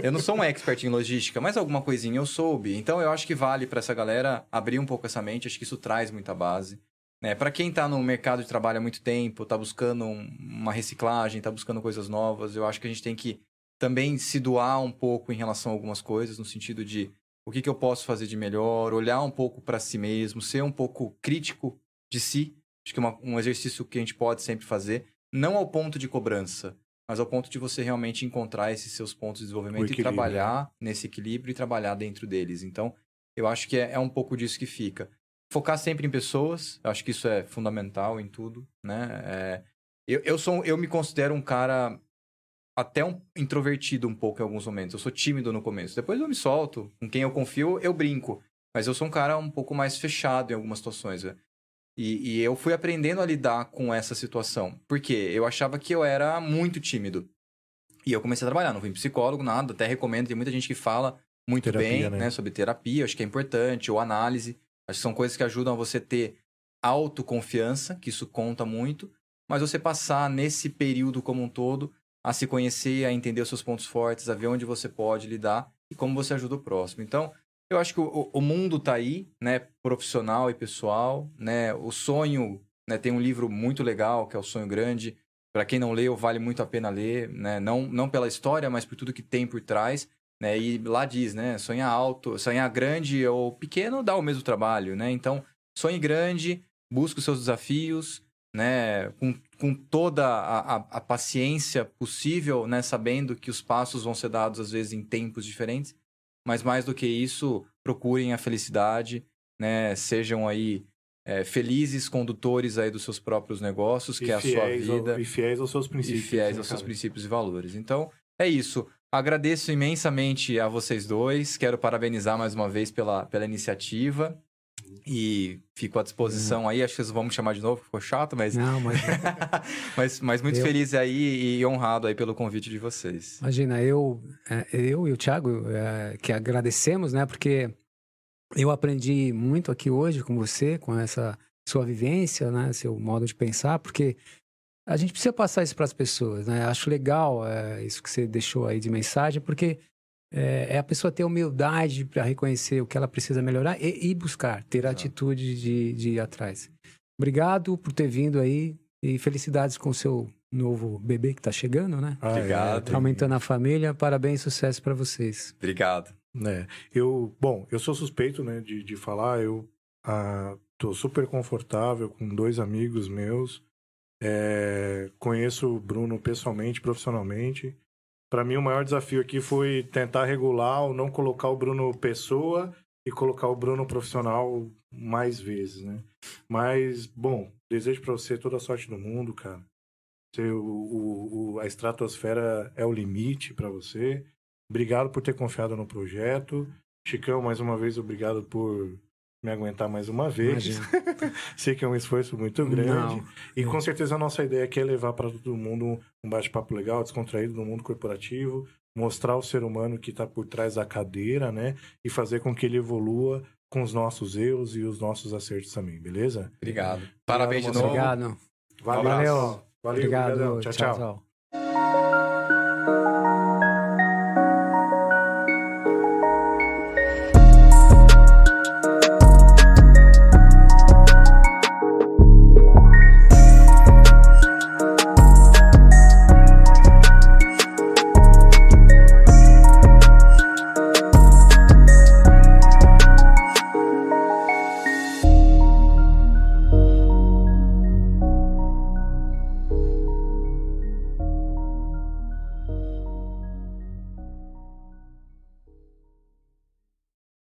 [SPEAKER 3] eu não sou um expert em logística, mas alguma coisinha eu soube. Então eu acho que vale para essa galera abrir um pouco essa mente. Acho que isso traz muita base. Né? Para quem está no mercado de trabalho há muito tempo, está buscando uma reciclagem, está buscando coisas novas, eu acho que a gente tem que também se doar um pouco em relação a algumas coisas, no sentido de o que, que eu posso fazer de melhor, olhar um pouco para si mesmo, ser um pouco crítico de si. Acho que é uma, um exercício que a gente pode sempre fazer, não ao ponto de cobrança, mas ao ponto de você realmente encontrar esses seus pontos de desenvolvimento e trabalhar né? nesse equilíbrio e trabalhar dentro deles. Então, eu acho que é, é um pouco disso que fica focar sempre em pessoas, eu acho que isso é fundamental em tudo, né? É, eu, eu, sou, eu me considero um cara até um introvertido um pouco em alguns momentos. Eu sou tímido no começo. Depois eu me solto. Com quem eu confio, eu brinco. Mas eu sou um cara um pouco mais fechado em algumas situações. Né? E, e eu fui aprendendo a lidar com essa situação. Porque eu achava que eu era muito tímido. E eu comecei a trabalhar. Não fui psicólogo, nada. Até recomendo. Tem muita gente que fala muito terapia, bem né? né? sobre terapia. Acho que é importante. Ou análise. Acho que são coisas que ajudam a você ter autoconfiança, que isso conta muito, mas você passar nesse período como um todo a se conhecer, a entender os seus pontos fortes, a ver onde você pode lidar e como você ajuda o próximo. Então, eu acho que o, o mundo está aí, né, profissional e pessoal, né, o sonho, né, tem um livro muito legal que é o Sonho Grande. Para quem não leu, vale muito a pena ler, né, não não pela história, mas por tudo que tem por trás. Né? E lá diz, né? Sonhar alto, sonhar grande ou pequeno dá o mesmo trabalho, né? Então, sonhe grande, busque os seus desafios, né? Com, com toda a, a, a, paciência possível, né? Sabendo que os passos vão ser dados, às vezes, em tempos diferentes. Mas mais do que isso, procurem a felicidade, né? Sejam aí é, felizes condutores aí dos seus próprios negócios, e que é a sua vida.
[SPEAKER 1] Ao, e fiéis aos seus princípios.
[SPEAKER 3] E fiéis né, aos seus princípios e valores. Então, é isso. Agradeço imensamente a vocês dois. Quero parabenizar mais uma vez pela, pela iniciativa. E fico à disposição aí. Acho que vocês vão me chamar de novo, ficou chato, mas.
[SPEAKER 2] Não, mas.
[SPEAKER 3] mas, mas muito eu... feliz aí e honrado aí pelo convite de vocês.
[SPEAKER 2] Imagina, eu, é, eu e o Thiago, é, que agradecemos, né? Porque eu aprendi muito aqui hoje com você, com essa sua vivência, né? Seu modo de pensar, porque a gente precisa passar isso para as pessoas, né? Acho legal é, isso que você deixou aí de mensagem, porque é, é a pessoa ter humildade para reconhecer o que ela precisa melhorar e, e buscar, ter a atitude de, de ir atrás. Obrigado por ter vindo aí e felicidades com o seu novo bebê que está chegando, né?
[SPEAKER 1] Ah,
[SPEAKER 3] Obrigado.
[SPEAKER 1] tem-
[SPEAKER 2] Aumentando a família, parabéns, sucesso para vocês.
[SPEAKER 3] Obrigado.
[SPEAKER 1] né? Eu, bom, eu sou suspeito, né, de, de falar. Eu ah, tô super confortável com dois amigos meus. É, conheço o Bruno pessoalmente, profissionalmente. Para mim, o maior desafio aqui foi tentar regular ou não colocar o Bruno pessoa e colocar o Bruno profissional mais vezes, né? Mas, bom, desejo para você toda a sorte do mundo, cara. Você, o, o- o- a estratosfera é o limite para você. Obrigado por ter confiado no projeto. Chicão, mais uma vez, obrigado por me aguentar mais uma vez. Sei que é um esforço muito grande.
[SPEAKER 2] Não.
[SPEAKER 1] E com certeza a nossa ideia aqui é levar para todo mundo um bate-papo legal, descontraído no mundo corporativo, mostrar o ser humano que está por trás da cadeira, né? E fazer com que ele evolua com os nossos erros e os nossos acertos também, beleza?
[SPEAKER 3] Obrigado. Parabéns de novo.
[SPEAKER 2] Obrigado.
[SPEAKER 1] Valeu. Valeu.
[SPEAKER 2] Obrigado.
[SPEAKER 1] obrigadão. tchau. tchau.
[SPEAKER 2] tchau.